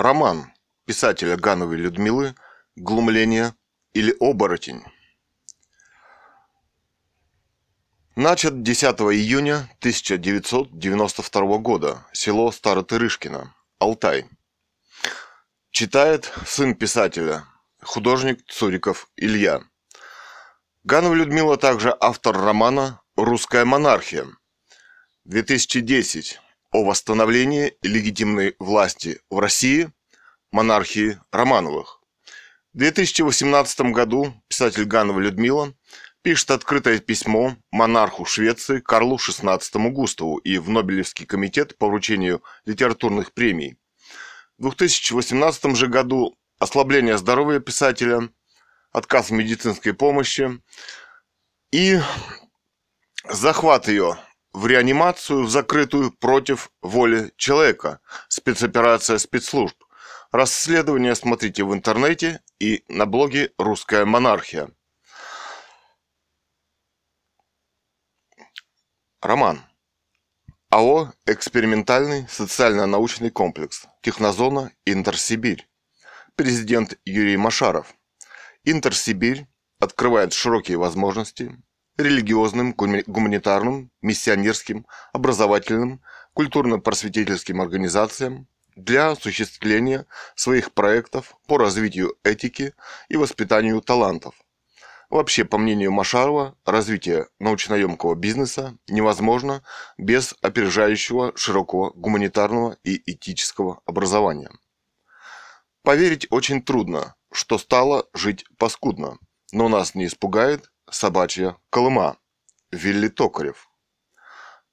Роман писателя Гановой Людмилы «Глумление» или «Оборотень». Начат 10 июня 1992 года. Село Старотырышкино, Алтай. Читает сын писателя, художник Цуриков Илья. Ганова Людмила также автор романа «Русская монархия». 2010 о восстановлении легитимной власти в России, монархии Романовых. В 2018 году писатель Ганова Людмила пишет открытое письмо монарху Швеции Карлу XVI Густаву и в Нобелевский комитет по вручению литературных премий. В 2018 же году ослабление здоровья писателя, отказ в медицинской помощи и захват ее в реанимацию в закрытую против воли человека. Спецоперация спецслужб. Расследование смотрите в интернете и на блоге «Русская монархия». Роман. АО «Экспериментальный социально-научный комплекс. Технозона Интерсибирь». Президент Юрий Машаров. Интерсибирь открывает широкие возможности религиозным, гуманитарным, миссионерским, образовательным, культурно-просветительским организациям для осуществления своих проектов по развитию этики и воспитанию талантов. Вообще, по мнению Машарова, развитие научноемкого бизнеса невозможно без опережающего широкого гуманитарного и этического образования. Поверить очень трудно, что стало жить паскудно, но нас не испугает собачья Колыма. Вилли Токарев.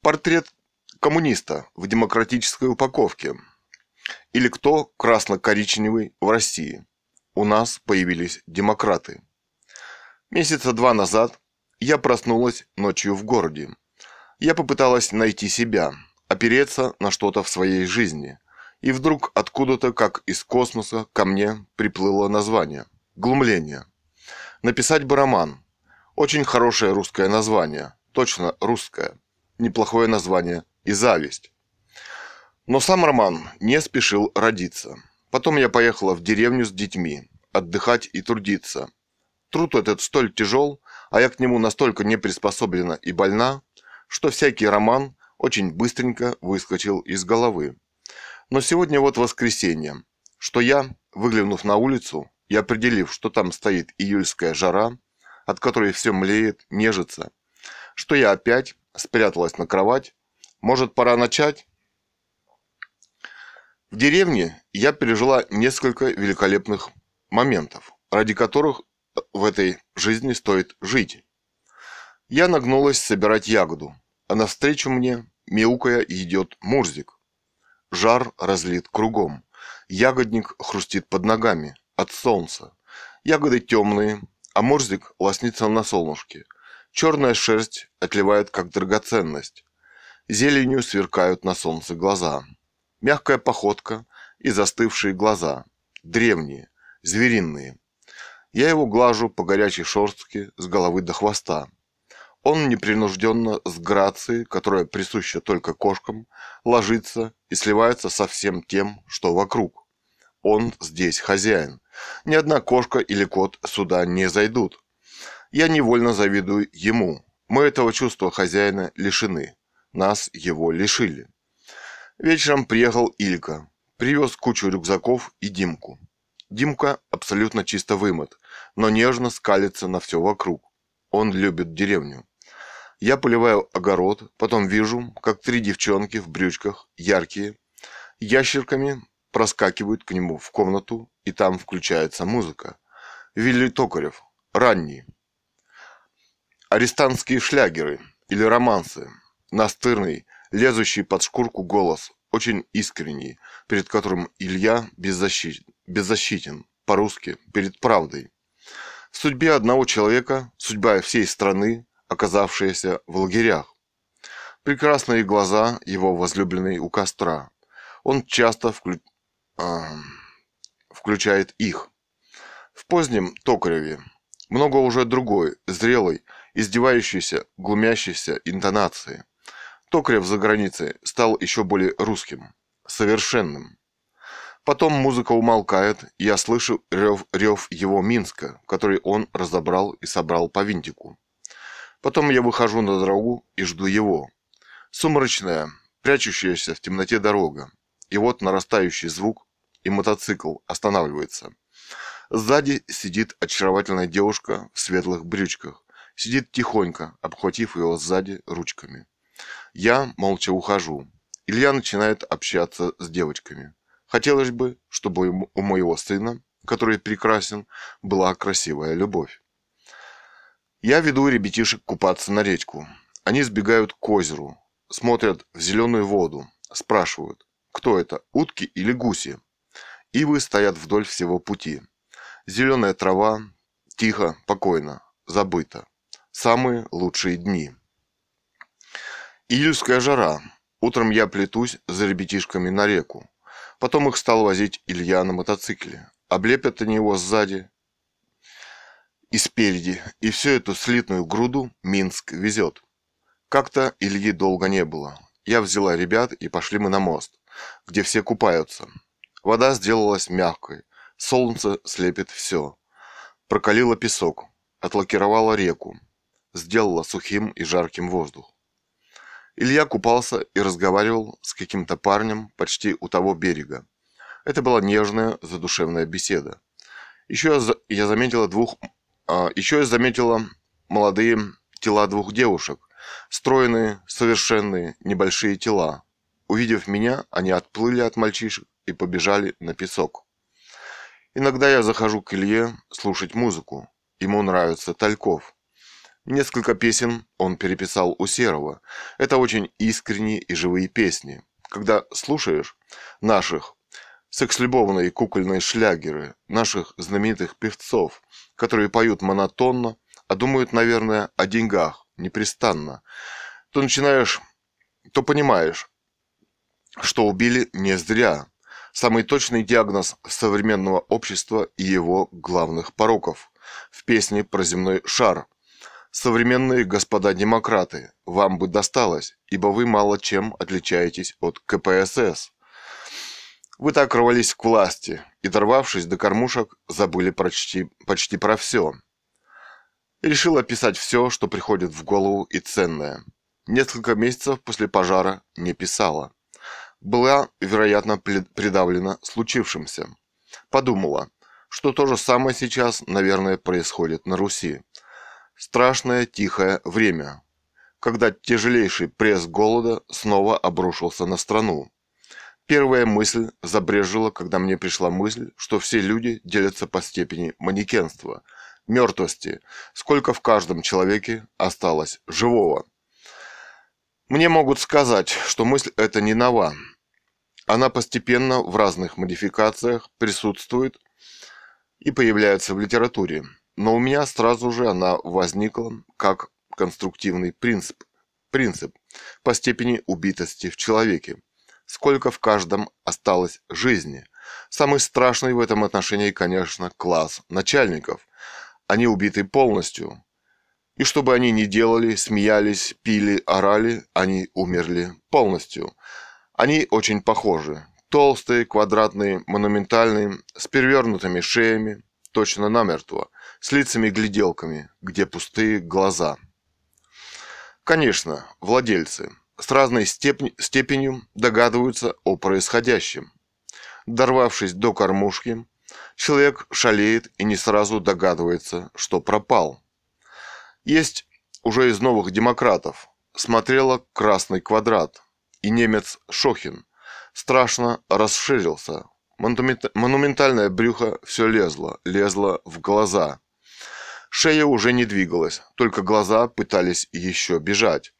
Портрет коммуниста в демократической упаковке. Или кто красно-коричневый в России. У нас появились демократы. Месяца два назад я проснулась ночью в городе. Я попыталась найти себя, опереться на что-то в своей жизни. И вдруг откуда-то, как из космоса, ко мне приплыло название. Глумление. Написать бы роман – очень хорошее русское название. Точно русское. Неплохое название. И зависть. Но сам роман не спешил родиться. Потом я поехала в деревню с детьми. Отдыхать и трудиться. Труд этот столь тяжел, а я к нему настолько не приспособлена и больна, что всякий роман очень быстренько выскочил из головы. Но сегодня вот воскресенье, что я, выглянув на улицу и определив, что там стоит июльская жара, от которой все млеет, нежится, что я опять спряталась на кровать. Может, пора начать? В деревне я пережила несколько великолепных моментов, ради которых в этой жизни стоит жить. Я нагнулась собирать ягоду, а навстречу мне, мяукая, идет Мурзик. Жар разлит кругом. Ягодник хрустит под ногами от солнца. Ягоды темные, а морзик лоснится на солнышке. Черная шерсть отливает, как драгоценность. Зеленью сверкают на солнце глаза. Мягкая походка и застывшие глаза. Древние, звериные. Я его глажу по горячей шерстке с головы до хвоста. Он непринужденно, с грацией, которая присуща только кошкам, ложится и сливается со всем тем, что вокруг. Он здесь хозяин, ни одна кошка или кот сюда не зайдут. Я невольно завидую ему. Мы этого чувства хозяина лишены. Нас его лишили. Вечером приехал Илька. Привез кучу рюкзаков и Димку. Димка абсолютно чисто вымыт, но нежно скалится на все вокруг. Он любит деревню. Я поливаю огород, потом вижу, как три девчонки в брючках, яркие, ящерками проскакивают к нему в комнату, и там включается музыка. Вилли Токарев. Ранний. Арестантские шлягеры или романсы. Настырный, лезущий под шкурку голос, очень искренний, перед которым Илья беззащитен, беззащитен по-русски, перед правдой. В судьбе одного человека, судьба всей страны, оказавшаяся в лагерях. Прекрасные глаза его возлюбленной у костра. Он часто вклю включает их. В позднем Токареве много уже другой, зрелой, издевающейся, глумящейся интонации. Токарев за границей стал еще более русским, совершенным. Потом музыка умолкает, и я слышу рев, рев его Минска, который он разобрал и собрал по винтику. Потом я выхожу на дорогу и жду его. Сумрачная, прячущаяся в темноте дорога. И вот нарастающий звук, и мотоцикл останавливается. Сзади сидит очаровательная девушка в светлых брючках. Сидит тихонько, обхватив его сзади ручками. Я молча ухожу. Илья начинает общаться с девочками. Хотелось бы, чтобы у моего сына, который прекрасен, была красивая любовь. Я веду ребятишек купаться на речку. Они сбегают к озеру, смотрят в зеленую воду, спрашивают, кто это, утки или гуси. Ивы стоят вдоль всего пути. Зеленая трава, тихо, покойно, забыто. Самые лучшие дни. Июльская жара. Утром я плетусь за ребятишками на реку. Потом их стал возить Илья на мотоцикле. Облепят они его сзади и спереди, и всю эту слитную груду Минск везет. Как-то Ильи долго не было. Я взяла ребят, и пошли мы на мост, где все купаются. Вода сделалась мягкой, солнце слепит все. Прокалило песок, отлакировало реку, сделала сухим и жарким воздух. Илья купался и разговаривал с каким-то парнем почти у того берега. Это была нежная, задушевная беседа. Еще я заметила двух... А, еще я заметила молодые тела двух девушек. Стройные, совершенные, небольшие тела. Увидев меня, они отплыли от мальчишек и побежали на песок. Иногда я захожу к Илье слушать музыку. Ему нравится Тальков. Несколько песен он переписал у Серова. Это очень искренние и живые песни. Когда слушаешь наших секс-любовные кукольные шлягеры, наших знаменитых певцов, которые поют монотонно, а думают, наверное, о деньгах непрестанно, то начинаешь, то понимаешь, что убили не зря. Самый точный диагноз современного общества и его главных пороков в песне про земной шар – Современные господа демократы, вам бы досталось, ибо вы мало чем отличаетесь от КПСС. Вы так рвались к власти и, дорвавшись до кормушек, забыли почти, почти про все. решил описать все, что приходит в голову и ценное. Несколько месяцев после пожара не писала. Была, вероятно, придавлена случившимся. Подумала, что то же самое сейчас, наверное, происходит на Руси. Страшное тихое время, когда тяжелейший пресс голода снова обрушился на страну. Первая мысль забрежила, когда мне пришла мысль, что все люди делятся по степени манекенства, мертвости, сколько в каждом человеке осталось живого. Мне могут сказать, что мысль эта не нова. Она постепенно в разных модификациях присутствует и появляется в литературе. Но у меня сразу же она возникла как конструктивный принцип. Принцип по степени убитости в человеке. Сколько в каждом осталось жизни. Самый страшный в этом отношении, конечно, класс начальников. Они убиты полностью. И что бы они ни делали, смеялись, пили, орали, они умерли полностью. Они очень похожи. Толстые, квадратные, монументальные, с перевернутыми шеями, точно намертво с лицами-гляделками, где пустые глаза. Конечно, владельцы с разной степенью догадываются о происходящем. Дорвавшись до кормушки, человек шалеет и не сразу догадывается, что пропал. Есть уже из новых демократов. Смотрела «Красный квадрат», и немец Шохин страшно расширился. Монументальное брюхо все лезло, лезло в глаза. Шея уже не двигалась, только глаза пытались еще бежать.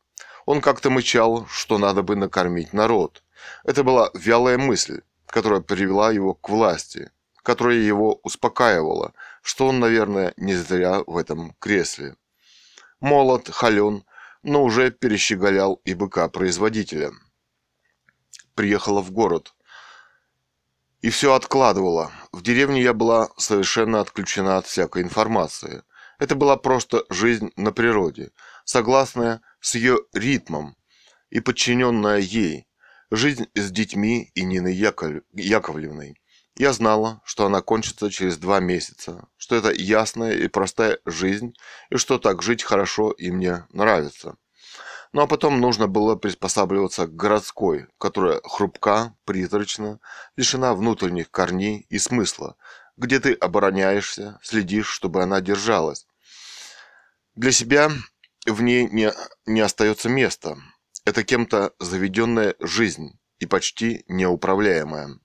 Он как-то мычал, что надо бы накормить народ. Это была вялая мысль, которая привела его к власти, которая его успокаивала, что он, наверное, не зря в этом кресле. Молод, холен, но уже перещеголял и быка-производителя. Приехала в город. И все откладывала. В деревне я была совершенно отключена от всякой информации. Это была просто жизнь на природе, согласная с ее ритмом и подчиненная ей. Жизнь с детьми и Ниной Яков... Яковлевной. Я знала, что она кончится через два месяца, что это ясная и простая жизнь, и что так жить хорошо и мне нравится. Ну а потом нужно было приспосабливаться к городской, которая хрупка, призрачна, лишена внутренних корней и смысла, где ты обороняешься, следишь, чтобы она держалась. Для себя в ней не, не остается места. Это кем-то заведенная жизнь и почти неуправляемая.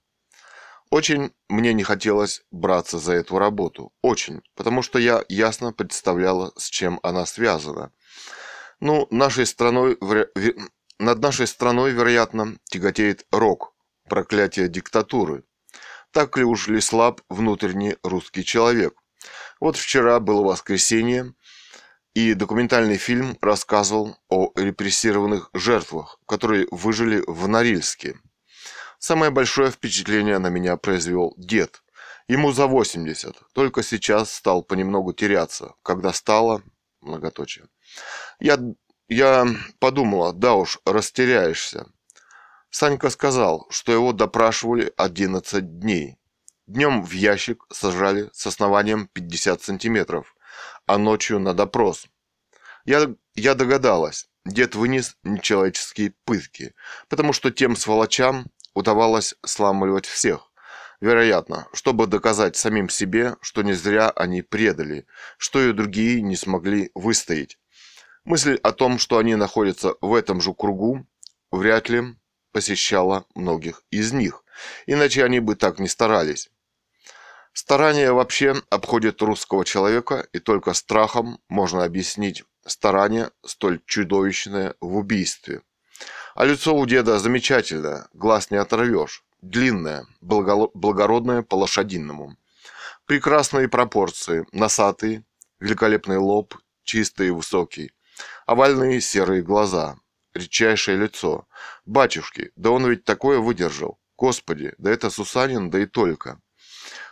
Очень мне не хотелось браться за эту работу. Очень. Потому что я ясно представляла, с чем она связана – ну, нашей страной, над нашей страной, вероятно, тяготеет рок, проклятие диктатуры. Так ли уж ли слаб внутренний русский человек? Вот вчера было воскресенье, и документальный фильм рассказывал о репрессированных жертвах, которые выжили в Норильске. Самое большое впечатление на меня произвел дед. Ему за 80, только сейчас стал понемногу теряться, когда стало многоточие. Я, я подумала, да уж, растеряешься. Санька сказал, что его допрашивали 11 дней. Днем в ящик сажали с основанием 50 сантиметров, а ночью на допрос. Я, я догадалась, дед вынес нечеловеческие пытки, потому что тем сволочам удавалось сламывать всех. Вероятно, чтобы доказать самим себе, что не зря они предали, что и другие не смогли выстоять. Мысль о том, что они находятся в этом же кругу, вряд ли посещала многих из них, иначе они бы так не старались. Старание вообще обходит русского человека, и только страхом можно объяснить старание столь чудовищное в убийстве. А лицо у деда замечательное, глаз не оторвешь, длинное, благородное по-лошадиному. Прекрасные пропорции, носатый, великолепный лоб, чистый и высокий, овальные серые глаза, редчайшее лицо. Батюшки, да он ведь такое выдержал. Господи, да это Сусанин, да и только.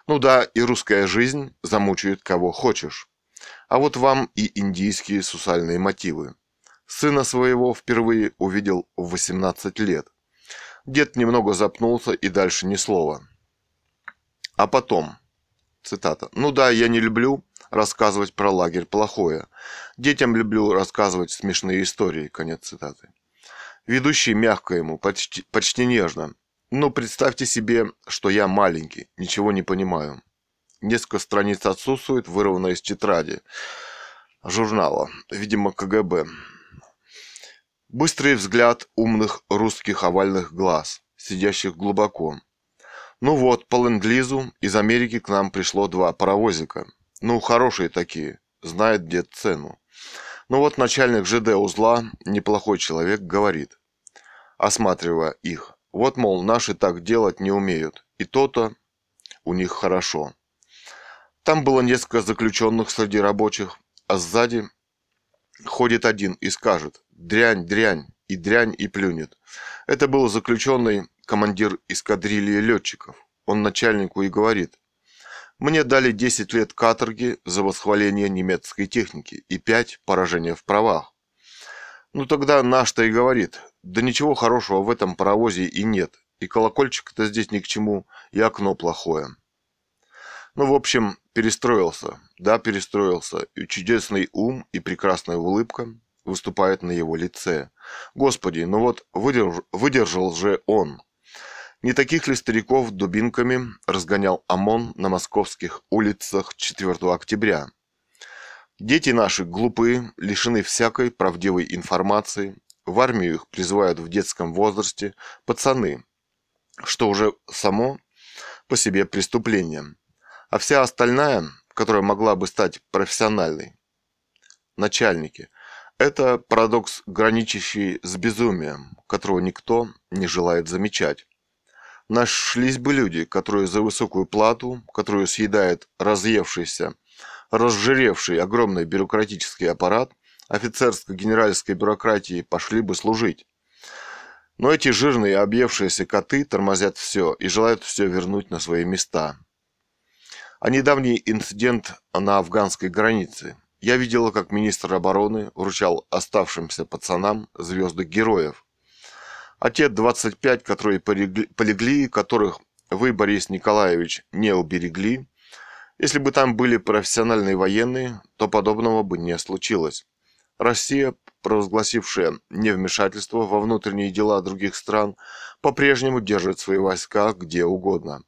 Ну да, и русская жизнь замучает кого хочешь. А вот вам и индийские сусальные мотивы. Сына своего впервые увидел в 18 лет. Дед немного запнулся и дальше ни слова. А потом, цитата, «Ну да, я не люблю, рассказывать про лагерь плохое. Детям люблю рассказывать смешные истории. Конец цитаты. Ведущий мягко ему, почти, почти нежно. Ну, представьте себе, что я маленький, ничего не понимаю. Несколько страниц отсутствует, вырвано из тетради журнала, видимо, КГБ. Быстрый взгляд умных русских овальных глаз, сидящих глубоко. Ну вот, по ленд-лизу из Америки к нам пришло два паровозика. Ну, хорошие такие, знает дед цену. Ну вот начальник ЖД узла, неплохой человек, говорит, осматривая их. Вот, мол, наши так делать не умеют, и то-то у них хорошо. Там было несколько заключенных среди рабочих, а сзади ходит один и скажет «дрянь, дрянь», и дрянь и плюнет. Это был заключенный командир эскадрильи летчиков. Он начальнику и говорит мне дали 10 лет каторги за восхваление немецкой техники и 5 поражения в правах. Ну тогда наш-то и говорит, да ничего хорошего в этом паровозе и нет, и колокольчик-то здесь ни к чему, и окно плохое. Ну, в общем, перестроился, да, перестроился, и чудесный ум и прекрасная улыбка выступает на его лице. Господи, ну вот выдерж... выдержал же он. Не таких ли стариков дубинками разгонял ОМОН на московских улицах 4 октября? Дети наши глупые, лишены всякой правдивой информации, в армию их призывают в детском возрасте пацаны, что уже само по себе преступление. А вся остальная, которая могла бы стать профессиональной, начальники, это парадокс, граничащий с безумием, которого никто не желает замечать. Нашлись бы люди, которые за высокую плату, которую съедает разъевшийся, разжиревший огромный бюрократический аппарат, офицерско-генеральской бюрократии пошли бы служить. Но эти жирные объевшиеся коты тормозят все и желают все вернуть на свои места. А недавний инцидент на афганской границе. Я видела, как министр обороны вручал оставшимся пацанам звезды героев – а те 25, которые полегли, которых вы, Борис Николаевич, не уберегли, если бы там были профессиональные военные, то подобного бы не случилось. Россия, провозгласившая невмешательство во внутренние дела других стран, по-прежнему держит свои войска где угодно.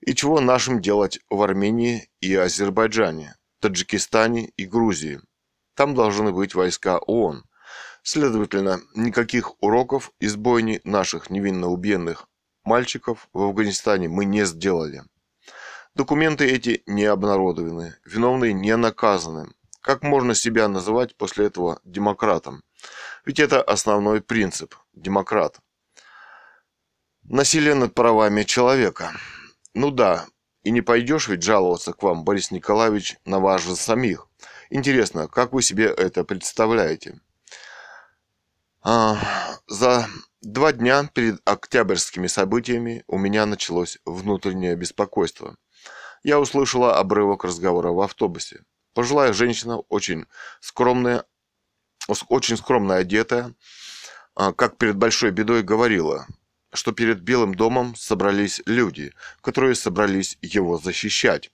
И чего нашим делать в Армении и Азербайджане, Таджикистане и Грузии? Там должны быть войска ООН. Следовательно, никаких уроков из бойни наших невинно убиенных мальчиков в Афганистане мы не сделали. Документы эти не обнародованы, виновные не наказаны. Как можно себя называть после этого демократом? Ведь это основной принцип – демократ. Насилие над правами человека. Ну да, и не пойдешь ведь жаловаться к вам, Борис Николаевич, на вас же самих. Интересно, как вы себе это представляете? А, за два дня перед октябрьскими событиями у меня началось внутреннее беспокойство. Я услышала обрывок разговора в автобусе. Пожилая женщина, очень скромная, очень скромно одетая, а, как перед большой бедой говорила, что перед Белым домом собрались люди, которые собрались его защищать.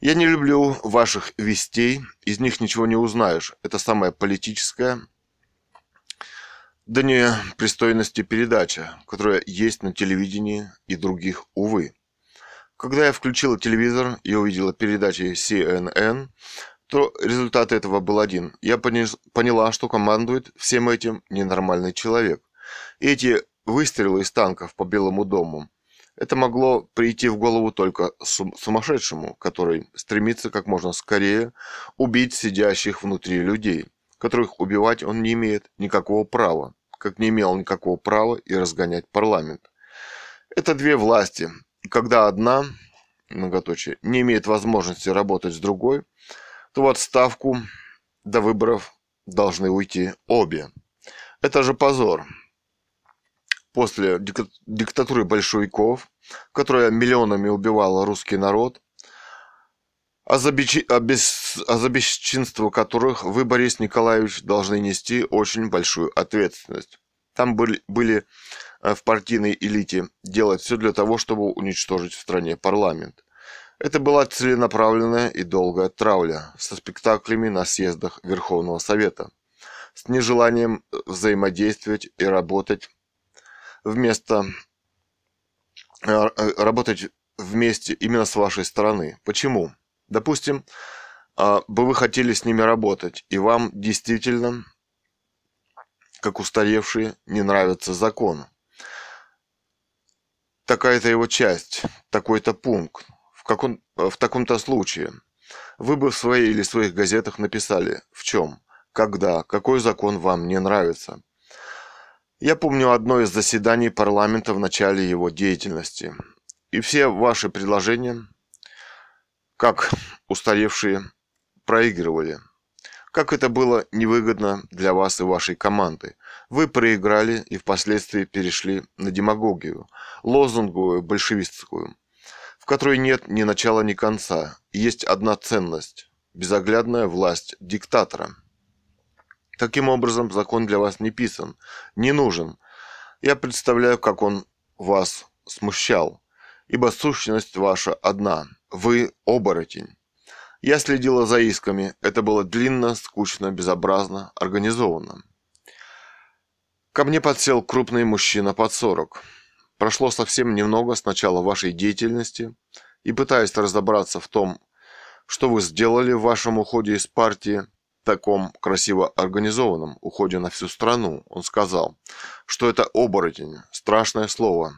Я не люблю ваших вестей, из них ничего не узнаешь. Это самая политическая, да не пристойности передача, которая есть на телевидении и других, увы. Когда я включила телевизор и увидела передачи CNN, то результат этого был один. Я поняла, что командует всем этим ненормальный человек. И эти выстрелы из танков по Белому дому, это могло прийти в голову только сумасшедшему, который стремится как можно скорее убить сидящих внутри людей, которых убивать он не имеет никакого права, как не имел никакого права и разгонять парламент. Это две власти, и когда одна, многоточие, не имеет возможности работать с другой, то в отставку до выборов должны уйти обе. Это же позор. После диктатуры большевиков, которая миллионами убивала русский народ, а за, которых вы, Борис Николаевич, должны нести очень большую ответственность. Там были, были Э, в партийной элите делать все для того, чтобы уничтожить в стране парламент. Это была целенаправленная и долгая травля со спектаклями на съездах Верховного Совета, с нежеланием взаимодействовать и работать вместо э, э, работать вместе именно с вашей стороны. Почему? Допустим, бы вы хотели с ними работать, и вам действительно, как устаревшие, не нравится закон такая-то его часть, такой-то пункт, в, каком, в таком-то случае. Вы бы в своей или своих газетах написали, в чем, когда, какой закон вам не нравится. Я помню одно из заседаний парламента в начале его деятельности. И все ваши предложения, как устаревшие, проигрывали – как это было невыгодно для вас и вашей команды. Вы проиграли и впоследствии перешли на демагогию, лозунговую, большевистскую, в которой нет ни начала, ни конца. Есть одна ценность – безоглядная власть диктатора. Таким образом, закон для вас не писан, не нужен. Я представляю, как он вас смущал, ибо сущность ваша одна – вы оборотень. Я следила за исками. Это было длинно, скучно, безобразно, организованно. Ко мне подсел крупный мужчина под сорок. Прошло совсем немного с начала вашей деятельности, и пытаясь разобраться в том, что вы сделали в вашем уходе из партии, таком красиво организованном уходе на всю страну, он сказал, что это оборотень, страшное слово.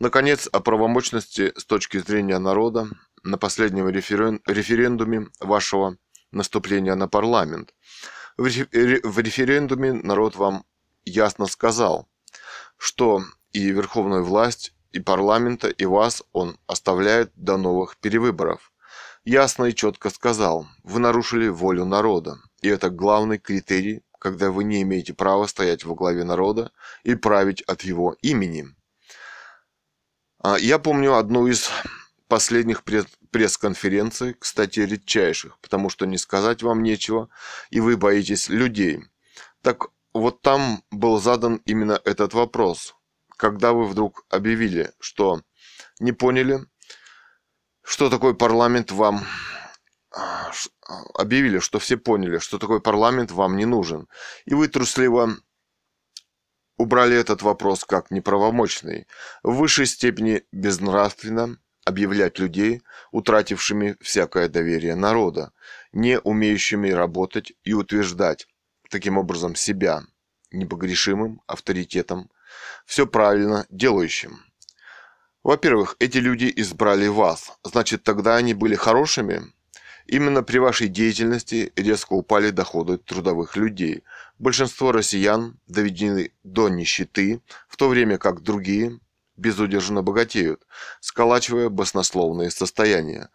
Наконец, о правомочности с точки зрения народа на последнем референ... референдуме вашего наступления на парламент. В, в референдуме народ вам ясно сказал, что и верховную власть, и парламента, и вас он оставляет до новых перевыборов. Ясно и четко сказал, вы нарушили волю народа, и это главный критерий, когда вы не имеете права стоять во главе народа и править от его имени. А я помню одну из последних пресс-конференций, кстати, редчайших, потому что не сказать вам нечего, и вы боитесь людей. Так вот там был задан именно этот вопрос. когда вы вдруг объявили, что не поняли, что такой парламент вам а, а, объявили, что все поняли, что такой парламент вам не нужен. И вы трусливо убрали этот вопрос как неправомочный, в высшей степени безнравственно объявлять людей, утратившими всякое доверие народа, не умеющими работать и утверждать таким образом себя непогрешимым авторитетом, все правильно делающим. Во-первых, эти люди избрали вас, значит тогда они были хорошими? Именно при вашей деятельности резко упали доходы трудовых людей. Большинство россиян доведены до нищеты, в то время как другие безудержно богатеют, сколачивая баснословные состояния.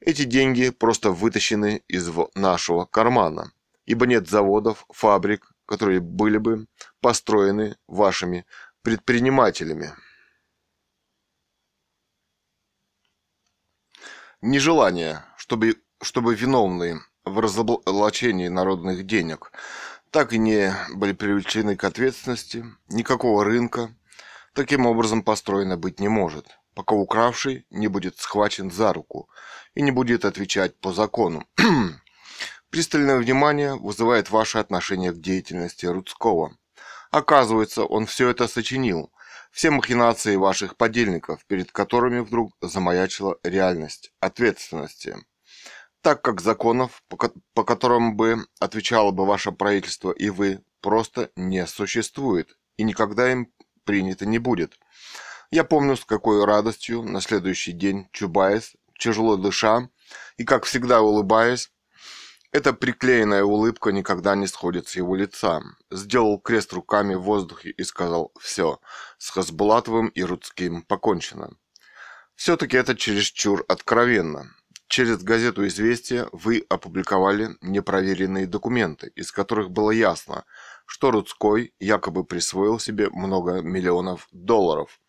Эти деньги просто вытащены из нашего кармана, ибо нет заводов, фабрик, которые были бы построены вашими предпринимателями. Нежелание, чтобы чтобы виновные в разоблачении народных денег так и не были привлечены к ответственности, никакого рынка таким образом построено быть не может, пока укравший не будет схвачен за руку и не будет отвечать по закону. Пристальное внимание вызывает ваше отношение к деятельности Рудского. Оказывается, он все это сочинил, все махинации ваших подельников, перед которыми вдруг замаячила реальность ответственности так как законов, по, по которым бы отвечало бы ваше правительство и вы, просто не существует и никогда им принято не будет. Я помню, с какой радостью на следующий день Чубайс, тяжело дыша и, как всегда, улыбаясь, эта приклеенная улыбка никогда не сходит с его лица. Сделал крест руками в воздухе и сказал «Все, с Хасбулатовым и Рудским покончено». Все-таки это чересчур откровенно. Через газету «Известия» вы опубликовали непроверенные документы, из которых было ясно, что Рудской якобы присвоил себе много миллионов долларов.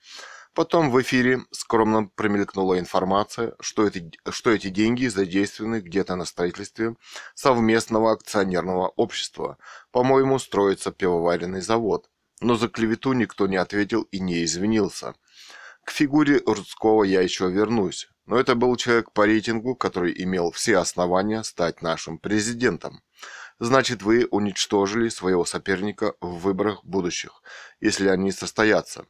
Потом в эфире скромно промелькнула информация, что, это, что эти деньги задействованы где-то на строительстве совместного акционерного общества. По-моему, строится пивоваренный завод. Но за клевету никто не ответил и не извинился. К фигуре Рудского я еще вернусь. Но это был человек по рейтингу, который имел все основания стать нашим президентом. Значит, вы уничтожили своего соперника в выборах будущих, если они состоятся.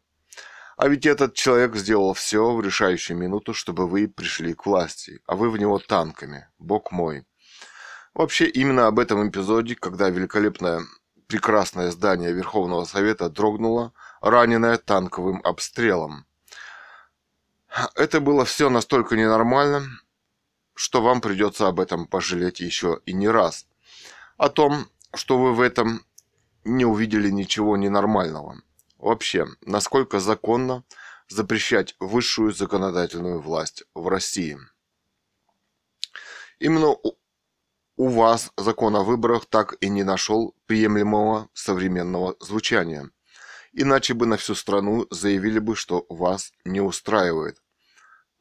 А ведь этот человек сделал все в решающую минуту, чтобы вы пришли к власти, а вы в него танками. Бог мой. Вообще, именно об этом эпизоде, когда великолепное, прекрасное здание Верховного Совета дрогнуло, раненое танковым обстрелом. Это было все настолько ненормально, что вам придется об этом пожалеть еще и не раз. О том, что вы в этом не увидели ничего ненормального. Вообще, насколько законно запрещать высшую законодательную власть в России. Именно у вас закон о выборах так и не нашел приемлемого современного звучания. Иначе бы на всю страну заявили бы, что вас не устраивает.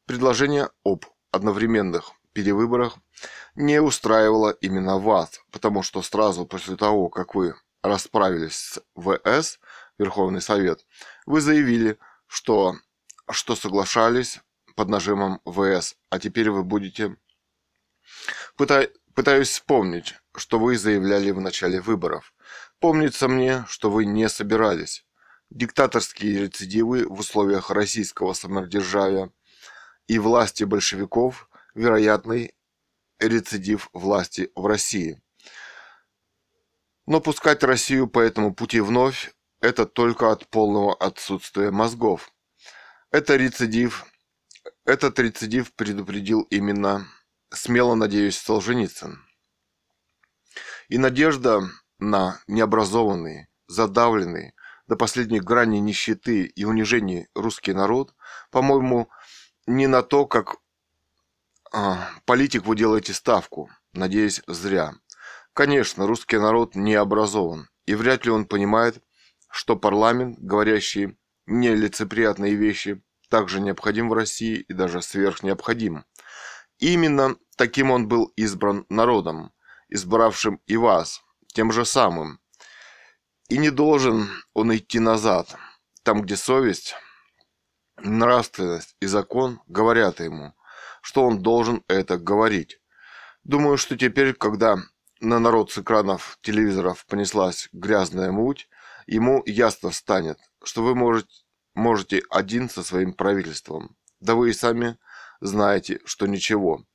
Предложение об одновременных перевыборах не устраивало именно вас, потому что сразу после того, как вы расправились с ВС, Верховный Совет, вы заявили, что, что соглашались под нажимом ВС, а теперь вы будете... Пытай, пытаюсь вспомнить, что вы заявляли в начале выборов. Помнится мне, что вы не собирались. Диктаторские рецидивы в условиях российского самодержавия – и власти большевиков вероятный рецидив власти в России. Но пускать Россию по этому пути вновь – это только от полного отсутствия мозгов. Это рецидив, этот рецидив предупредил именно, смело надеюсь, Солженицын. И надежда на необразованный, задавленный, до последней грани нищеты и унижений русский народ, по-моему, не на то, как а, политик вы делаете ставку, надеюсь, зря. Конечно, русский народ не образован, и вряд ли он понимает, что парламент, говорящий нелицеприятные вещи, также необходим в России и даже сверхнеобходим. Именно таким он был избран народом, избравшим и вас, тем же самым. И не должен он идти назад, там, где совесть, нравственность и закон говорят ему, что он должен это говорить. Думаю, что теперь, когда на народ с экранов телевизоров понеслась грязная муть, ему ясно станет, что вы можете, можете один со своим правительством. Да вы и сами знаете, что ничего.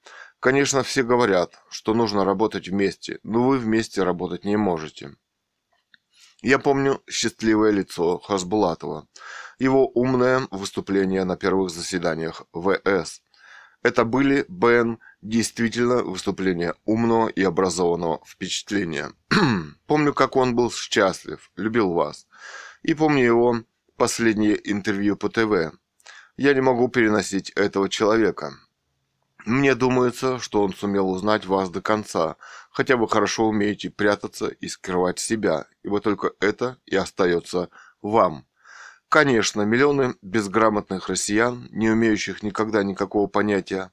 Конечно, все говорят, что нужно работать вместе, но вы вместе работать не можете. Я помню счастливое лицо Хасбулатова, его умное выступление на первых заседаниях ВС. Это были, Бен, действительно выступления умного и образованного впечатления. помню, как он был счастлив, любил вас. И помню его последнее интервью по ТВ. Я не могу переносить этого человека. Мне думается, что он сумел узнать вас до конца, хотя вы хорошо умеете прятаться и скрывать себя, ибо только это и остается вам. Конечно, миллионы безграмотных россиян, не умеющих никогда никакого понятия,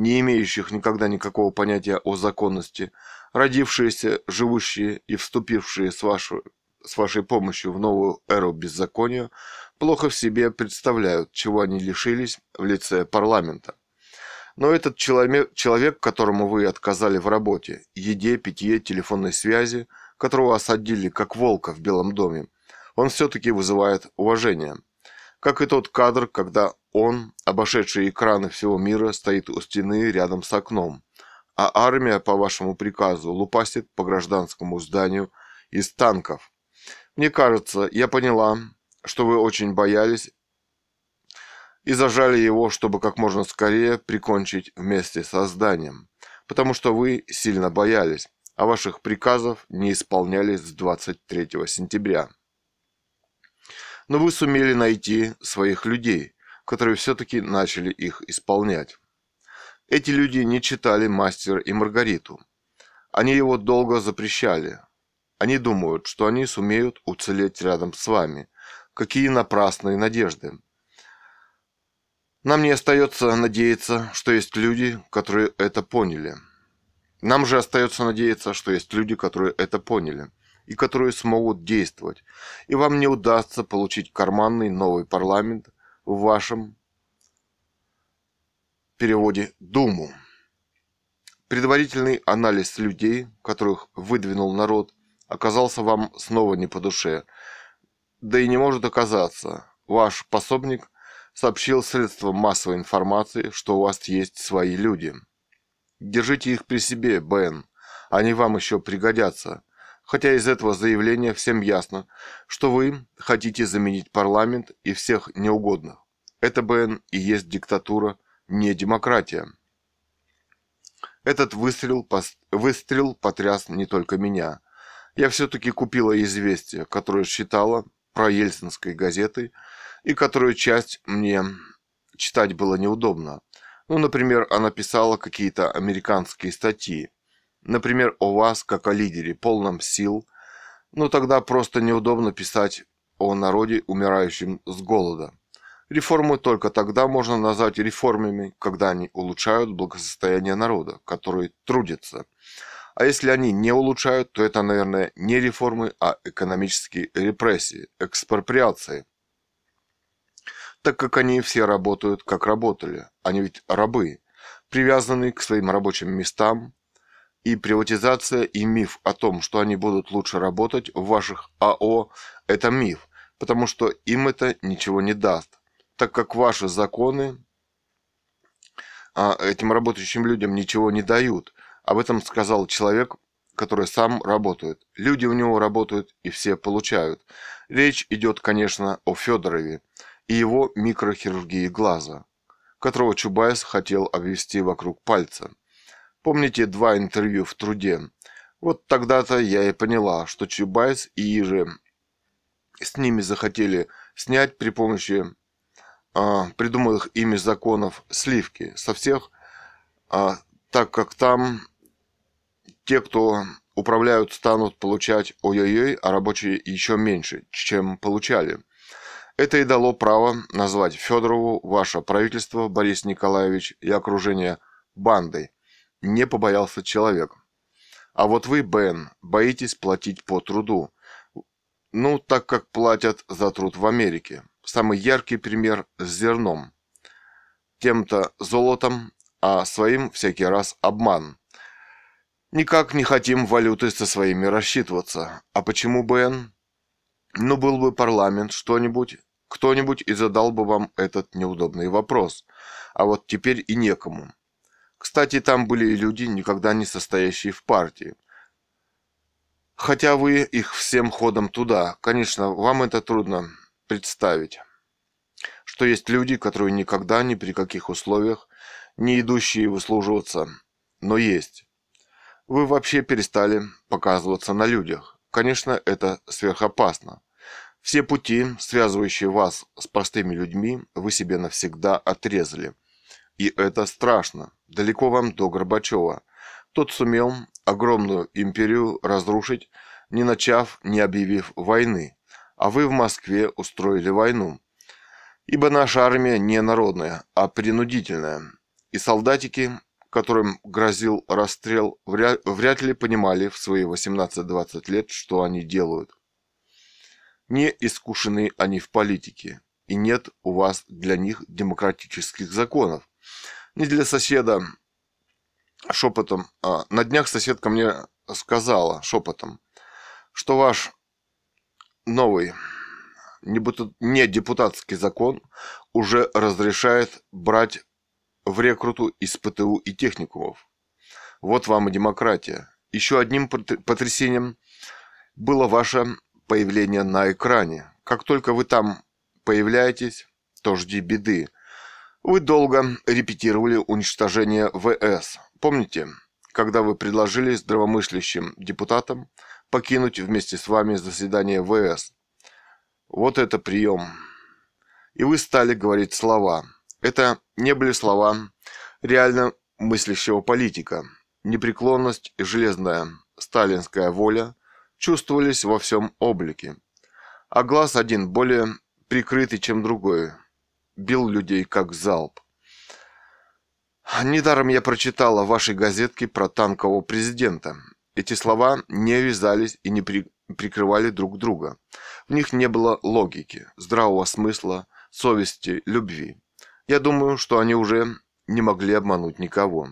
не имеющих никогда никакого понятия о законности, родившиеся, живущие и вступившие с вашей, с вашей помощью в новую эру беззакония, плохо в себе представляют, чего они лишились в лице парламента. Но этот человек, которому вы отказали в работе, еде, питье, телефонной связи, которого осадили как волка в Белом доме, он все-таки вызывает уважение. Как и тот кадр, когда он, обошедший экраны всего мира, стоит у стены рядом с окном, а армия, по вашему приказу, лупасит по гражданскому зданию из танков. Мне кажется, я поняла, что вы очень боялись и зажали его, чтобы как можно скорее прикончить вместе со зданием, потому что вы сильно боялись, а ваших приказов не исполнялись с 23 сентября. Но вы сумели найти своих людей, которые все-таки начали их исполнять. Эти люди не читали «Мастер и Маргариту». Они его долго запрещали. Они думают, что они сумеют уцелеть рядом с вами. Какие напрасные надежды. Нам не остается надеяться, что есть люди, которые это поняли. Нам же остается надеяться, что есть люди, которые это поняли и которые смогут действовать. И вам не удастся получить карманный новый парламент в вашем переводе «Думу». Предварительный анализ людей, которых выдвинул народ, оказался вам снова не по душе. Да и не может оказаться. Ваш пособник – сообщил средствам массовой информации, что у вас есть свои люди. Держите их при себе, Бен. Они вам еще пригодятся. Хотя из этого заявления всем ясно, что вы хотите заменить парламент и всех неугодных. Это, Бен, и есть диктатура, не демократия. Этот выстрел, выстрел потряс не только меня. Я все-таки купила известие, которое считала про ельцинской газетой, и которую часть мне читать было неудобно. Ну, например, она писала какие-то американские статьи. Например, о вас, как о лидере, полном сил. Ну, тогда просто неудобно писать о народе, умирающем с голода. Реформы только тогда можно назвать реформами, когда они улучшают благосостояние народа, который трудится. А если они не улучшают, то это, наверное, не реформы, а экономические репрессии, экспроприации так как они все работают, как работали. Они ведь рабы, привязанные к своим рабочим местам, и приватизация и миф о том, что они будут лучше работать в ваших АО – это миф, потому что им это ничего не даст, так как ваши законы а, этим работающим людям ничего не дают. Об этом сказал человек, который сам работает. Люди у него работают и все получают. Речь идет, конечно, о Федорове и его микрохирургии глаза, которого Чубайс хотел обвести вокруг пальца. Помните два интервью в труде? Вот тогда-то я и поняла, что Чубайс и иже с ними захотели снять при помощи придуманных ими законов сливки со всех, а, так как там те, кто управляют, станут получать ой-ой-ой, а рабочие еще меньше, чем получали. Это и дало право назвать Федорову ваше правительство, Борис Николаевич, и окружение бандой. Не побоялся человек. А вот вы, Бен, боитесь платить по труду. Ну, так как платят за труд в Америке. Самый яркий пример с зерном. Тем-то золотом, а своим всякий раз обман. Никак не хотим валюты со своими рассчитываться. А почему БН? Ну, был бы парламент, что-нибудь, кто-нибудь и задал бы вам этот неудобный вопрос. А вот теперь и некому. Кстати, там были и люди, никогда не состоящие в партии. Хотя вы их всем ходом туда. Конечно, вам это трудно представить. Что есть люди, которые никогда ни при каких условиях не идущие выслуживаться. Но есть. Вы вообще перестали показываться на людях. Конечно, это сверхопасно. Все пути, связывающие вас с простыми людьми, вы себе навсегда отрезали. И это страшно. Далеко вам до Горбачева. Тот сумел огромную империю разрушить, не начав, не объявив войны. А вы в Москве устроили войну. Ибо наша армия не народная, а принудительная. И солдатики которым грозил расстрел, вряд, ли понимали в свои 18-20 лет, что они делают. Не искушены они в политике, и нет у вас для них демократических законов. Не для соседа шепотом, а на днях соседка мне сказала шепотом, что ваш новый не депутатский закон уже разрешает брать в рекруту из ПТУ и техникумов. Вот вам и демократия. Еще одним потрясением было ваше появление на экране. Как только вы там появляетесь, то жди беды. Вы долго репетировали уничтожение ВС. Помните, когда вы предложили здравомыслящим депутатам покинуть вместе с вами заседание ВС? Вот это прием. И вы стали говорить слова – это не были слова реально мыслящего политика. Непреклонность и железная сталинская воля чувствовались во всем облике. А глаз один, более прикрытый, чем другой, бил людей как залп. Недаром я прочитала в вашей газетке про танкового президента. Эти слова не вязались и не при... прикрывали друг друга. В них не было логики, здравого смысла, совести, любви. Я думаю, что они уже не могли обмануть никого.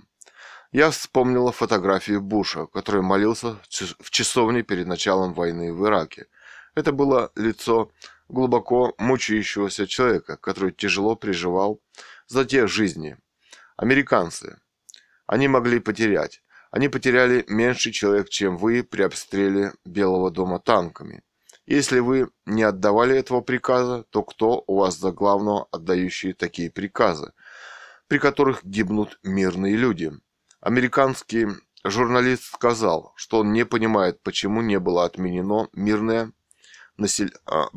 Я вспомнила фотографию Буша, который молился в часовне перед началом войны в Ираке. Это было лицо глубоко мучающегося человека, который тяжело переживал за те жизни. Американцы. Они могли потерять. Они потеряли меньше человек, чем вы при обстреле Белого дома танками. Если вы не отдавали этого приказа, то кто у вас за главного отдающий такие приказы, при которых гибнут мирные люди? Американский журналист сказал, что он не понимает, почему не было отменено мирное насел... А,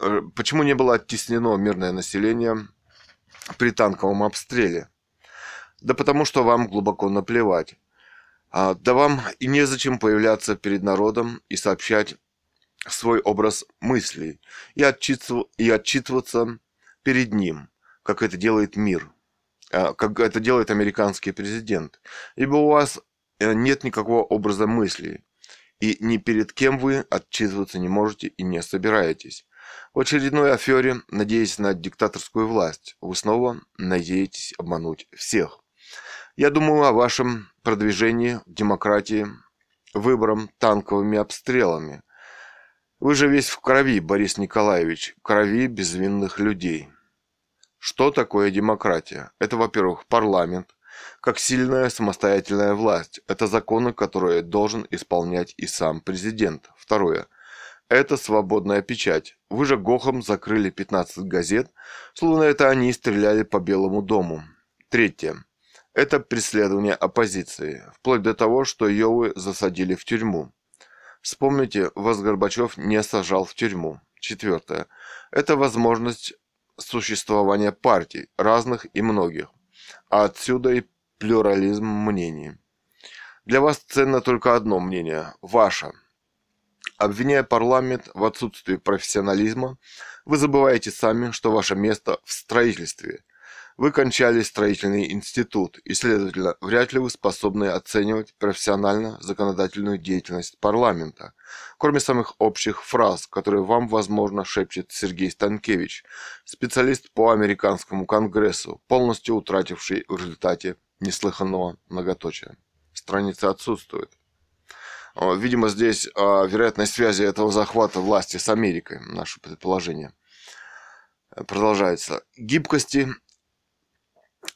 э, почему не было оттеснено мирное население при танковом обстреле. Да потому что вам глубоко наплевать. А, да вам и незачем появляться перед народом и сообщать свой образ мыслей и, и отчитываться перед ним, как это делает мир, а, как это делает американский президент. Ибо у вас э, нет никакого образа мыслей, и ни перед кем вы отчитываться не можете и не собираетесь. В очередной афере, надеясь на диктаторскую власть, вы снова надеетесь обмануть всех. Я думаю о вашем продвижении демократии выбором танковыми обстрелами, вы же весь в крови, Борис Николаевич, крови безвинных людей. Что такое демократия? Это, во-первых, парламент, как сильная самостоятельная власть. Это законы, которые должен исполнять и сам президент. Второе. Это свободная печать. Вы же Гохом закрыли 15 газет, словно это они стреляли по Белому дому. Третье. Это преследование оппозиции, вплоть до того, что ее вы засадили в тюрьму. Вспомните, вас Горбачев не сажал в тюрьму. Четвертое. Это возможность существования партий, разных и многих. А отсюда и плюрализм мнений. Для вас ценно только одно мнение – ваше. Обвиняя парламент в отсутствии профессионализма, вы забываете сами, что ваше место в строительстве. Вы кончали строительный институт, и, следовательно, вряд ли вы способны оценивать профессионально законодательную деятельность парламента, кроме самых общих фраз, которые вам, возможно, шепчет Сергей Станкевич, специалист по американскому конгрессу, полностью утративший в результате неслыханного многоточия. Страница отсутствует. Видимо, здесь а, вероятность связи этого захвата власти с Америкой, наше предположение. Продолжается. Гибкости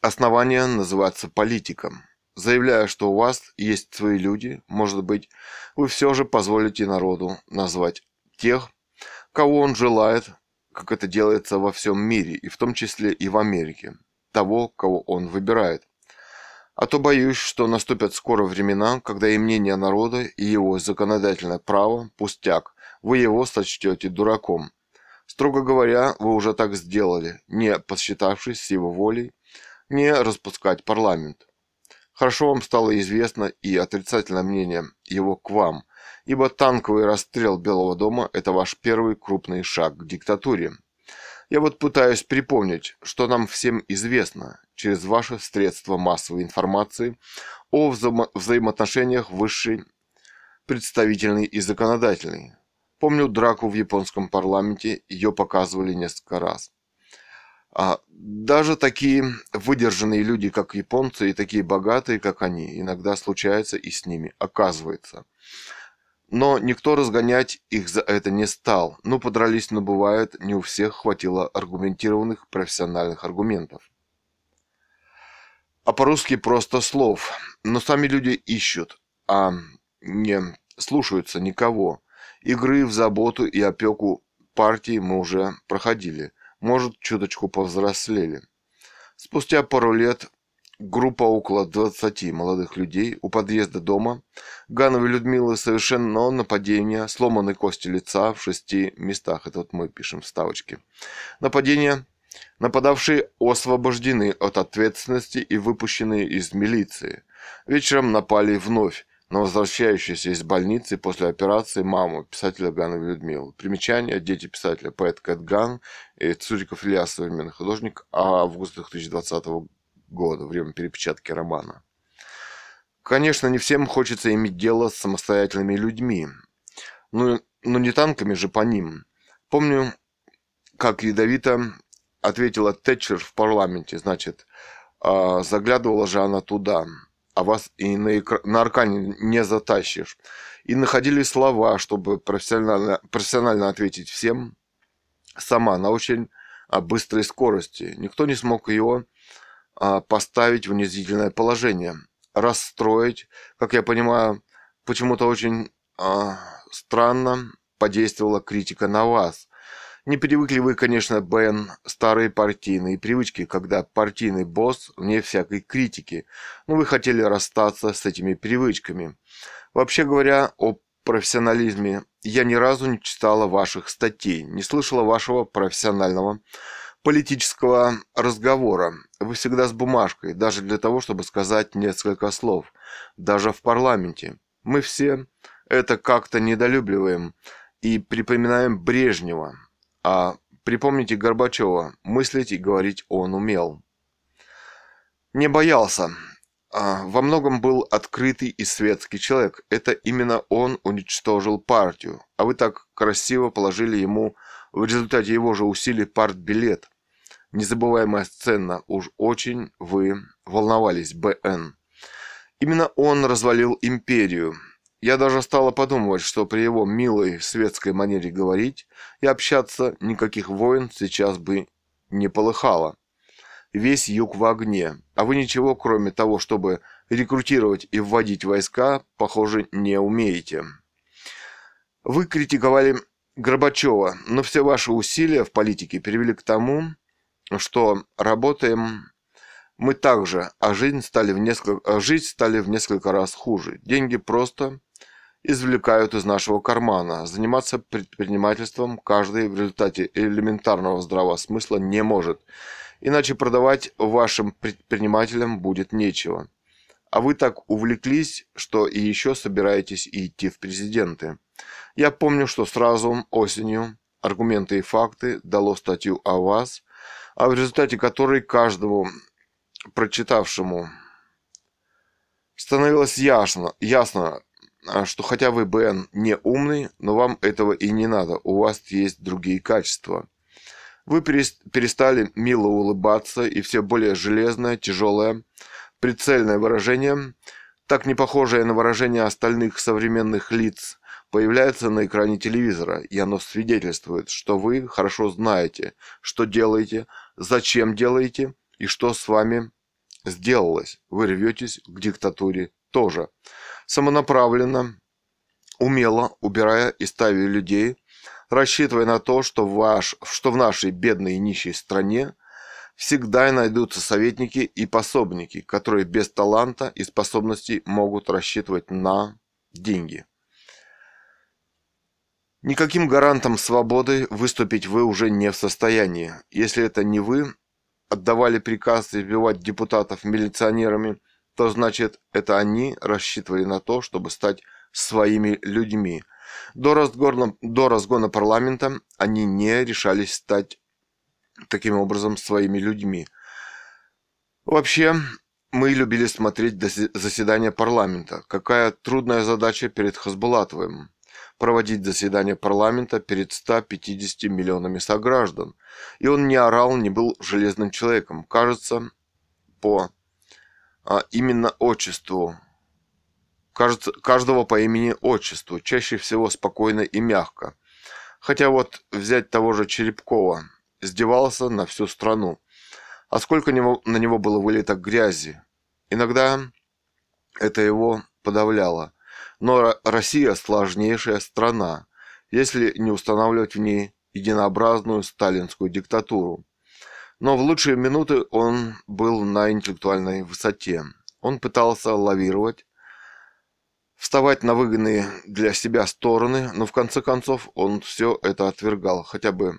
основания называться политиком. Заявляя, что у вас есть свои люди, может быть, вы все же позволите народу назвать тех, кого он желает, как это делается во всем мире, и в том числе и в Америке, того, кого он выбирает. А то боюсь, что наступят скоро времена, когда и мнение народа, и его законодательное право – пустяк, вы его сочтете дураком. Строго говоря, вы уже так сделали, не посчитавшись с его волей, не распускать парламент. Хорошо вам стало известно и отрицательное мнение его к вам, ибо танковый расстрел Белого дома – это ваш первый крупный шаг к диктатуре. Я вот пытаюсь припомнить, что нам всем известно через ваши средства массовой информации о вза взаимоотношениях высшей, представительной и законодательной. Помню драку в японском парламенте, ее показывали несколько раз. А даже такие выдержанные люди, как японцы, и такие богатые, как они, иногда случается и с ними, оказывается. Но никто разгонять их за это не стал. Ну, подрались, но бывает, не у всех хватило аргументированных профессиональных аргументов. А по-русски просто слов. Но сами люди ищут, а не слушаются никого. Игры в заботу и опеку партии мы уже проходили – может, чуточку повзрослели. Спустя пару лет группа около 20 молодых людей у подъезда дома Гановой Людмилы совершенно нападение, сломанной кости лица в шести местах. Это вот мы пишем вставочки. Нападение Нападавшие освобождены от ответственности и выпущены из милиции. Вечером напали вновь на возвращающуюся из больницы после операции маму писателя Гановой Людмилы. Примечание. Дети писателя поэт Кэт Ган и Цуриков Илья, современный художник, август 2020 года, время перепечатки романа. Конечно, не всем хочется иметь дело с самостоятельными людьми. Ну, но не танками же по ним. Помню, как ядовито ответила Тэтчер в парламенте, значит, а, заглядывала же она туда – а вас и на, экр... на аркане не затащишь. И находили слова, чтобы профессионально, профессионально ответить всем сама на очень а, быстрой скорости. Никто не смог ее а, поставить в унизительное положение, расстроить. Как я понимаю, почему-то очень а, странно подействовала критика на вас. Не привыкли вы, конечно, Бен, старые партийные привычки, когда партийный босс вне всякой критики, но вы хотели расстаться с этими привычками. Вообще говоря, о профессионализме я ни разу не читала ваших статей, не слышала вашего профессионального политического разговора. Вы всегда с бумажкой, даже для того, чтобы сказать несколько слов, даже в парламенте. Мы все это как-то недолюбливаем и припоминаем Брежнева, а припомните Горбачева, мыслить и говорить он умел. Не боялся. А, во многом был открытый и светский человек. Это именно он уничтожил партию. А вы так красиво положили ему в результате его же усилий партбилет. Незабываемая сцена. Уж очень вы волновались, БН. Именно он развалил империю. Я даже стала подумывать, что при его милой светской манере говорить и общаться никаких войн сейчас бы не полыхало. Весь юг в огне, а вы ничего, кроме того, чтобы рекрутировать и вводить войска, похоже, не умеете. Вы критиковали Горбачева, но все ваши усилия в политике привели к тому, что работаем мы также, а жизнь стали в несколько, жизнь стали в несколько раз хуже. Деньги просто извлекают из нашего кармана. Заниматься предпринимательством каждый в результате элементарного здравого смысла не может. Иначе продавать вашим предпринимателям будет нечего. А вы так увлеклись, что и еще собираетесь идти в президенты. Я помню, что сразу осенью аргументы и факты дало статью о вас а в результате которой каждому прочитавшему становилось ясно, ясно, а, что хотя вы, Бен, не умный, но вам этого и не надо, у вас есть другие качества. Вы перестали мило улыбаться, и все более железное, тяжелое, прицельное выражение, так не похожее на выражение остальных современных лиц, появляется на экране телевизора, и оно свидетельствует, что вы хорошо знаете, что делаете, зачем делаете и что с вами сделалось. Вы рветесь к диктатуре тоже. Самонаправленно, умело убирая и ставя людей, рассчитывая на то, что, ваш, что в нашей бедной и нищей стране всегда найдутся советники и пособники, которые без таланта и способностей могут рассчитывать на деньги. Никаким гарантом свободы выступить вы уже не в состоянии. Если это не вы отдавали приказ избивать депутатов милиционерами, то значит это они рассчитывали на то, чтобы стать своими людьми. До разгона, до разгона парламента они не решались стать таким образом своими людьми. Вообще, мы любили смотреть заседания парламента. Какая трудная задача перед Хасбулатовым проводить заседание парламента перед 150 миллионами сограждан. И он не орал, не был железным человеком. Кажется, по а, именно отчеству. Кажется, каждого по имени отчеству, чаще всего спокойно и мягко. Хотя вот взять того же Черепкова, издевался на всю страну. А сколько него, на него было вылито грязи. Иногда это его подавляло. Но Россия сложнейшая страна, если не устанавливать в ней единообразную сталинскую диктатуру. Но в лучшие минуты он был на интеллектуальной высоте. Он пытался лавировать, вставать на выгодные для себя стороны, но в конце концов он все это отвергал, хотя бы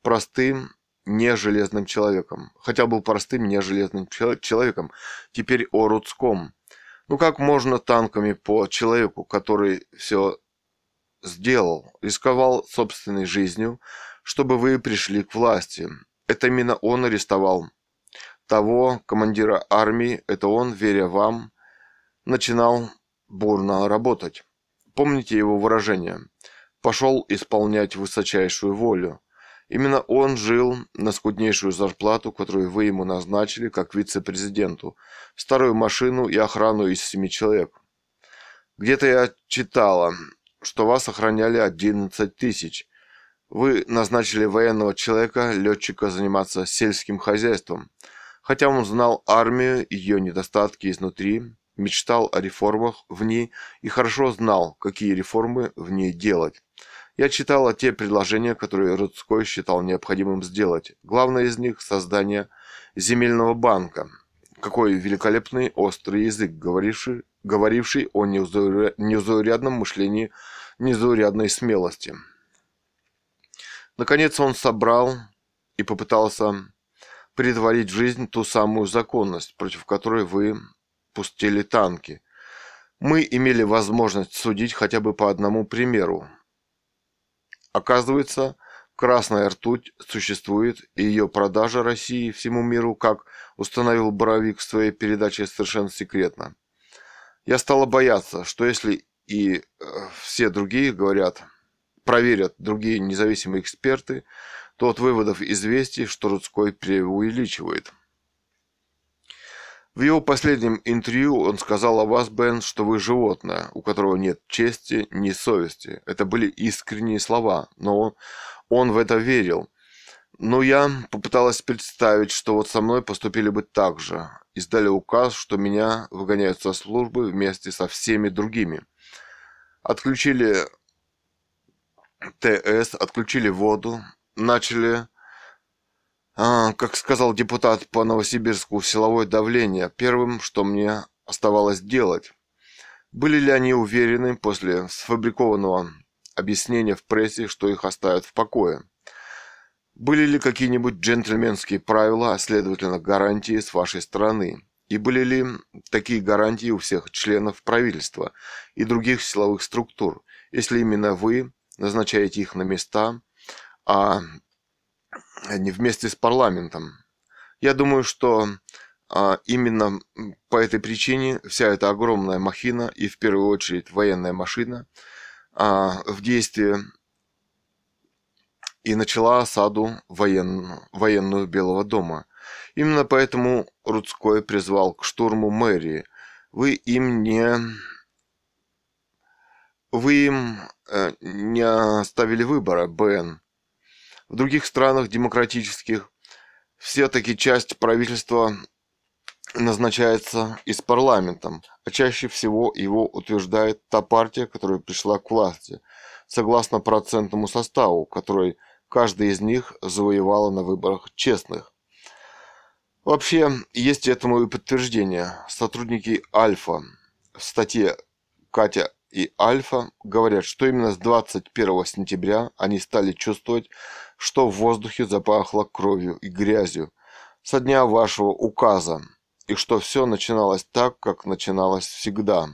простым, не железным человеком. Хотя был простым, не железным человеком. Теперь о Рудском. Ну как можно танками по человеку, который все сделал, рисковал собственной жизнью, чтобы вы пришли к власти? Это именно он арестовал того командира армии, это он, веря вам, начинал бурно работать. Помните его выражение «пошел исполнять высочайшую волю». Именно он жил на скуднейшую зарплату, которую вы ему назначили как вице-президенту, старую машину и охрану из семи человек. Где-то я читала, что вас охраняли 11 тысяч. Вы назначили военного человека, летчика, заниматься сельским хозяйством. Хотя он знал армию, ее недостатки изнутри, мечтал о реформах в ней и хорошо знал, какие реформы в ней делать. Я читала те предложения, которые Рудской считал необходимым сделать. Главное из них – создание земельного банка. Какой великолепный острый язык, говоривший, говоривший о незаурядном мышлении, незаурядной смелости. Наконец он собрал и попытался притворить в жизнь ту самую законность, против которой вы пустили танки. Мы имели возможность судить хотя бы по одному примеру. Оказывается, красная ртуть существует, и ее продажа России всему миру, как установил Боровик в своей передаче, совершенно секретно. Я стала бояться, что если и э, все другие говорят, проверят другие независимые эксперты, то от выводов известий, что Рудской преувеличивает. В его последнем интервью он сказал о вас, Бен, что вы животное, у которого нет чести ни совести. Это были искренние слова, но он, он в это верил. Но я попыталась представить, что вот со мной поступили бы так же. Издали указ, что меня выгоняют со службы вместе со всеми другими. Отключили ТС, отключили воду, начали а, как сказал депутат по Новосибирску, силовое давление. Первым, что мне оставалось делать. Были ли они уверены после сфабрикованного объяснения в прессе, что их оставят в покое? Были ли какие-нибудь джентльменские правила, а следовательно гарантии с вашей стороны? И были ли такие гарантии у всех членов правительства и других силовых структур, если именно вы назначаете их на места, а не вместе с парламентом. Я думаю, что а, именно по этой причине вся эта огромная махина и в первую очередь военная машина а, в действии и начала осаду военную, военную Белого дома. Именно поэтому Рудской призвал к штурму мэрии. Вы им не... Вы им э, не оставили выбора, БН. В других странах демократических все-таки часть правительства назначается из парламентом, а чаще всего его утверждает та партия, которая пришла к власти, согласно процентному составу, который каждая из них завоевала на выборах честных. Вообще, есть этому и подтверждение. Сотрудники Альфа в статье Катя и Альфа говорят, что именно с 21 сентября они стали чувствовать, что в воздухе запахло кровью и грязью со дня вашего указа, и что все начиналось так, как начиналось всегда.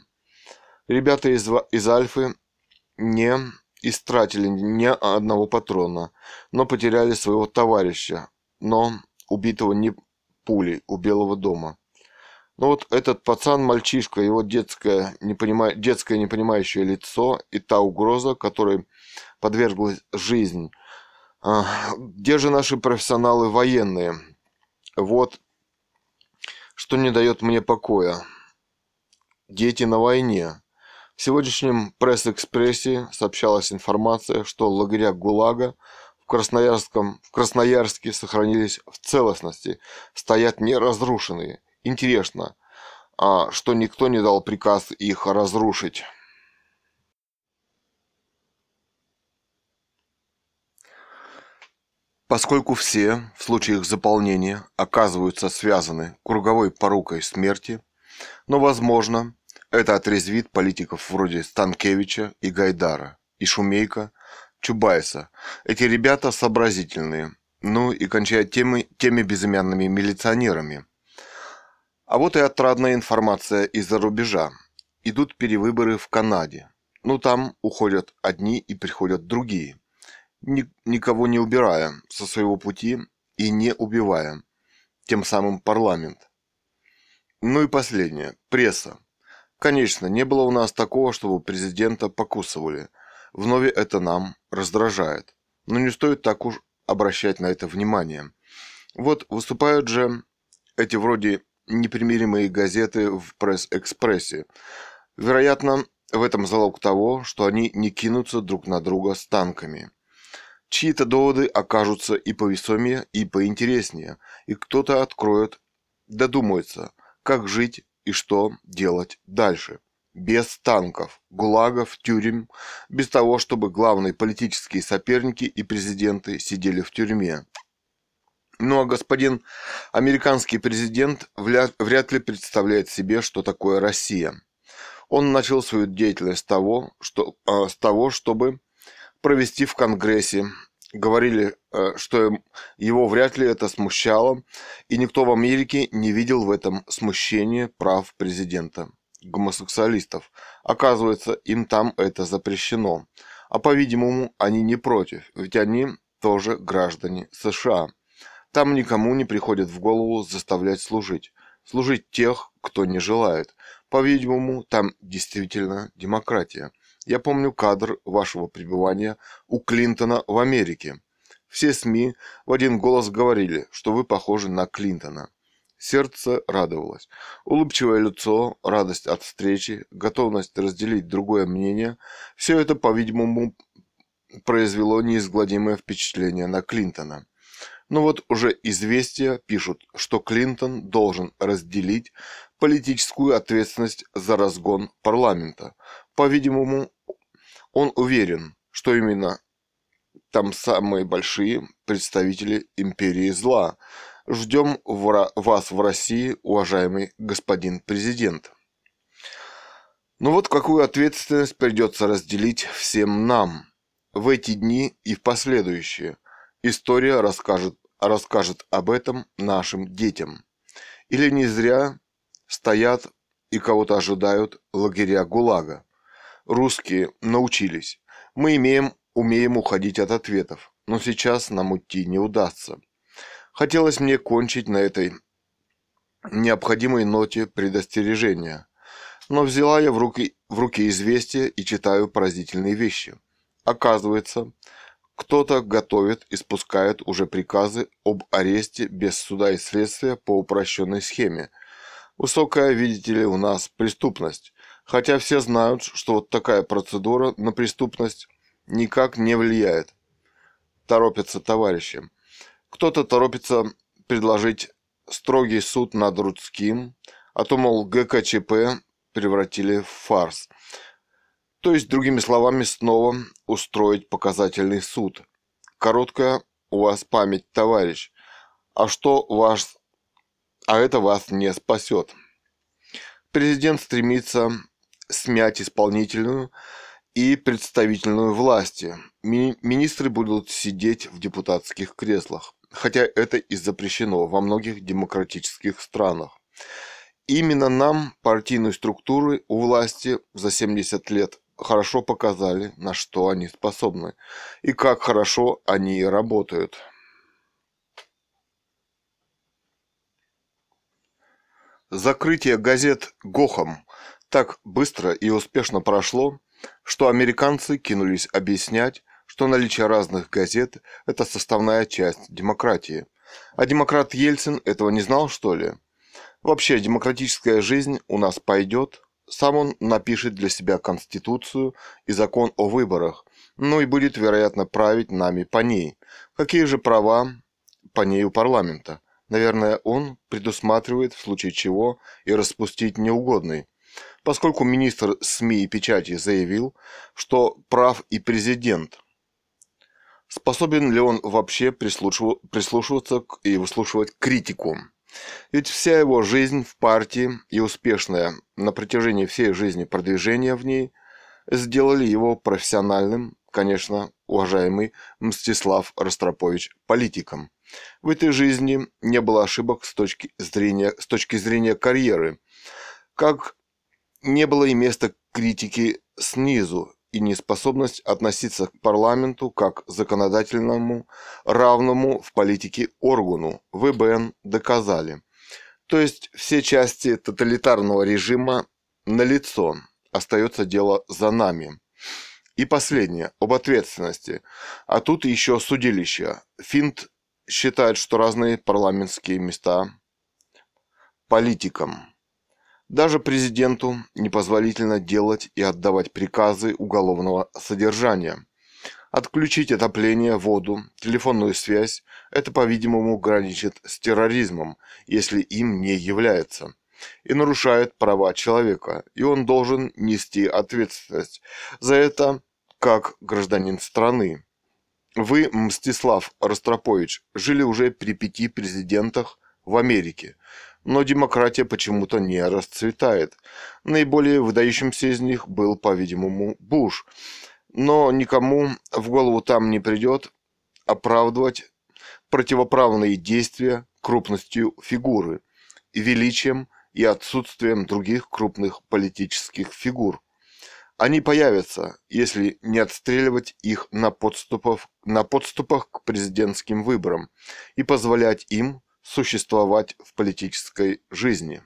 Ребята из, из Альфы не истратили ни одного патрона, но потеряли своего товарища, но убитого не пулей у Белого дома. Но вот этот пацан, мальчишка, его детское, не понима... детское непонимающее лицо и та угроза, которой подверглась жизнь. А, где же наши профессионалы военные? Вот что не дает мне покоя. Дети на войне. В сегодняшнем пресс-экспрессе сообщалась информация, что лагеря ГУЛАГа в, Красноярском, в Красноярске сохранились в целостности, стоят неразрушенные. Интересно, а что никто не дал приказ их разрушить. Поскольку все, в случае их заполнения, оказываются связаны круговой порукой смерти, но, возможно, это отрезвит политиков вроде Станкевича и Гайдара, и Шумейка, Чубайса. Эти ребята сообразительные, ну и кончая теми, теми безымянными милиционерами. А вот и отрадная информация из-за рубежа. Идут перевыборы в Канаде. Ну там уходят одни и приходят другие. Ни, никого не убирая со своего пути и не убивая. Тем самым парламент. Ну и последнее. Пресса. Конечно, не было у нас такого, чтобы президента покусывали. Вновь это нам раздражает. Но не стоит так уж обращать на это внимание. Вот выступают же эти вроде непримиримые газеты в пресс-экспрессе. Вероятно, в этом залог того, что они не кинутся друг на друга с танками. Чьи-то доводы окажутся и повесомее, и поинтереснее, и кто-то откроет, додумается, как жить и что делать дальше. Без танков, гулагов, тюрем, без того, чтобы главные политические соперники и президенты сидели в тюрьме. Ну а господин американский президент вряд ли представляет себе, что такое Россия. Он начал свою деятельность с того, что, э, с того чтобы провести в Конгрессе говорили, э, что его вряд ли это смущало, и никто в Америке не видел в этом смущения прав президента гомосексуалистов. Оказывается, им там это запрещено. А по-видимому, они не против, ведь они тоже граждане США. Там никому не приходит в голову заставлять служить. Служить тех, кто не желает. По-видимому, там действительно демократия. Я помню кадр вашего пребывания у Клинтона в Америке. Все СМИ в один голос говорили, что вы похожи на Клинтона. Сердце радовалось. Улыбчивое лицо, радость от встречи, готовность разделить другое мнение – все это, по-видимому, произвело неизгладимое впечатление на Клинтона. Но вот уже известия пишут, что Клинтон должен разделить политическую ответственность за разгон парламента. По-видимому, он уверен, что именно там самые большие представители империи зла. Ждем вас в России, уважаемый господин президент. Ну вот какую ответственность придется разделить всем нам в эти дни и в последующие. История расскажет, расскажет об этом нашим детям. Или не зря стоят и кого-то ожидают лагеря ГУЛАГа. Русские научились. Мы имеем, умеем уходить от ответов. но сейчас нам уйти не удастся. Хотелось мне кончить на этой необходимой ноте предостережения. Но взяла я в руки, в руки известие и читаю поразительные вещи. Оказывается, кто-то готовит и спускает уже приказы об аресте без суда и следствия по упрощенной схеме. Высокая, видите ли, у нас преступность. Хотя все знают, что вот такая процедура на преступность никак не влияет. Торопятся товарищи. Кто-то торопится предложить строгий суд над Рудским, а то, мол, ГКЧП превратили в фарс. То есть, другими словами, снова устроить показательный суд. Короткая у вас память, товарищ. А что вас... А это вас не спасет. Президент стремится смять исполнительную и представительную власти. Ми министры будут сидеть в депутатских креслах хотя это и запрещено во многих демократических странах. Именно нам партийные структуры у власти за 70 лет хорошо показали, на что они способны и как хорошо они работают. Закрытие газет Гохом так быстро и успешно прошло, что американцы кинулись объяснять, что наличие разных газет – это составная часть демократии. А демократ Ельцин этого не знал, что ли? Вообще, демократическая жизнь у нас пойдет. Сам он напишет для себя Конституцию и закон о выборах, ну и будет, вероятно, править нами по ней. Какие же права по ней у парламента? Наверное, он предусматривает, в случае чего, и распустить неугодный. Поскольку министр СМИ и печати заявил, что прав и президент – Способен ли он вообще прислушиваться и выслушивать критику? Ведь вся его жизнь в партии и успешное на протяжении всей жизни продвижение в ней сделали его профессиональным, конечно, уважаемый Мстислав Ростропович политиком. В этой жизни не было ошибок с точки зрения, с точки зрения карьеры, как не было и места критики снизу и неспособность относиться к парламенту как законодательному, равному в политике органу, ВБН доказали. То есть все части тоталитарного режима налицо, остается дело за нами. И последнее, об ответственности. А тут еще судилище. Финт считает, что разные парламентские места политикам. Даже президенту непозволительно делать и отдавать приказы уголовного содержания. Отключить отопление, воду, телефонную связь – это, по-видимому, граничит с терроризмом, если им не является. И нарушает права человека, и он должен нести ответственность за это как гражданин страны. Вы, Мстислав Ростропович, жили уже при пяти президентах в Америке но демократия почему-то не расцветает. Наиболее выдающимся из них был, по-видимому, Буш. Но никому в голову там не придет оправдывать противоправные действия крупностью фигуры, величием и отсутствием других крупных политических фигур. Они появятся, если не отстреливать их на, подступах, на подступах к президентским выборам и позволять им существовать в политической жизни.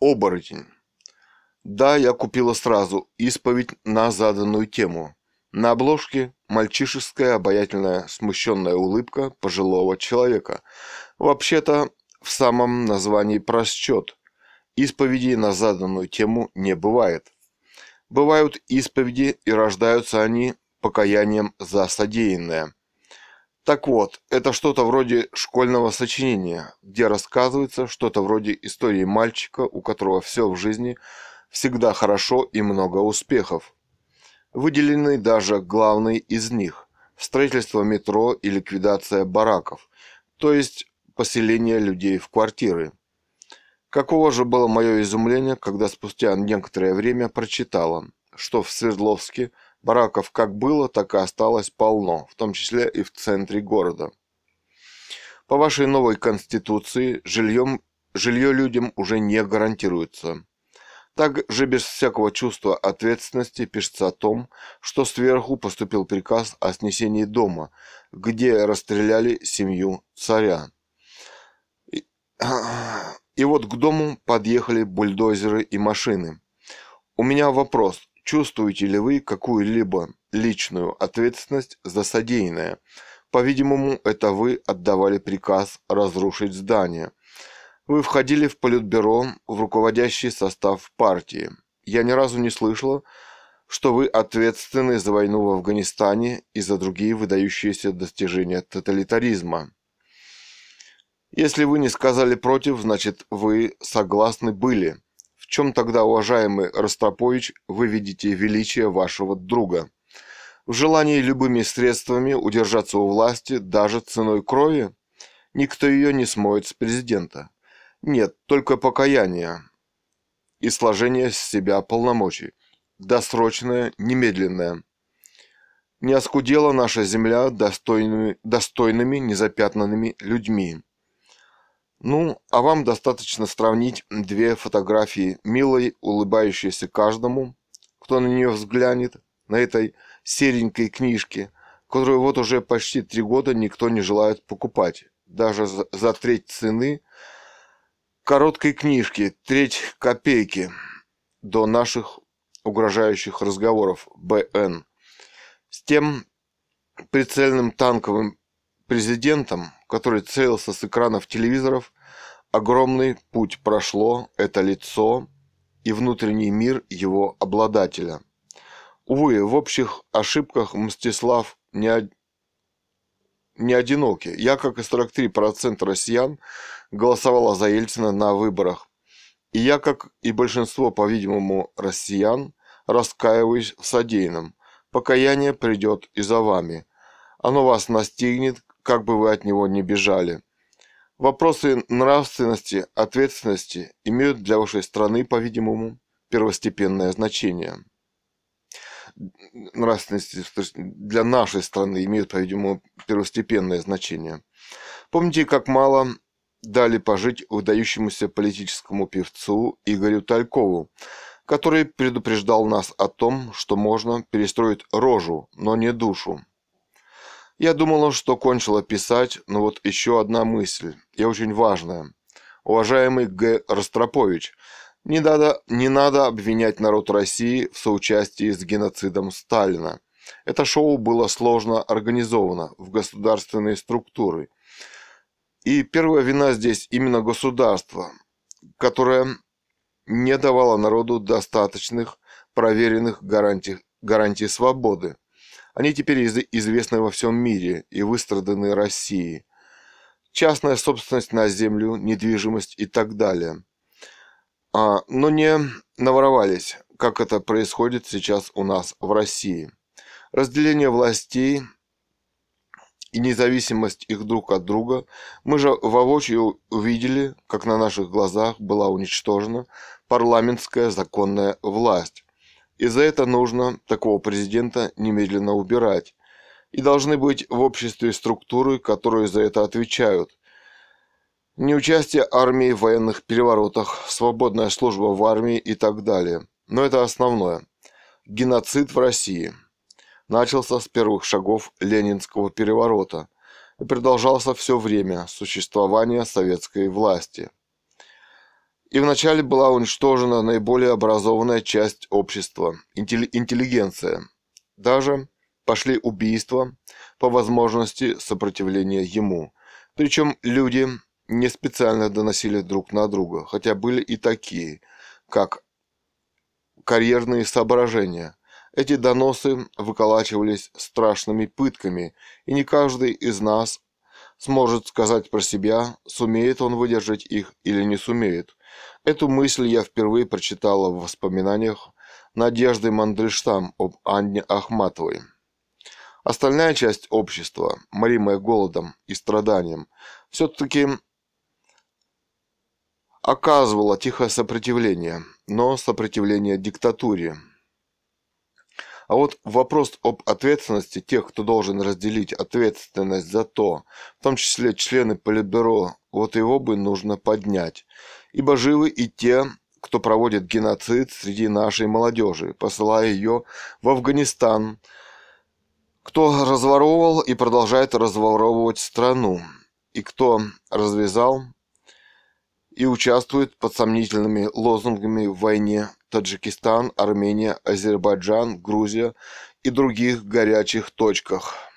Оборотень. Да, я купила сразу исповедь на заданную тему. На обложке мальчишеская обаятельная смущенная улыбка пожилого человека. Вообще-то в самом названии просчет. Исповеди на заданную тему не бывает. Бывают исповеди и рождаются они покаянием за содеянное – так вот, это что-то вроде школьного сочинения, где рассказывается что-то вроде истории мальчика, у которого все в жизни всегда хорошо и много успехов. Выделены даже главные из них – строительство метро и ликвидация бараков, то есть поселение людей в квартиры. Каково же было мое изумление, когда спустя некоторое время прочитала, что в Свердловске – Бараков как было, так и осталось полно, в том числе и в центре города. По вашей новой конституции жильем, жилье людям уже не гарантируется. Также без всякого чувства ответственности пишется о том, что сверху поступил приказ о снесении дома, где расстреляли семью царя. И, и вот к дому подъехали бульдозеры и машины. У меня вопрос. Чувствуете ли вы какую-либо личную ответственность за содеянное? По-видимому, это вы отдавали приказ разрушить здание – вы входили в политбюро, в руководящий состав партии. Я ни разу не слышала, что вы ответственны за войну в Афганистане и за другие выдающиеся достижения тоталитаризма. Если вы не сказали против, значит вы согласны были. Чем тогда, уважаемый Ростропович, вы видите величие вашего друга? В желании любыми средствами удержаться у власти даже ценой крови? Никто ее не смоет с президента. Нет, только покаяние и сложение с себя полномочий. Досрочное, немедленное. Не оскудела наша земля достойными, достойными незапятнанными людьми. Ну, а вам достаточно сравнить две фотографии милой, улыбающейся каждому, кто на нее взглянет, на этой серенькой книжке, которую вот уже почти три года никто не желает покупать, даже за, треть цены – короткой книжки «Треть копейки» до наших угрожающих разговоров. БН с тем прицельным танковым президентом, который целился с экранов телевизоров, огромный путь прошло это лицо и внутренний мир его обладателя. Увы, в общих ошибках Мстислав не, не одинокий. Я, как и 43% россиян, голосовала за Ельцина на выборах. И я, как и большинство, по-видимому, россиян, раскаиваюсь в содеянном. Покаяние придет и за вами. Оно вас настигнет, как бы вы от него не бежали. Вопросы нравственности, ответственности имеют для вашей страны, по-видимому, первостепенное значение. Нравственности для нашей страны имеют, по-видимому, первостепенное значение. Помните, как мало дали пожить выдающемуся политическому певцу Игорю Талькову, который предупреждал нас о том, что можно перестроить рожу, но не душу. Я думала, что кончила писать, но вот еще одна мысль, и очень важная. Уважаемый Г. Ростропович, не надо, не надо обвинять народ России в соучастии с геноцидом Сталина. Это шоу было сложно организовано в государственные структуры – и первая вина здесь именно государство, которое не давало народу достаточных проверенных гарантий, гарантий свободы. Они теперь известны во всем мире и выстраданы России. Частная собственность на землю, недвижимость и так далее. А, но не наворовались, как это происходит сейчас у нас в России. Разделение властей – и независимость их друг от друга, мы же воочию увидели, как на наших глазах была уничтожена парламентская законная власть. И за это нужно такого президента немедленно убирать. И должны быть в обществе структуры, которые за это отвечают. Неучастие армии в военных переворотах, свободная служба в армии и так далее. Но это основное. Геноцид в России – начался с первых шагов Ленинского переворота и продолжался все время существования советской власти. И вначале была уничтожена наиболее образованная часть общества – интеллигенция. Даже пошли убийства по возможности сопротивления ему. Причем люди не специально доносили друг на друга, хотя были и такие, как карьерные соображения – эти доносы выколачивались страшными пытками, и не каждый из нас сможет сказать про себя, сумеет он выдержать их или не сумеет. Эту мысль я впервые прочитала в воспоминаниях Надежды Мандельштам об Анне Ахматовой. Остальная часть общества, моримая голодом и страданием, все-таки оказывала тихое сопротивление, но сопротивление диктатуре, а вот вопрос об ответственности тех, кто должен разделить ответственность за то, в том числе члены Политбюро, вот его бы нужно поднять. Ибо живы и те, кто проводит геноцид среди нашей молодежи, посылая ее в Афганистан, кто разворовывал и продолжает разворовывать страну, и кто развязал и участвует под сомнительными лозунгами в войне Таджикистан, Армения, Азербайджан, Грузия и других горячих точках.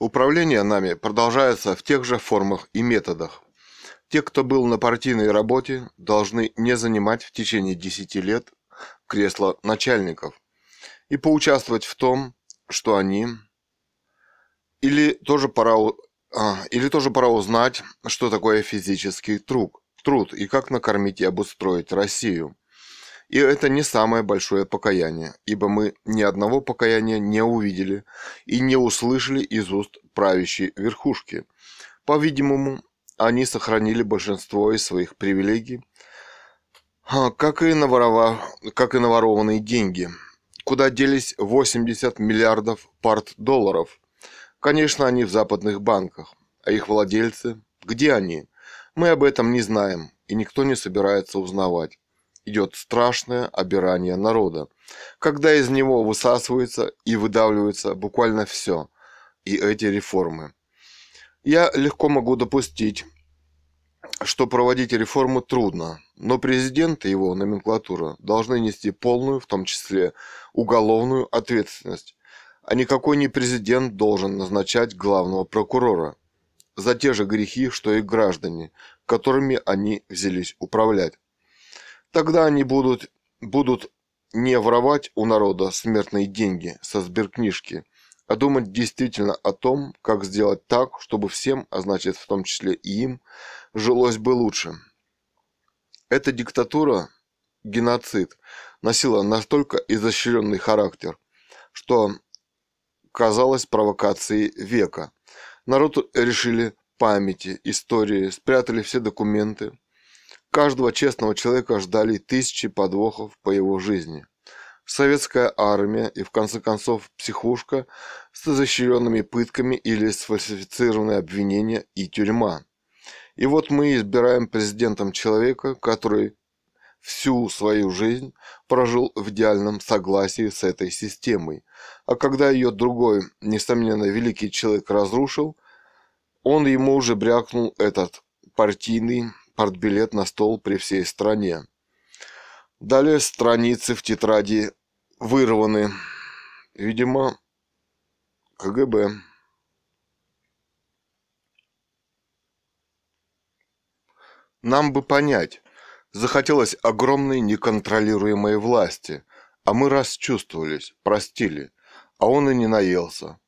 Управление нами продолжается в тех же формах и методах. Те, кто был на партийной работе, должны не занимать в течение 10 лет кресло начальников и поучаствовать в том, что они или тоже пора а, или тоже пора узнать, что такое физический труд, труд и как накормить и обустроить Россию. И это не самое большое покаяние, ибо мы ни одного покаяния не увидели и не услышали из уст правящей верхушки. По-видимому, они сохранили большинство из своих привилегий, а, как и, наворова... как и наворованные деньги. Куда делись 80 миллиардов парт долларов – Конечно, они в западных банках. А их владельцы? Где они? Мы об этом не знаем, и никто не собирается узнавать. Идет страшное обирание народа, когда из него высасывается и выдавливается буквально все, и эти реформы. Я легко могу допустить, что проводить реформы трудно, но президент и его номенклатура должны нести полную, в том числе уголовную ответственность а никакой не президент должен назначать главного прокурора за те же грехи, что и граждане, которыми они взялись управлять. Тогда они будут, будут не воровать у народа смертные деньги со сберкнижки, а думать действительно о том, как сделать так, чтобы всем, а значит в том числе и им, жилось бы лучше. Эта диктатура, геноцид, носила настолько изощренный характер, что казалось провокацией века. Народ решили памяти, истории, спрятали все документы. Каждого честного человека ждали тысячи подвохов по его жизни. Советская армия и, в конце концов, психушка с изощренными пытками или сфальсифицированные обвинения и тюрьма. И вот мы избираем президентом человека, который всю свою жизнь прожил в идеальном согласии с этой системой. А когда ее другой, несомненно, великий человек разрушил, он ему уже брякнул этот партийный портбилет на стол при всей стране. Далее страницы в тетради вырваны. Видимо, КГБ. Нам бы понять, Захотелось огромной неконтролируемой власти, а мы расчувствовались, простили, а он и не наелся.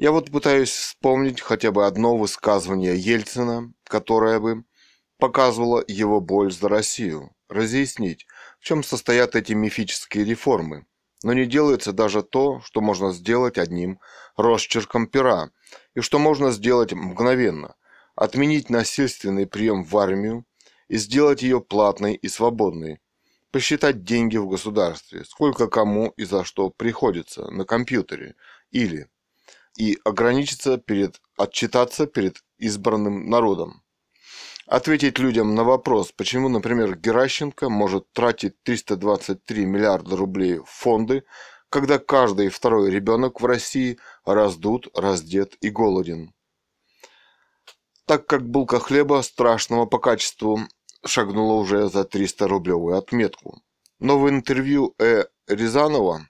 Я вот пытаюсь вспомнить хотя бы одно высказывание Ельцина, которое бы показывало его боль за Россию, разъяснить, в чем состоят эти мифические реформы. Но не делается даже то, что можно сделать одним росчерком пера, и что можно сделать мгновенно. Отменить насильственный прием в армию, и сделать ее платной и свободной. Посчитать деньги в государстве, сколько кому и за что приходится на компьютере или и ограничиться перед отчитаться перед избранным народом. Ответить людям на вопрос, почему, например, Геращенко может тратить 323 миллиарда рублей в фонды, когда каждый второй ребенок в России раздут, раздет и голоден. Так как булка хлеба страшного по качеству шагнула уже за 300-рублевую отметку. Но в интервью Э. Рязанова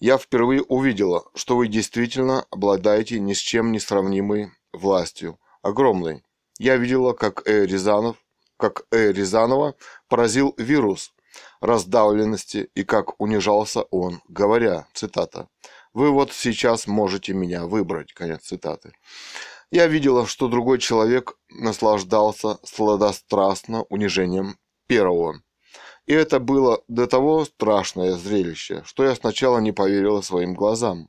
я впервые увидела, что вы действительно обладаете ни с чем не сравнимой властью, огромной. Я видела, как Э. Рязанов, как Э. Рязанова поразил вирус раздавленности и как унижался он, говоря, цитата, «Вы вот сейчас можете меня выбрать», конец цитаты. Я видела, что другой человек наслаждался сладострастно унижением первого. И это было до того страшное зрелище, что я сначала не поверила своим глазам.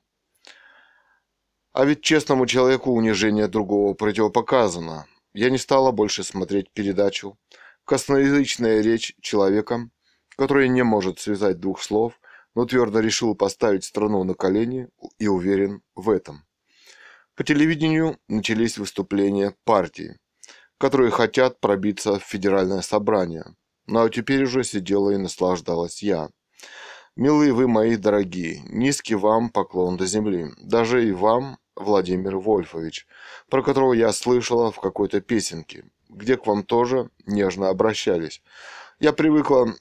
А ведь честному человеку унижение другого противопоказано. Я не стала больше смотреть передачу. Косноязычная речь человека, который не может связать двух слов, но твердо решил поставить страну на колени и уверен в этом. По телевидению начались выступления партий, которые хотят пробиться в федеральное собрание. Ну а теперь уже сидела и наслаждалась я. Милые вы мои дорогие, низкий вам поклон до земли. Даже и вам, Владимир Вольфович, про которого я слышала в какой-то песенке, где к вам тоже нежно обращались. Я привыкла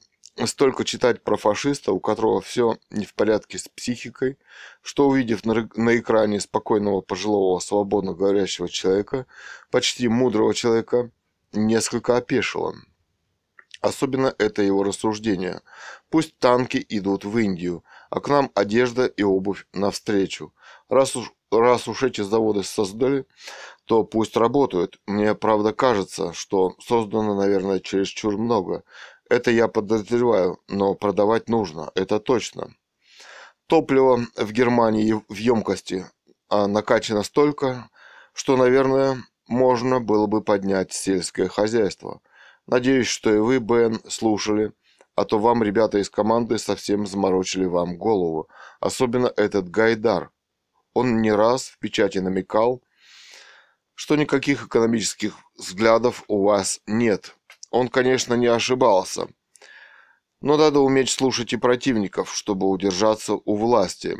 столько читать про фашиста, у которого все не в порядке с психикой, что увидев на, экране спокойного пожилого свободно говорящего человека, почти мудрого человека, несколько опешила. Особенно это его рассуждение. Пусть танки идут в Индию, а к нам одежда и обувь навстречу. Раз уж, раз уж эти заводы создали, то пусть работают. Мне правда кажется, что создано, наверное, чересчур много. Это я подозреваю, но продавать нужно, это точно. Топливо в Германии в емкости а накачано столько, что, наверное, можно было бы поднять сельское хозяйство. Надеюсь, что и вы, Бен, слушали, а то вам ребята из команды совсем заморочили вам голову. Особенно этот Гайдар. Он не раз в печати намекал, что никаких экономических взглядов у вас нет, он, конечно, не ошибался. Но надо уметь слушать и противников, чтобы удержаться у власти,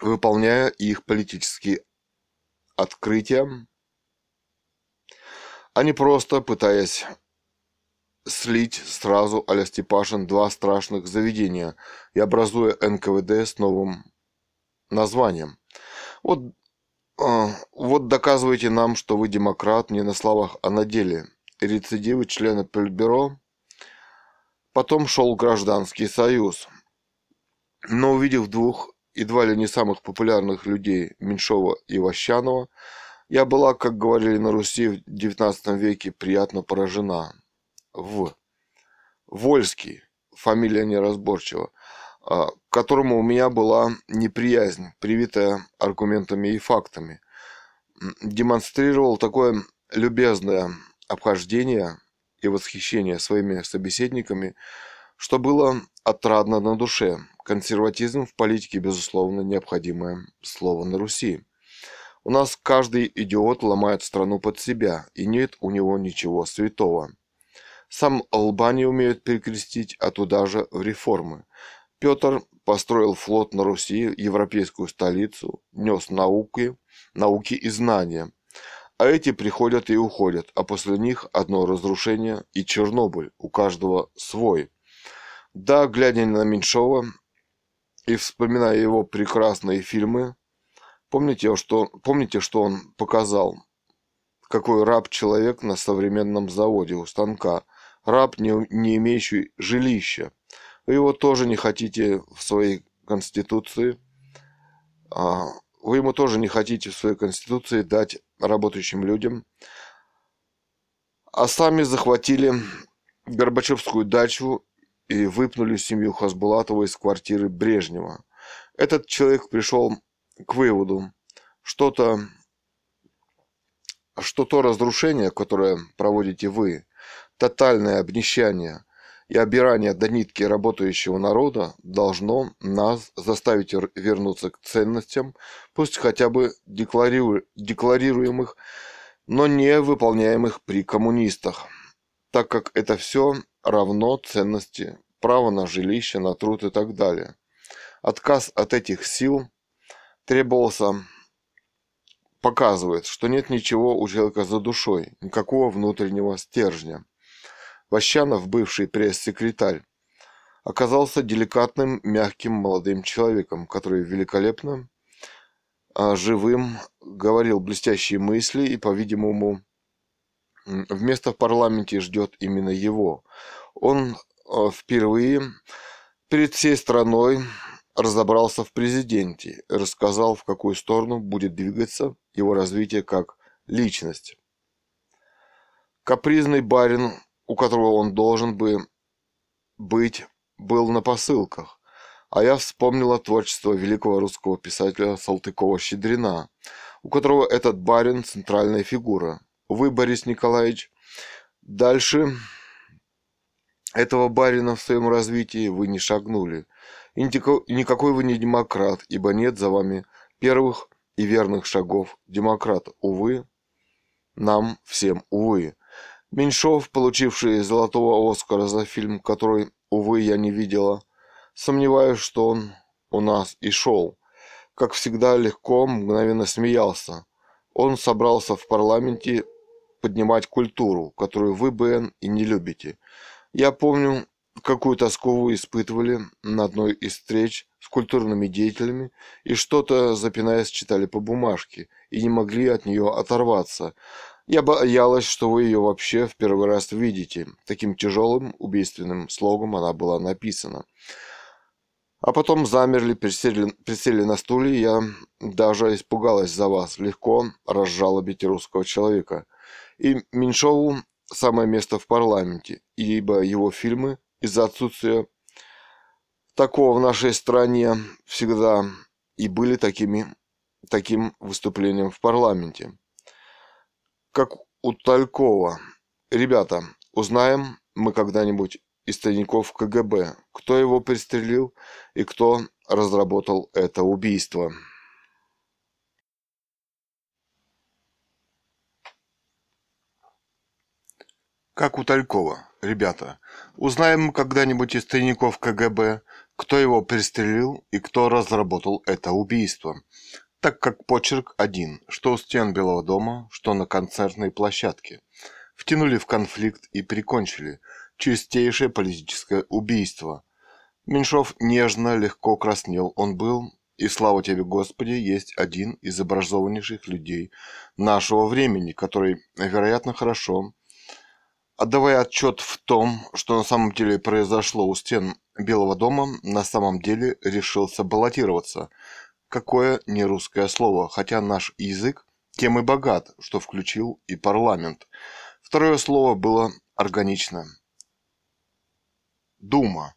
выполняя их политические открытия, а не просто пытаясь слить сразу а Степашин два страшных заведения и образуя НКВД с новым названием. Вот, э, вот доказывайте нам, что вы демократ не на словах, а на деле рецидивы члена Политбюро. Потом шел гражданский союз. Но увидев двух едва ли не самых популярных людей Меньшова и Ващанова, я была, как говорили на Руси в XIX веке, приятно поражена. В. Вольский, фамилия неразборчива, а, к которому у меня была неприязнь, привитая аргументами и фактами. Демонстрировал такое любезное обхождения и восхищения своими собеседниками, что было отрадно на душе. Консерватизм в политике, безусловно, необходимое слово на Руси. У нас каждый идиот ломает страну под себя, и нет у него ничего святого. Сам лба не умеют перекрестить, а туда же в реформы. Петр построил флот на Руси, европейскую столицу, нес науки, науки и знания – а эти приходят и уходят, а после них одно разрушение и Чернобыль, у каждого свой. Да, глядя на Меньшова и вспоминая его прекрасные фильмы, помните, что, помните, что он показал? Какой раб человек на современном заводе у станка. Раб, не, не имеющий жилища. Вы его тоже не хотите в своей конституции. А, вы ему тоже не хотите в своей конституции дать работающим людям, а сами захватили Горбачевскую дачу и выпнули семью Хасбулатова из квартиры Брежнева. Этот человек пришел к выводу, что-то что то разрушение, которое проводите вы, тотальное обнищание и обирание до нитки работающего народа должно нас заставить вернуться к ценностям, пусть хотя бы декларируемых, но не выполняемых при коммунистах, так как это все равно ценности, право на жилище, на труд и так далее. Отказ от этих сил требовался показывает, что нет ничего у человека за душой, никакого внутреннего стержня. Ващанов, бывший пресс-секретарь, оказался деликатным, мягким молодым человеком, который великолепно а, живым говорил блестящие мысли и, по-видимому, вместо в парламенте ждет именно его. Он а, впервые перед всей страной разобрался в президенте, рассказал, в какую сторону будет двигаться его развитие как личность. Капризный барин у которого он должен бы быть, был на посылках. А я вспомнила творчество великого русского писателя Салтыкова-Щедрина, у которого этот барин – центральная фигура. Вы, Борис Николаевич, дальше этого барина в своем развитии вы не шагнули. И никакой вы не демократ, ибо нет за вами первых и верных шагов демократ. Увы, нам всем увы. Меньшов, получивший золотого Оскара за фильм, который, увы, я не видела, сомневаюсь, что он у нас и шел. Как всегда, легко, мгновенно смеялся. Он собрался в парламенте поднимать культуру, которую вы, Бен, и не любите. Я помню, какую тоску вы испытывали на одной из встреч с культурными деятелями и что-то, запинаясь, читали по бумажке и не могли от нее оторваться. Я боялась, что вы ее вообще в первый раз видите. Таким тяжелым, убийственным слогом она была написана. А потом замерли, присели, присели на стуле, я даже испугалась за вас. Легко разжалобить русского человека. И Меньшову самое место в парламенте, ибо его фильмы из-за отсутствия такого в нашей стране всегда и были такими, таким выступлением в парламенте. Как у Талькова. Ребята, узнаем мы когда-нибудь из тайников КГБ, кто его пристрелил и кто разработал это убийство. Как у Талькова. Ребята, узнаем мы когда-нибудь из тайников КГБ, кто его пристрелил и кто разработал это убийство. Так как почерк один, что у стен Белого дома, что на концертной площадке. Втянули в конфликт и прикончили. Чистейшее политическое убийство. Меньшов нежно, легко краснел. Он был, и слава тебе, Господи, есть один из образованнейших людей нашего времени, который, вероятно, хорошо Отдавая отчет в том, что на самом деле произошло у стен Белого дома, на самом деле решился баллотироваться. Какое не русское слово, хотя наш язык тем и богат, что включил и парламент. Второе слово было органично. Дума.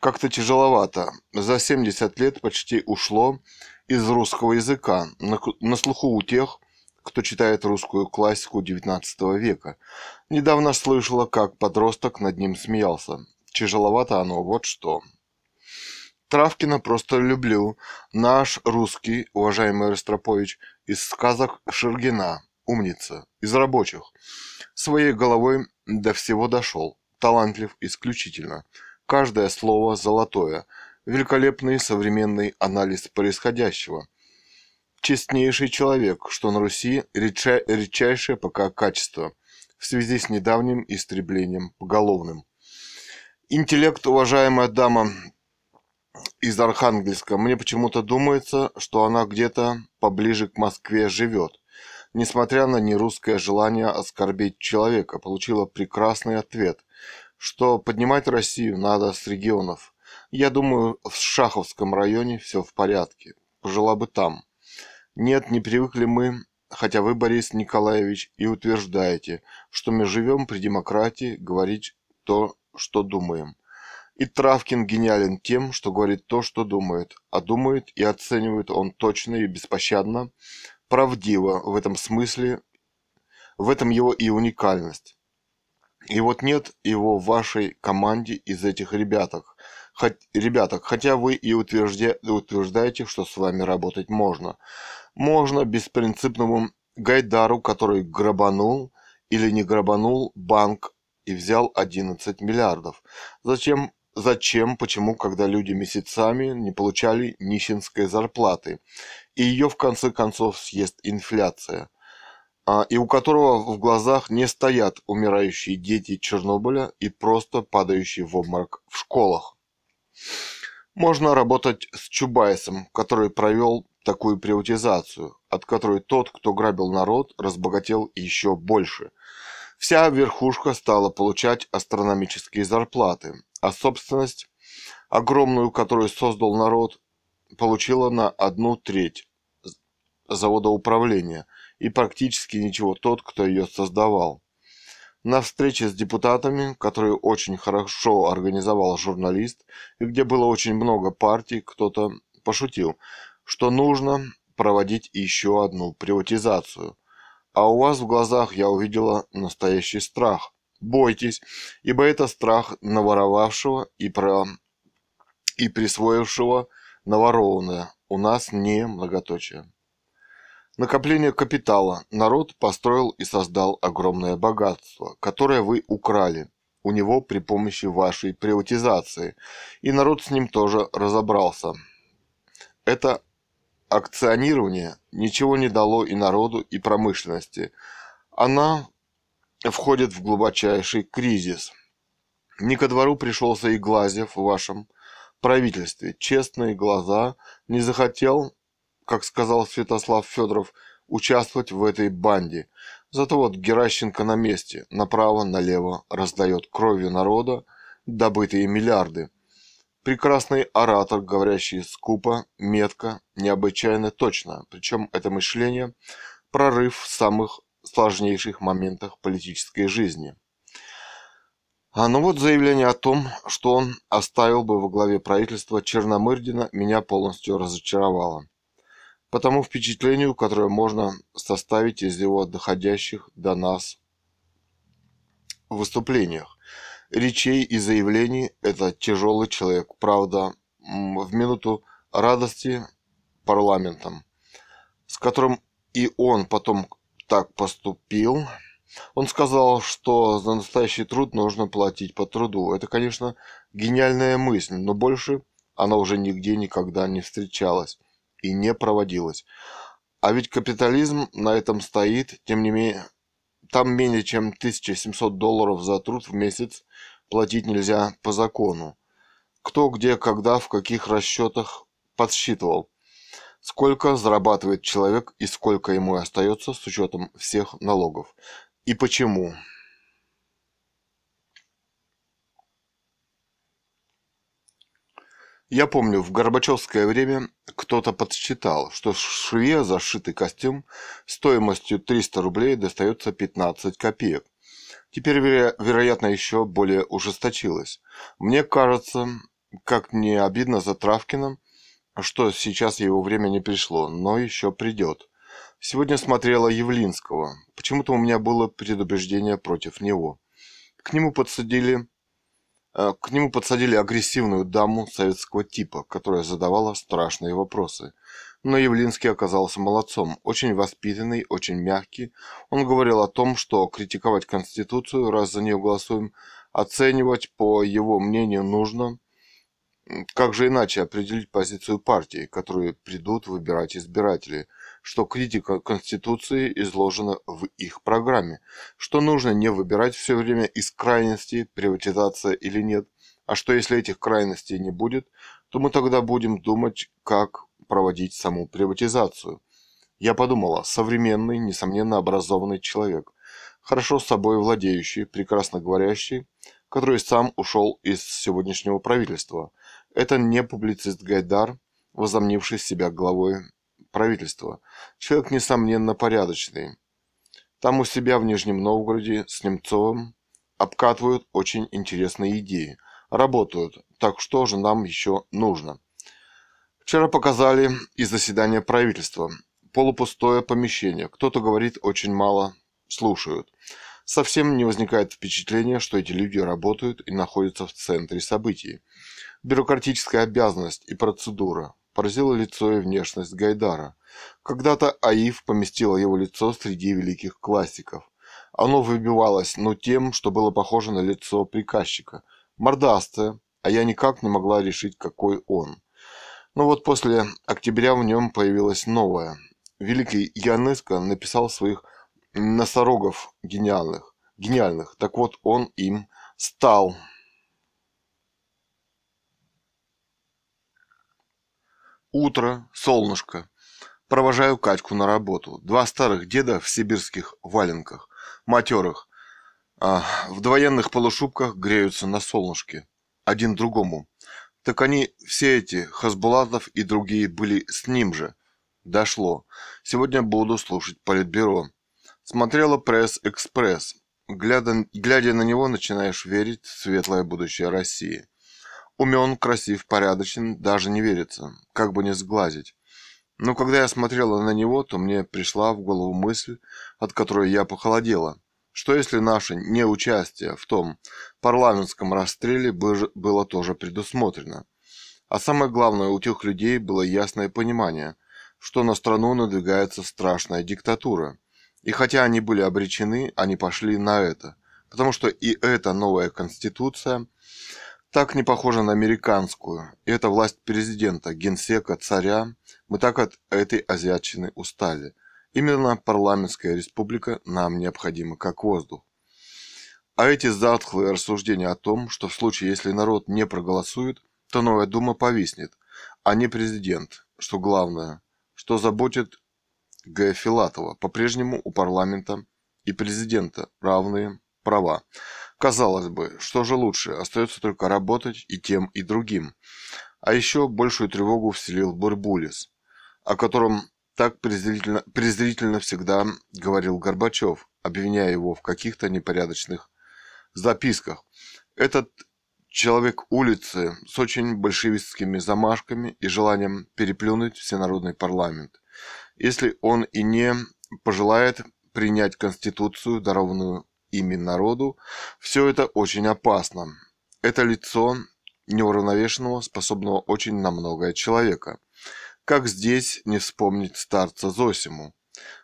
Как-то тяжеловато. За 70 лет почти ушло из русского языка. На, на слуху у тех, кто читает русскую классику XIX века. Недавно слышала, как подросток над ним смеялся. Тяжеловато оно, вот что. Травкина просто люблю. Наш русский, уважаемый Ростропович, из сказок Шергина. Умница. Из рабочих. Своей головой до всего дошел. Талантлив исключительно. Каждое слово золотое. Великолепный современный анализ происходящего честнейший человек, что на Руси редча, редчайшее пока качество в связи с недавним истреблением поголовным. Интеллект, уважаемая дама из Архангельска, мне почему-то думается, что она где-то поближе к Москве живет. Несмотря на нерусское желание оскорбить человека, получила прекрасный ответ, что поднимать Россию надо с регионов. Я думаю, в Шаховском районе все в порядке. Пожила бы там. Нет, не привыкли мы, хотя вы, Борис Николаевич, и утверждаете, что мы живем при демократии, говорить то, что думаем. И Травкин гениален тем, что говорит то, что думает, а думает и оценивает он точно и беспощадно, правдиво в этом смысле, в этом его и уникальность. И вот нет его в вашей команде из этих ребяток, хоть, ребяток, хотя вы и утверждаете, что с вами работать можно можно беспринципному Гайдару, который грабанул или не грабанул банк и взял 11 миллиардов. Зачем, зачем, почему, когда люди месяцами не получали нищенской зарплаты, и ее в конце концов съест инфляция, а, и у которого в глазах не стоят умирающие дети Чернобыля и просто падающие в обморок в школах. Можно работать с Чубайсом, который провел такую приватизацию, от которой тот, кто грабил народ, разбогател еще больше. Вся верхушка стала получать астрономические зарплаты, а собственность, огромную, которую создал народ, получила на одну треть завода управления и практически ничего тот, кто ее создавал. На встрече с депутатами, которую очень хорошо организовал журналист, и где было очень много партий, кто-то пошутил – что нужно проводить еще одну приватизацию. А у вас в глазах я увидела настоящий страх. Бойтесь, ибо это страх наворовавшего и, про... и присвоившего наворованное. У нас не многоточие. Накопление капитала. Народ построил и создал огромное богатство, которое вы украли у него при помощи вашей приватизации. И народ с ним тоже разобрался. Это акционирование ничего не дало и народу, и промышленности. Она входит в глубочайший кризис. Не ко двору пришелся и Глазев в вашем правительстве. Честные глаза не захотел как сказал Святослав Федоров, участвовать в этой банде. Зато вот Геращенко на месте, направо-налево раздает кровью народа добытые миллиарды. Прекрасный оратор, говорящий скупо, метко, необычайно точно. Причем это мышление – прорыв в самых сложнейших моментах политической жизни. А ну вот заявление о том, что он оставил бы во главе правительства Черномырдина, меня полностью разочаровало по тому впечатлению, которое можно составить из его доходящих до нас выступлениях. Речей и заявлений – это тяжелый человек, правда, в минуту радости парламентом, с которым и он потом так поступил. Он сказал, что за настоящий труд нужно платить по труду. Это, конечно, гениальная мысль, но больше она уже нигде никогда не встречалась и не проводилось. А ведь капитализм на этом стоит, тем не менее, там менее чем 1700 долларов за труд в месяц платить нельзя по закону. Кто, где, когда, в каких расчетах подсчитывал. Сколько зарабатывает человек и сколько ему остается с учетом всех налогов. И почему. Я помню, в Горбачевское время кто-то подсчитал, что шве зашитый костюм стоимостью 300 рублей достается 15 копеек. Теперь, веро- вероятно, еще более ужесточилось. Мне кажется, как не обидно за Травкина, что сейчас его время не пришло, но еще придет. Сегодня смотрела Явлинского. Почему-то у меня было предубеждение против него. К нему подсадили к нему подсадили агрессивную даму советского типа, которая задавала страшные вопросы. Но Явлинский оказался молодцом, очень воспитанный, очень мягкий. Он говорил о том, что критиковать Конституцию, раз за нее голосуем, оценивать, по его мнению, нужно. Как же иначе определить позицию партии, которую придут выбирать избиратели – что критика Конституции изложена в их программе, что нужно не выбирать все время из крайностей, приватизация или нет, а что если этих крайностей не будет, то мы тогда будем думать, как проводить саму приватизацию. Я подумала, современный, несомненно образованный человек, хорошо с собой владеющий, прекрасно говорящий, который сам ушел из сегодняшнего правительства. Это не публицист Гайдар, возомнивший себя главой правительства. Человек, несомненно, порядочный. Там у себя в Нижнем Новгороде с Немцовым обкатывают очень интересные идеи. Работают. Так что же нам еще нужно? Вчера показали и заседание правительства. Полупустое помещение. Кто-то говорит очень мало, слушают. Совсем не возникает впечатления, что эти люди работают и находятся в центре событий. Бюрократическая обязанность и процедура поразило лицо и внешность Гайдара. Когда-то Аив поместила его лицо среди великих классиков. Оно выбивалось, но тем, что было похоже на лицо приказчика. Мордастое, а я никак не могла решить, какой он. Но вот после октября в нем появилось новое. Великий Яныско написал своих носорогов гениальных. Гениальных. Так вот он им стал. Утро, солнышко. Провожаю Катьку на работу. Два старых деда в сибирских валенках, матерых, а, в довоенных полушубках греются на солнышке. Один другому. Так они, все эти, Хасбулатов и другие, были с ним же. Дошло. Сегодня буду слушать Политбюро. Смотрела пресс-экспресс. Глядя, глядя на него, начинаешь верить в светлое будущее России. Умен, красив, порядочен, даже не верится, как бы не сглазить. Но когда я смотрела на него, то мне пришла в голову мысль, от которой я похолодела. Что если наше неучастие в том парламентском расстреле было тоже предусмотрено? А самое главное, у тех людей было ясное понимание, что на страну надвигается страшная диктатура. И хотя они были обречены, они пошли на это, потому что и эта новая конституция так не похожа на американскую. И это власть президента, генсека, царя. Мы так от этой азиатчины устали. Именно парламентская республика нам необходима как воздух. А эти затхлые рассуждения о том, что в случае, если народ не проголосует, то новая дума повиснет, а не президент, что главное, что заботит Г. Филатова. По-прежнему у парламента и президента равные права. Казалось бы, что же лучше, остается только работать и тем, и другим. А еще большую тревогу вселил Бурбулис, о котором так презрительно, презрительно всегда говорил Горбачев, обвиняя его в каких-то непорядочных записках. Этот человек улицы с очень большевистскими замашками и желанием переплюнуть всенародный парламент. Если он и не пожелает принять конституцию, дарованную ими народу, все это очень опасно. Это лицо неуравновешенного, способного очень на многое человека. Как здесь не вспомнить старца Зосиму?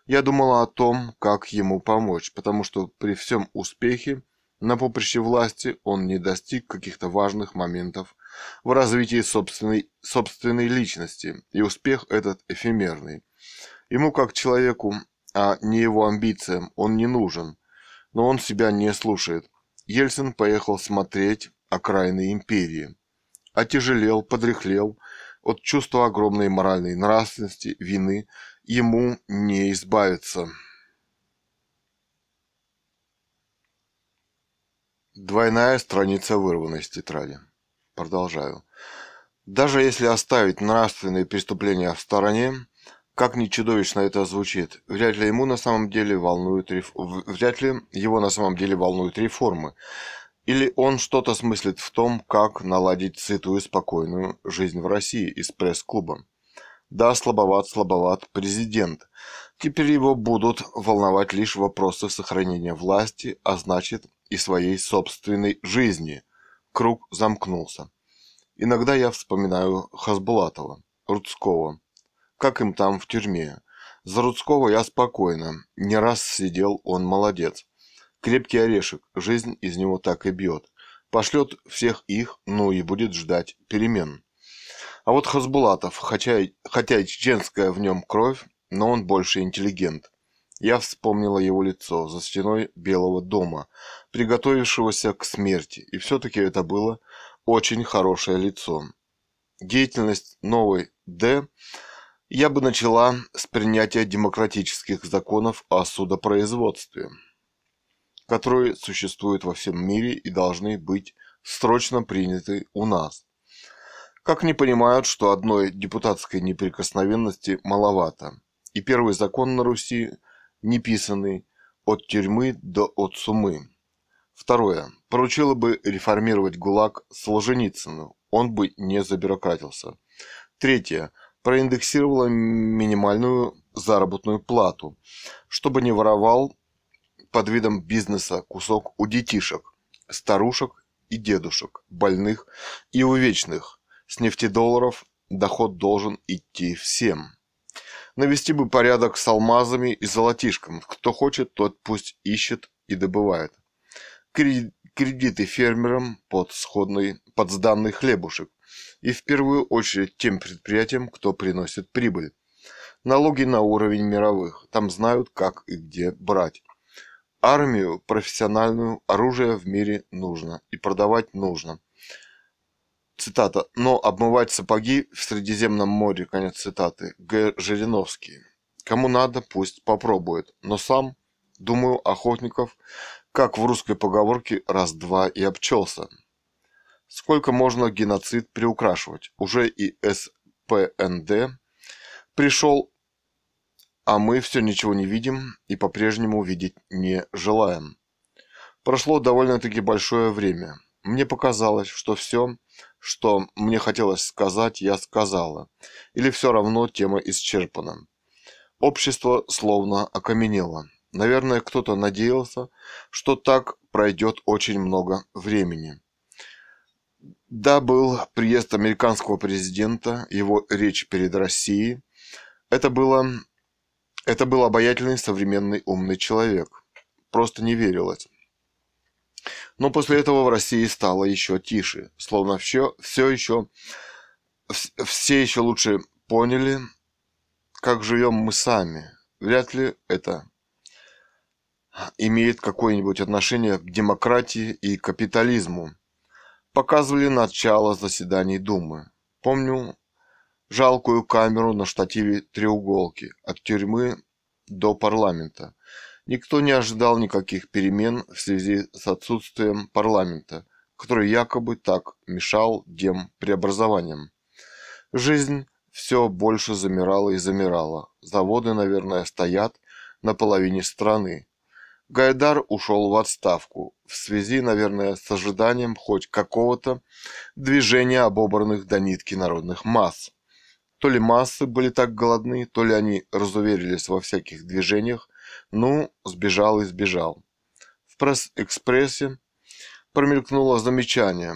Я думала о том, как ему помочь, потому что при всем успехе на поприще власти он не достиг каких-то важных моментов в развитии собственной, собственной личности, и успех этот эфемерный. Ему как человеку, а не его амбициям, он не нужен – но он себя не слушает. Ельцин поехал смотреть окраины империи. Отяжелел, подряхлел от чувства огромной моральной нравственности, вины. Ему не избавиться. Двойная страница вырвана из тетради. Продолжаю. Даже если оставить нравственные преступления в стороне, как ни чудовищно это звучит, вряд ли ему на самом деле волнуют реф... вряд ли его на самом деле волнуют реформы. Или он что-то смыслит в том, как наладить сытую спокойную жизнь в России из пресс-клуба. Да, слабоват, слабоват президент. Теперь его будут волновать лишь вопросы сохранения власти, а значит и своей собственной жизни. Круг замкнулся. Иногда я вспоминаю Хасбулатова, Рудского, как им там в тюрьме. За Рудского я спокойно. Не раз сидел, он молодец. Крепкий орешек, жизнь из него так и бьет. Пошлет всех их, ну и будет ждать перемен. А вот Хасбулатов, хотя, хотя и чеченская в нем кровь, но он больше интеллигент. Я вспомнила его лицо за стеной Белого дома, приготовившегося к смерти, и все-таки это было очень хорошее лицо. Деятельность новой Д я бы начала с принятия демократических законов о судопроизводстве, которые существуют во всем мире и должны быть срочно приняты у нас. Как не понимают, что одной депутатской неприкосновенности маловато, и первый закон на Руси неписанный от тюрьмы до от сумы. Второе. Поручило бы реформировать ГУЛАГ Солженицыну, он бы не забюрократился. Третье проиндексировала минимальную заработную плату, чтобы не воровал под видом бизнеса кусок у детишек, старушек и дедушек, больных и увечных. С нефтедолларов доход должен идти всем. Навести бы порядок с алмазами и золотишком. Кто хочет, тот пусть ищет и добывает. Кредиты фермерам под сходный, под сданный хлебушек и в первую очередь тем предприятиям, кто приносит прибыль. Налоги на уровень мировых, там знают, как и где брать. Армию профессиональную, оружие в мире нужно и продавать нужно. Цитата. Но обмывать сапоги в Средиземном море, конец цитаты. Г. Жириновский. Кому надо, пусть попробует. Но сам, думаю, охотников, как в русской поговорке, раз-два и обчелся. Сколько можно геноцид приукрашивать? Уже и СПНД пришел, а мы все ничего не видим и по-прежнему видеть не желаем. Прошло довольно-таки большое время. Мне показалось, что все, что мне хотелось сказать, я сказала. Или все равно тема исчерпана. Общество словно окаменело. Наверное, кто-то надеялся, что так пройдет очень много времени. Да, был приезд американского президента, его речь перед Россией, Это было... Это был обаятельный, современный, умный человек. Просто не верилось. Но после этого в России стало еще тише, словно все, все еще, все еще лучше поняли, как живем мы сами. Вряд ли это имеет какое-нибудь отношение к демократии и капитализму. Показывали начало заседаний Думы. Помню жалкую камеру на штативе треуголки от тюрьмы до парламента. Никто не ожидал никаких перемен в связи с отсутствием парламента, который якобы так мешал дем преобразованиям. Жизнь все больше замирала и замирала. Заводы, наверное, стоят на половине страны. Гайдар ушел в отставку в связи, наверное, с ожиданием хоть какого-то движения обобранных до нитки народных масс. То ли массы были так голодны, то ли они разуверились во всяких движениях, ну, сбежал и сбежал. В пресс-экспрессе промелькнуло замечание,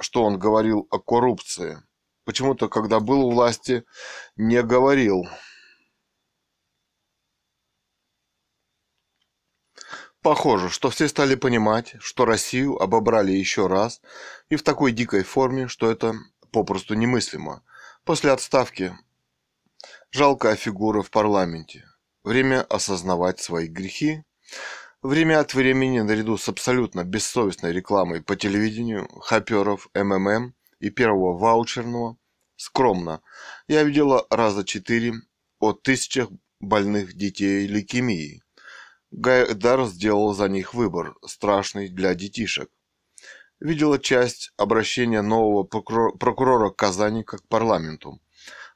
что он говорил о коррупции. Почему-то, когда был у власти, не говорил – Похоже, что все стали понимать, что Россию обобрали еще раз и в такой дикой форме, что это попросту немыслимо. После отставки жалкая фигура в парламенте. Время осознавать свои грехи. Время от времени наряду с абсолютно бессовестной рекламой по телевидению, хаперов, МММ и первого ваучерного, скромно, я видела раза четыре о тысячах больных детей лейкемией Гайдар сделал за них выбор, страшный для детишек. Видела часть обращения нового прокурора Казани к парламенту.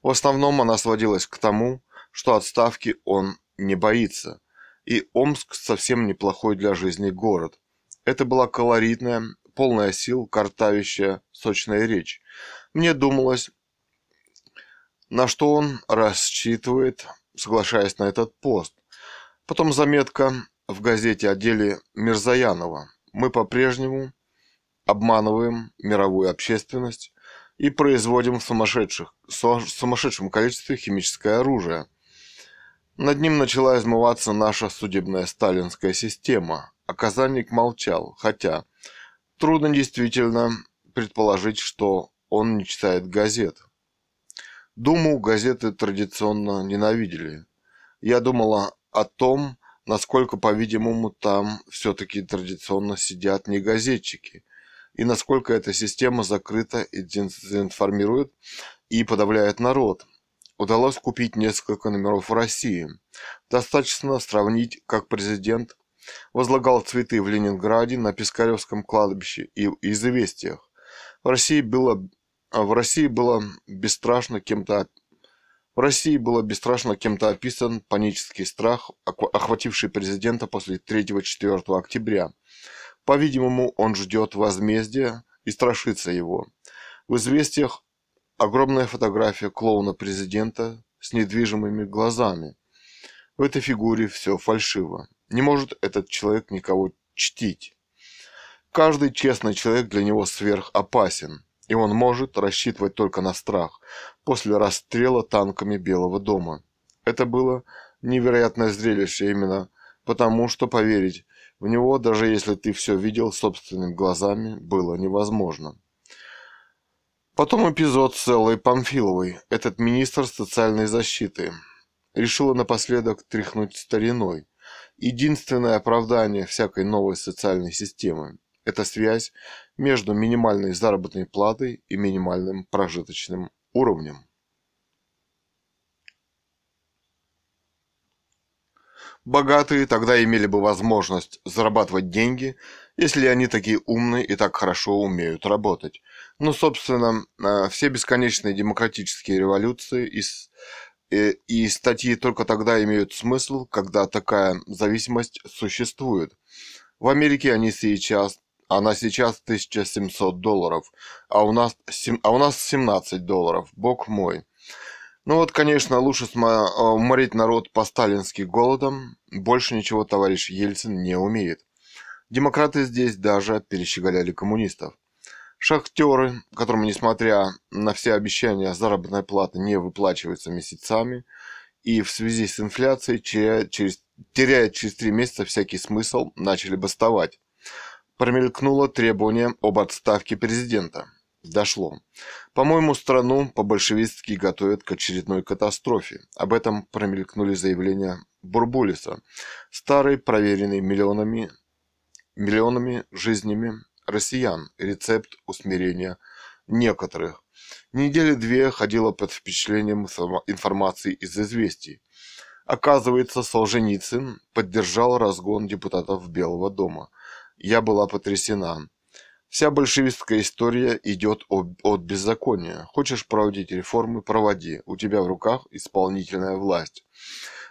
В основном она сводилась к тому, что отставки он не боится. И Омск совсем неплохой для жизни город. Это была колоритная, полная сил, картавящая, сочная речь. Мне думалось, на что он рассчитывает, соглашаясь на этот пост. Потом заметка в газете о деле Мирзаянова. Мы по-прежнему обманываем мировую общественность и производим в сумасшедших, сумасшедшем количестве химическое оружие. Над ним начала измываться наша судебная сталинская система. А Казанник молчал, хотя трудно действительно предположить, что он не читает газет. Думаю, газеты традиционно ненавидели. Я думала о том, насколько, по-видимому, там все-таки традиционно сидят не газетчики, и насколько эта система закрыта и дезинформирует и подавляет народ. Удалось купить несколько номеров в России. Достаточно сравнить, как президент возлагал цветы в Ленинграде на Пискаревском кладбище и известиях. В России было в России было бесстрашно кем-то в России было бесстрашно кем-то описан панический страх, охвативший президента после 3-4 октября. По-видимому, он ждет возмездия и страшится его. В известиях огромная фотография клоуна-президента с недвижимыми глазами. В этой фигуре все фальшиво. Не может этот человек никого чтить. Каждый честный человек для него сверхопасен и он может рассчитывать только на страх после расстрела танками Белого дома. Это было невероятное зрелище именно потому, что поверить в него, даже если ты все видел собственными глазами, было невозможно. Потом эпизод с Эллой Памфиловой, этот министр социальной защиты. Решила напоследок тряхнуть стариной. Единственное оправдание всякой новой социальной системы – это связь между минимальной заработной платой и минимальным прожиточным уровнем. Богатые тогда имели бы возможность зарабатывать деньги, если они такие умные и так хорошо умеют работать. Ну, собственно, э, все бесконечные демократические революции и, э, и статьи только тогда имеют смысл, когда такая зависимость существует. В Америке они сейчас она сейчас 1700 долларов, а у нас, а у нас 17 долларов, бог мой. Ну вот, конечно, лучше уморить народ по-сталински голодом, больше ничего товарищ Ельцин не умеет. Демократы здесь даже перещеголяли коммунистов. Шахтеры, которым, несмотря на все обещания, заработная плата не выплачивается месяцами, и в связи с инфляцией теряя через, теряя через три месяца всякий смысл, начали бастовать. Промелькнуло требование об отставке президента. Дошло. По-моему, страну по-большевистски готовят к очередной катастрофе. Об этом промелькнули заявления Бурбулиса, старый, проверенный миллионами, миллионами жизнями россиян, рецепт усмирения некоторых. Недели две ходила под впечатлением информации из известий. Оказывается, Солженицын поддержал разгон депутатов Белого дома. Я была потрясена. Вся большевистская история идет от беззакония. Хочешь проводить реформы – проводи. У тебя в руках исполнительная власть.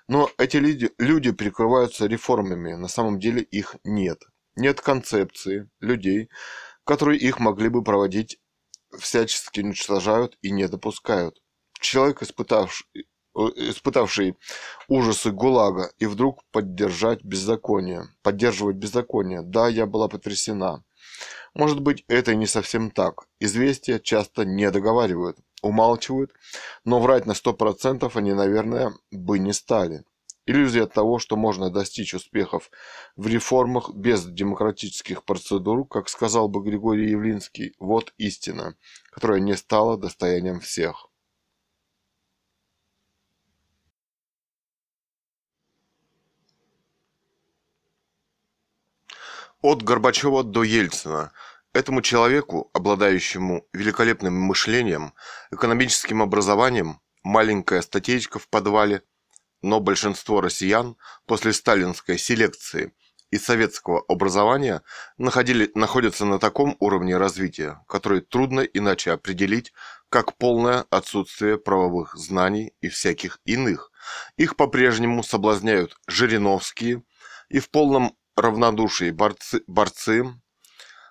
Но эти люди, люди прикрываются реформами, на самом деле их нет. Нет концепции, людей, которые их могли бы проводить, всячески уничтожают и не допускают. Человек, испытавший, испытавший ужасы ГУЛАГа, и вдруг поддержать беззаконие, поддерживать беззаконие. Да, я была потрясена. Может быть, это и не совсем так. Известия часто не договаривают, умалчивают, но врать на 100% они, наверное, бы не стали. Иллюзия того, что можно достичь успехов в реформах без демократических процедур, как сказал бы Григорий Явлинский, вот истина, которая не стала достоянием всех. От Горбачева до Ельцина. Этому человеку, обладающему великолепным мышлением, экономическим образованием, маленькая статейка в подвале, но большинство россиян после сталинской селекции и советского образования находили, находятся на таком уровне развития, который трудно иначе определить, как полное отсутствие правовых знаний и всяких иных. Их по-прежнему соблазняют Жириновские и в полном равнодушие борцы, борцы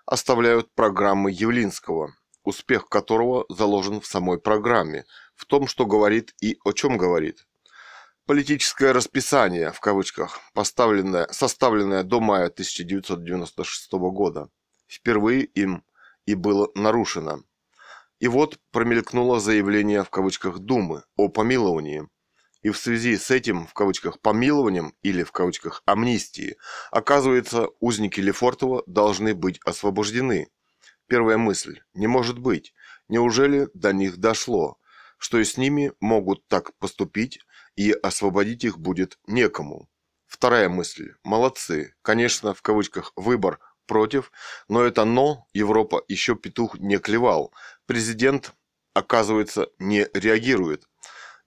оставляют программы Явлинского, успех которого заложен в самой программе, в том, что говорит и о чем говорит. Политическое расписание, в кавычках, поставленное, составленное до мая 1996 года, впервые им и было нарушено. И вот промелькнуло заявление в кавычках Думы о помиловании – и в связи с этим, в кавычках, помилованием или в кавычках амнистии, оказывается, узники Лефортово должны быть освобождены. Первая мысль. Не может быть. Неужели до них дошло, что и с ними могут так поступить, и освободить их будет некому? Вторая мысль. Молодцы. Конечно, в кавычках, выбор против, но это «но» Европа еще петух не клевал. Президент, оказывается, не реагирует.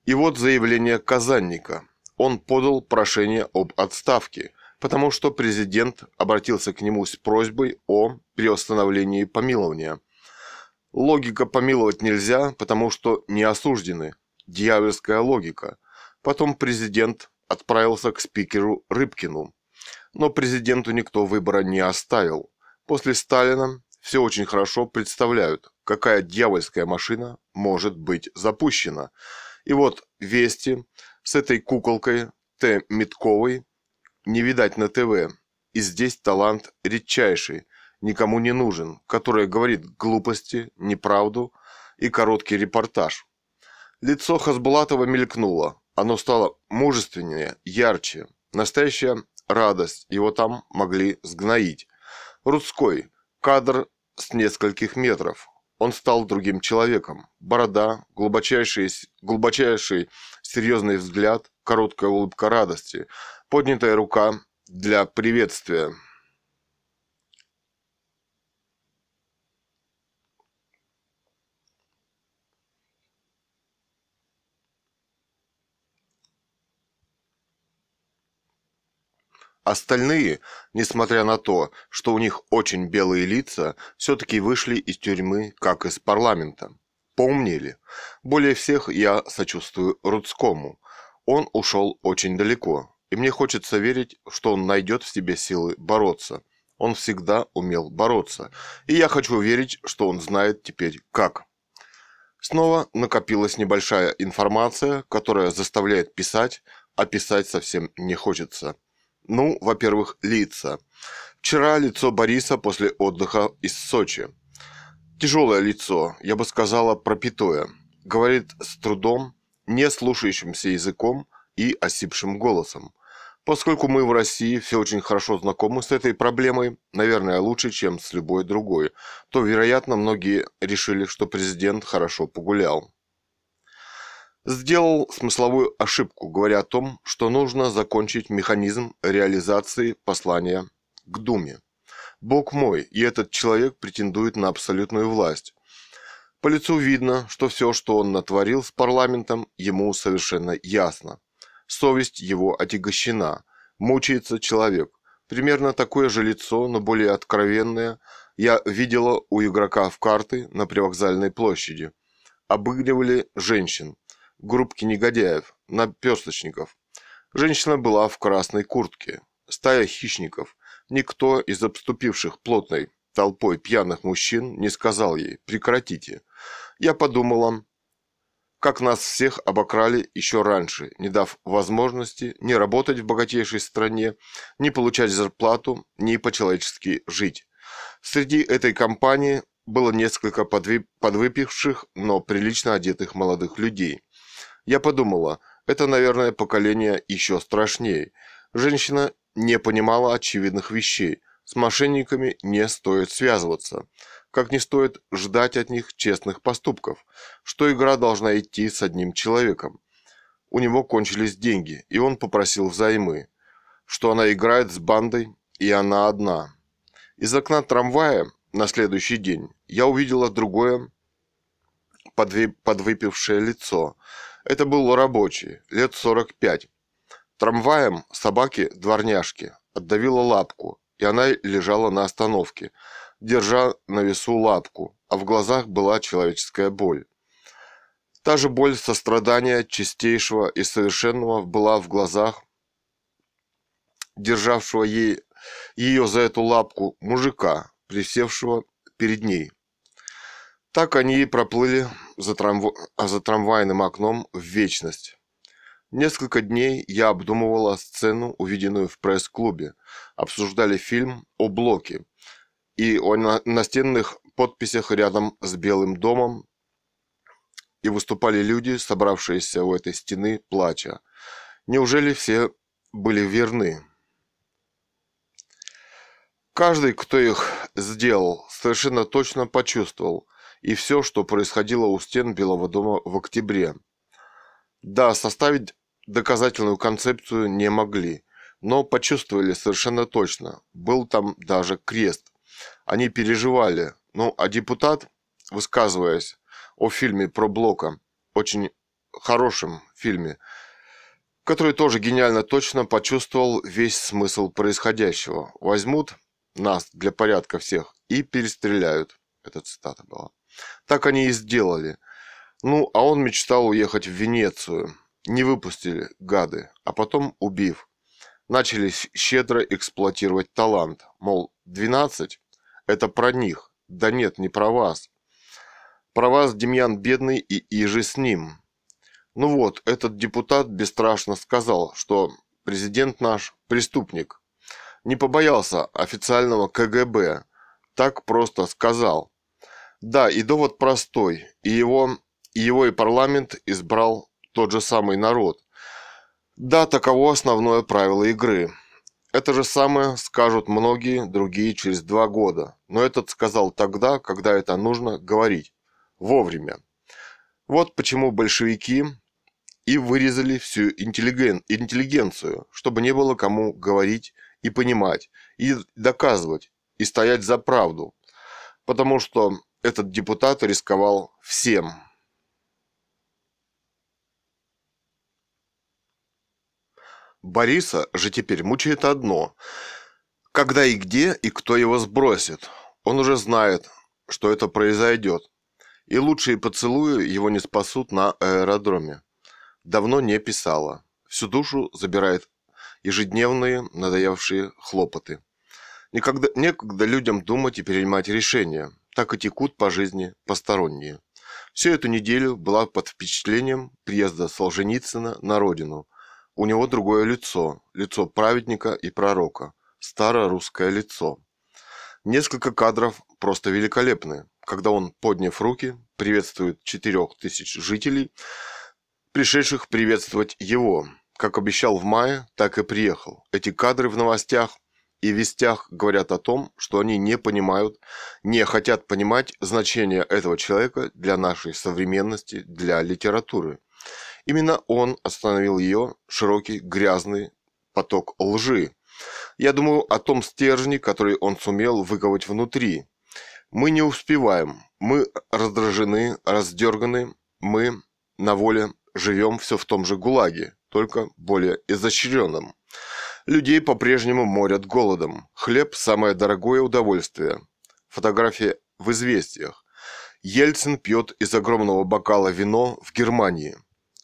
И вот заявление Казанника. Он подал прошение об отставке, потому что президент обратился к нему с просьбой о приостановлении помилования. Логика помиловать нельзя, потому что не осуждены. Дьявольская логика. Потом президент отправился к спикеру Рыбкину. Но президенту никто выбора не оставил. После Сталина все очень хорошо представляют, какая дьявольская машина может быть запущена – и вот вести с этой куколкой Т. Митковой не видать на ТВ. И здесь талант редчайший, никому не нужен, который говорит глупости, неправду и короткий репортаж. Лицо Хасбулатова мелькнуло. Оно стало мужественнее, ярче. Настоящая радость, его там могли сгноить. Рудской. Кадр с нескольких метров. Он стал другим человеком. Борода, глубочайший, глубочайший серьезный взгляд, короткая улыбка радости, поднятая рука для приветствия. Остальные, несмотря на то, что у них очень белые лица, все-таки вышли из тюрьмы, как из парламента. Помнили. Более всех я сочувствую Рудскому. Он ушел очень далеко, и мне хочется верить, что он найдет в себе силы бороться. Он всегда умел бороться, и я хочу верить, что он знает теперь как. Снова накопилась небольшая информация, которая заставляет писать, а писать совсем не хочется. Ну, во-первых, лица. Вчера лицо Бориса после отдыха из Сочи. Тяжелое лицо, я бы сказала, пропитое. Говорит с трудом, не слушающимся языком и осипшим голосом. Поскольку мы в России все очень хорошо знакомы с этой проблемой, наверное, лучше, чем с любой другой, то, вероятно, многие решили, что президент хорошо погулял. Сделал смысловую ошибку, говоря о том, что нужно закончить механизм реализации послания к Думе. Бог мой, и этот человек претендует на абсолютную власть. По лицу видно, что все, что он натворил с парламентом, ему совершенно ясно. Совесть его отягощена. Мучается человек. Примерно такое же лицо, но более откровенное, я видела у игрока в карты на привокзальной площади. Обыгрывали женщин, группки негодяев, наперсточников. Женщина была в красной куртке. Стая хищников. Никто из обступивших плотной толпой пьяных мужчин не сказал ей «прекратите». Я подумала, как нас всех обокрали еще раньше, не дав возможности ни работать в богатейшей стране, ни получать зарплату, ни по-человечески жить. Среди этой компании было несколько подвыпивших, но прилично одетых молодых людей. Я подумала, это, наверное, поколение еще страшнее. Женщина не понимала очевидных вещей. С мошенниками не стоит связываться как не стоит ждать от них честных поступков, что игра должна идти с одним человеком. У него кончились деньги, и он попросил взаймы, что она играет с бандой, и она одна. Из окна трамвая на следующий день я увидела другое подвыпившее лицо. Это был рабочий, лет 45. Трамваем собаки-дворняжки отдавила лапку, и она лежала на остановке – держа на весу лапку, а в глазах была человеческая боль. Та же боль сострадания чистейшего и совершенного была в глазах державшего ей, ее за эту лапку мужика, присевшего перед ней. Так они и проплыли за, трамв... за трамвайным окном в вечность. Несколько дней я обдумывала сцену, увиденную в пресс-клубе. Обсуждали фильм о Блоке, и о настенных подписях рядом с Белым домом и выступали люди, собравшиеся у этой стены, плача. Неужели все были верны? Каждый, кто их сделал, совершенно точно почувствовал и все, что происходило у стен Белого дома в октябре. Да, составить доказательную концепцию не могли, но почувствовали совершенно точно. Был там даже крест, они переживали. Ну, а депутат, высказываясь о фильме про Блока, очень хорошем фильме, который тоже гениально точно почувствовал весь смысл происходящего. Возьмут нас для порядка всех и перестреляют. Это цитата была. Так они и сделали. Ну, а он мечтал уехать в Венецию. Не выпустили, гады, а потом убив. Начали щедро эксплуатировать талант. Мол, 12 это про них. Да нет, не про вас. Про вас Демьян бедный и иже с ним. Ну вот, этот депутат бесстрашно сказал, что президент наш преступник. Не побоялся официального КГБ. Так просто сказал. Да, и довод простой. И его, и его и парламент избрал тот же самый народ. Да, таково основное правило игры. Это же самое скажут многие другие через два года, но этот сказал тогда, когда это нужно говорить. Вовремя. Вот почему большевики и вырезали всю интеллиген... интеллигенцию, чтобы не было кому говорить и понимать, и доказывать, и стоять за правду. Потому что этот депутат рисковал всем. Бориса же теперь мучает одно. Когда и где, и кто его сбросит. Он уже знает, что это произойдет. И лучшие поцелуи его не спасут на аэродроме. Давно не писала. Всю душу забирает ежедневные надоевшие хлопоты. Никогда, некогда людям думать и принимать решения. Так и текут по жизни посторонние. Всю эту неделю была под впечатлением приезда Солженицына на родину – у него другое лицо, лицо праведника и пророка, старорусское лицо. Несколько кадров просто великолепны, когда он, подняв руки, приветствует четырех тысяч жителей, пришедших приветствовать его, Как обещал в мае, так и приехал. Эти кадры в новостях и вестях говорят о том, что они не понимают, не хотят понимать значение этого человека для нашей современности, для литературы. Именно он остановил ее широкий грязный поток лжи. Я думаю о том стержне, который он сумел выковать внутри. Мы не успеваем, мы раздражены, раздерганы, мы на воле живем все в том же ГУЛАГе, только более изощренном. Людей по-прежнему морят голодом. Хлеб – самое дорогое удовольствие. Фотография в «Известиях». Ельцин пьет из огромного бокала вино в Германии.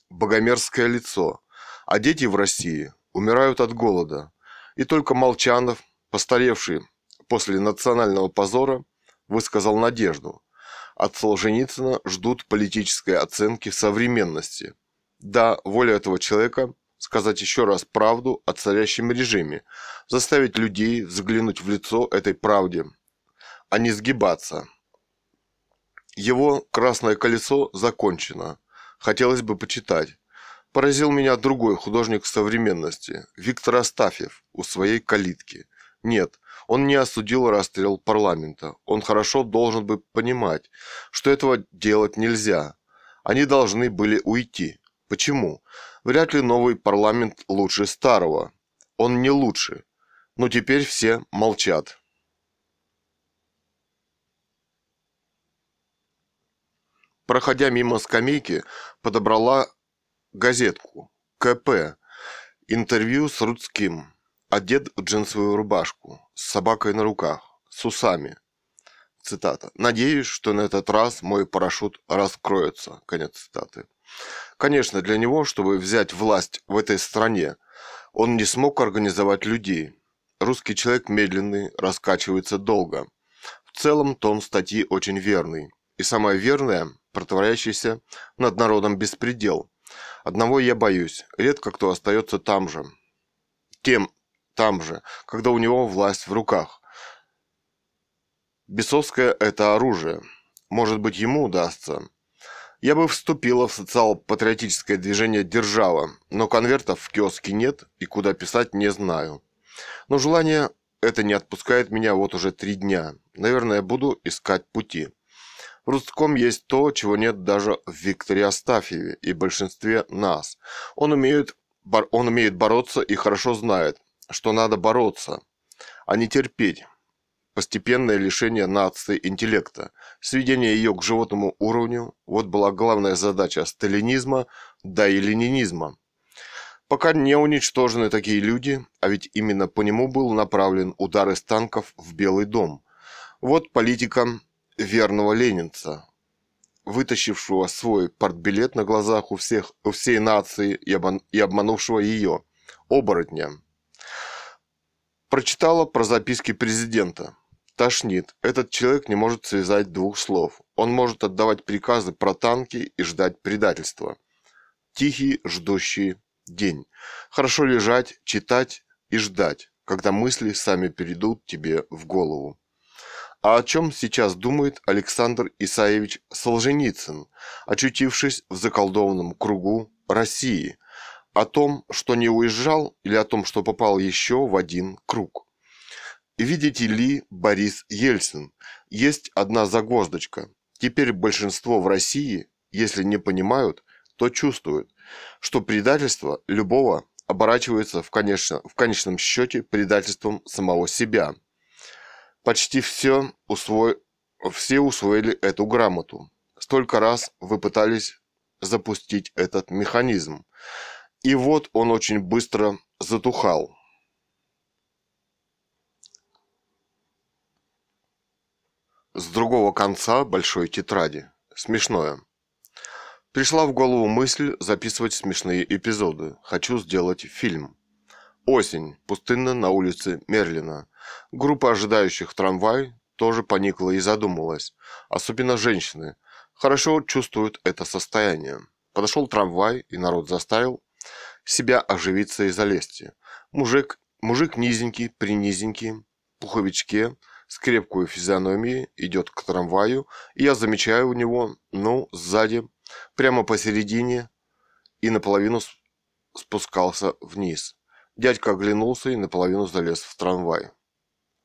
Богомерзкое лицо. А дети в России умирают от голода. И только Молчанов, постаревший после национального позора, высказал надежду. От Солженицына ждут политической оценки современности. Да, воля этого человека – сказать еще раз правду о царящем режиме, заставить людей взглянуть в лицо этой правде, а не сгибаться. Его «Красное колесо» закончено. Хотелось бы почитать. Поразил меня другой художник современности, Виктор Астафьев, у своей калитки. Нет, он не осудил расстрел парламента. Он хорошо должен бы понимать, что этого делать нельзя. Они должны были уйти. Почему? Вряд ли новый парламент лучше старого. Он не лучше. Но теперь все молчат. Проходя мимо скамейки, подобрала газетку КП. Интервью с Рудским. Одет в джинсовую рубашку, с собакой на руках, с усами. Цитата. «Надеюсь, что на этот раз мой парашют раскроется». Конец цитаты. Конечно, для него, чтобы взять власть в этой стране, он не смог организовать людей. Русский человек медленный, раскачивается долго. В целом тон статьи очень верный. И самое верное, протворяющийся над народом беспредел. Одного я боюсь, редко кто остается там же. Тем там же, когда у него власть в руках. Бесовское – это оружие. Может быть, ему удастся. Я бы вступила в социал-патриотическое движение «Держава», но конвертов в киоске нет и куда писать не знаю. Но желание это не отпускает меня вот уже три дня. Наверное, буду искать пути. В русском есть то, чего нет даже в Викторе Астафьеве и большинстве нас. Он умеет, он умеет бороться и хорошо знает, что надо бороться, а не терпеть. Постепенное лишение нации интеллекта, сведение ее к животному уровню – вот была главная задача сталинизма, да и ленинизма. Пока не уничтожены такие люди, а ведь именно по нему был направлен удар из танков в Белый дом. Вот политика верного ленинца, вытащившего свой портбилет на глазах у всех, у всей нации и, обман, и обманувшего ее, оборотня. Прочитала про записки президента. Тошнит. Этот человек не может связать двух слов. Он может отдавать приказы про танки и ждать предательства. Тихий, ждущий день. Хорошо лежать, читать и ждать, когда мысли сами перейдут тебе в голову. А о чем сейчас думает Александр Исаевич Солженицын, очутившись в заколдованном кругу России – о том, что не уезжал, или о том, что попал еще в один круг. Видите ли, Борис Ельцин, есть одна загвоздочка. Теперь большинство в России, если не понимают, то чувствуют, что предательство любого оборачивается в, конечно, в конечном счете предательством самого себя. Почти все, усвои, все усвоили эту грамоту. Столько раз вы пытались запустить этот механизм. И вот он очень быстро затухал. С другого конца большой тетради. Смешное. Пришла в голову мысль записывать смешные эпизоды. Хочу сделать фильм. Осень. Пустынно на улице Мерлина. Группа ожидающих трамвай тоже поникла и задумалась. Особенно женщины. Хорошо чувствуют это состояние. Подошел трамвай, и народ заставил себя оживиться и залезть. Мужик, мужик низенький, принизенький, пуховичке, с крепкой физиономией, идет к трамваю, и я замечаю у него, ну, сзади, прямо посередине и наполовину спускался вниз. Дядька оглянулся и наполовину залез в трамвай.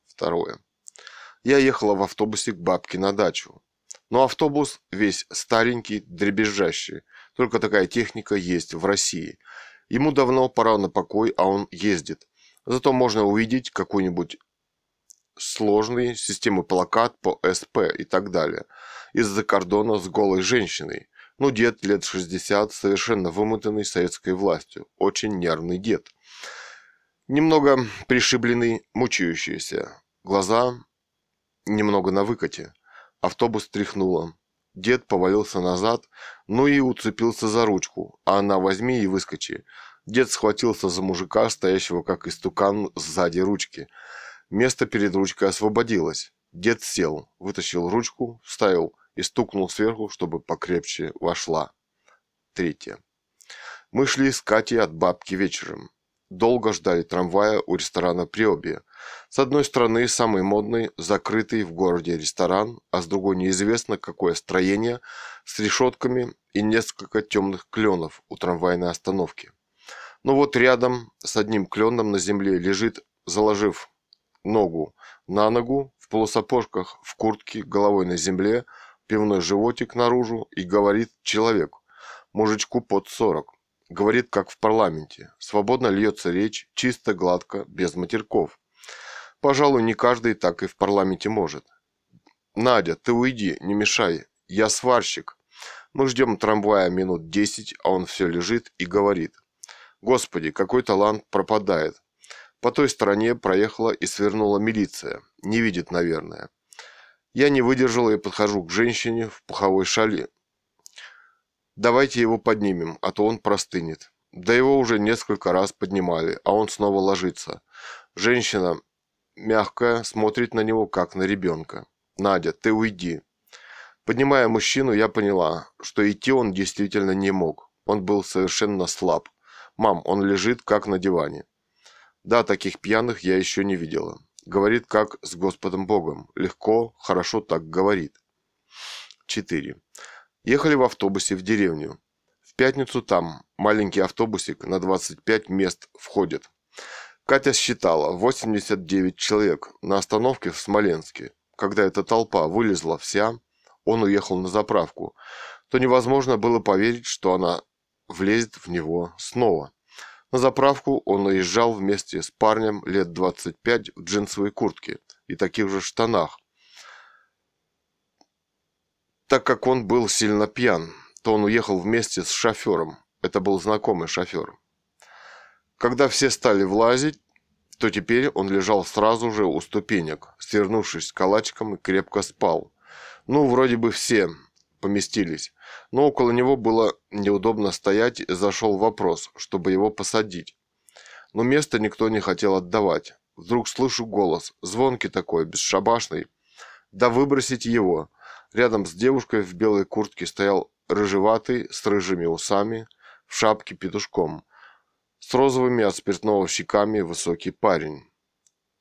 Второе. Я ехала в автобусе к бабке на дачу. Но автобус весь старенький, дребезжащий. Только такая техника есть в России. Ему давно пора на покой, а он ездит. Зато можно увидеть какую-нибудь сложные системы плакат по СП и так далее. Из-за кордона с голой женщиной. Ну, дед лет 60, совершенно вымотанный советской властью. Очень нервный дед. Немного пришибленный, мучающийся. Глаза немного на выкате. Автобус тряхнуло. Дед повалился назад, ну и уцепился за ручку. А она возьми и выскочи. Дед схватился за мужика, стоящего как истукан сзади ручки. Место перед ручкой освободилось. Дед сел, вытащил ручку, вставил и стукнул сверху, чтобы покрепче вошла. Третье. Мы шли с Катей от бабки вечером. Долго ждали трамвая у ресторана Приобия. С одной стороны, самый модный, закрытый в городе ресторан, а с другой неизвестно какое строение с решетками и несколько темных кленов у трамвайной остановки. Но вот рядом с одним кленом на земле лежит, заложив ногу на ногу, в полусапожках, в куртке, головой на земле, пивной животик наружу и говорит человек, мужичку под сорок. Говорит, как в парламенте. Свободно льется речь, чисто, гладко, без матерков. Пожалуй, не каждый так и в парламенте может. Надя, ты уйди, не мешай. Я сварщик. Мы ждем трамвая минут десять, а он все лежит и говорит. Господи, какой талант пропадает. По той стороне проехала и свернула милиция. Не видит, наверное. Я не выдержала и подхожу к женщине в пуховой шали. Давайте его поднимем, а то он простынет. Да его уже несколько раз поднимали, а он снова ложится. Женщина мягкая смотрит на него, как на ребенка. «Надя, ты уйди». Поднимая мужчину, я поняла, что идти он действительно не мог. Он был совершенно слаб. «Мам, он лежит, как на диване». Да, таких пьяных я еще не видела. Говорит, как с Господом Богом. Легко, хорошо так говорит. 4. Ехали в автобусе в деревню. В пятницу там маленький автобусик на 25 мест входит. Катя считала 89 человек на остановке в Смоленске. Когда эта толпа вылезла вся, он уехал на заправку, то невозможно было поверить, что она влезет в него снова. На заправку он уезжал вместе с парнем лет 25 в джинсовой куртке и таких же штанах, так как он был сильно пьян, то он уехал вместе с шофером. Это был знакомый шофер. Когда все стали влазить, то теперь он лежал сразу же у ступенек, свернувшись калачиком и крепко спал. Ну, вроде бы все поместились, но около него было неудобно стоять и зашел вопрос, чтобы его посадить. Но место никто не хотел отдавать. Вдруг слышу голос, звонкий такой, бесшабашный. Да выбросить его. Рядом с девушкой в белой куртке стоял рыжеватый, с рыжими усами, в шапке петушком, с розовыми от спиртного щеками высокий парень.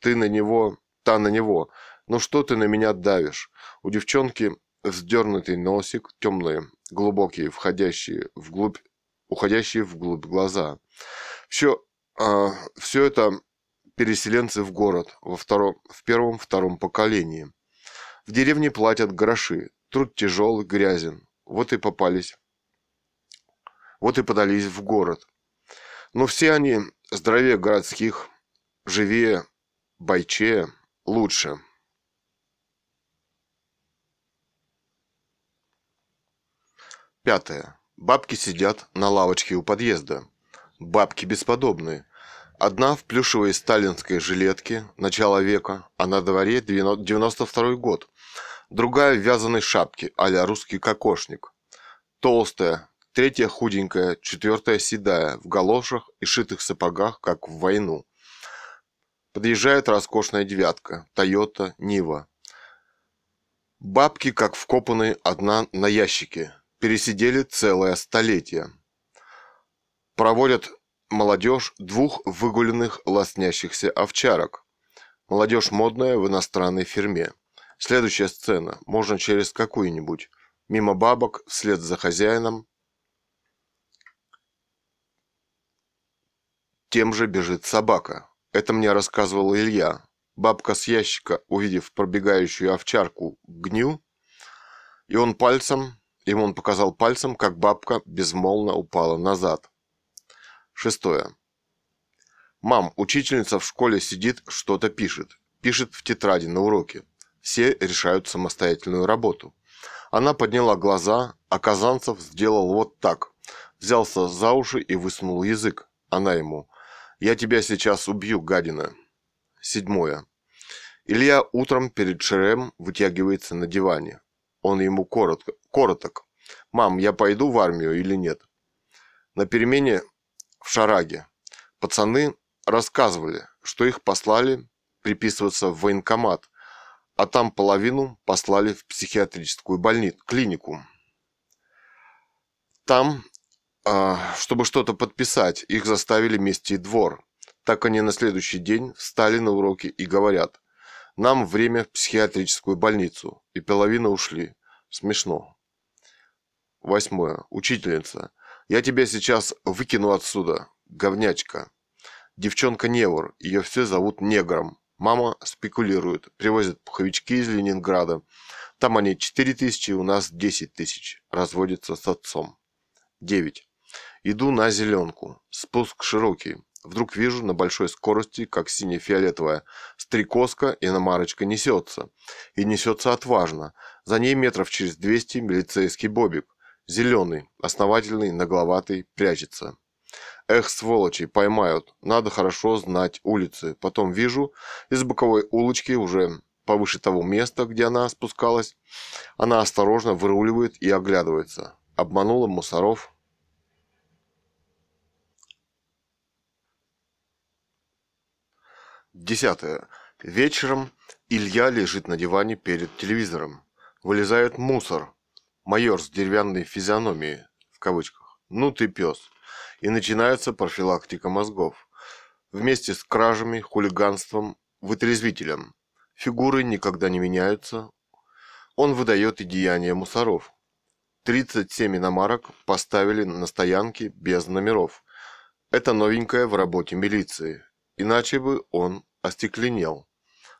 «Ты на него, та на него, ну что ты на меня давишь?» У девчонки вздернутый носик, темные, глубокие, входящие вглубь, уходящие вглубь глаза. Все, а, все это переселенцы в город во втором, в первом-втором поколении. В деревне платят гроши, труд тяжелый, грязен. Вот и попались. Вот и подались в город. Но все они здоровее городских, живее, бойчее, лучше. Пятое. Бабки сидят на лавочке у подъезда. Бабки бесподобные. Одна в плюшевой сталинской жилетке начала века, а на дворе 92 год другая в вязаной шапке а русский кокошник. Толстая, третья худенькая, четвертая седая, в галошах и шитых сапогах, как в войну. Подъезжает роскошная девятка, Тойота, Нива. Бабки, как вкопанные, одна на ящике. Пересидели целое столетие. Проводят молодежь двух выгуленных лоснящихся овчарок. Молодежь модная в иностранной фирме. Следующая сцена. Можно через какую-нибудь. Мимо бабок, вслед за хозяином. тем же бежит собака. Это мне рассказывал Илья. Бабка с ящика, увидев пробегающую овчарку, гню, и он пальцем, ему он показал пальцем, как бабка безмолвно упала назад. Шестое. Мам, учительница в школе сидит, что-то пишет. Пишет в тетради на уроке. Все решают самостоятельную работу. Она подняла глаза, а Казанцев сделал вот так. Взялся за уши и высунул язык. Она ему. «Я тебя сейчас убью, гадина». Седьмое. Илья утром перед Шерем вытягивается на диване. Он ему коротко, короток. «Мам, я пойду в армию или нет?» На перемене в Шараге пацаны рассказывали, что их послали приписываться в военкомат, а там половину послали в психиатрическую больницу, клинику. Там, а, чтобы что-то подписать, их заставили мести двор. Так они на следующий день встали на уроки и говорят, нам время в психиатрическую больницу, и половина ушли. Смешно. Восьмое. Учительница. Я тебя сейчас выкину отсюда, говнячка. Девчонка Невор, ее все зовут Негром. Мама спекулирует, привозят пуховички из Ленинграда. Там они 4 тысячи, у нас 10 тысяч. Разводится с отцом. 9. Иду на зеленку. Спуск широкий. Вдруг вижу на большой скорости, как сине-фиолетовая стрекозка иномарочка несется. И несется отважно. За ней метров через 200 милицейский бобик. Зеленый, основательный, нагловатый, прячется. Эх, сволочи, поймают. Надо хорошо знать улицы. Потом вижу, из боковой улочки уже повыше того места, где она спускалась, она осторожно выруливает и оглядывается. Обманула мусоров. Десятое. Вечером Илья лежит на диване перед телевизором. Вылезает мусор. Майор с деревянной физиономией, в кавычках. Ну ты пес и начинается профилактика мозгов. Вместе с кражами, хулиганством, вытрезвителем. Фигуры никогда не меняются. Он выдает и деяния мусоров. 37 иномарок поставили на стоянке без номеров. Это новенькое в работе милиции. Иначе бы он остекленел.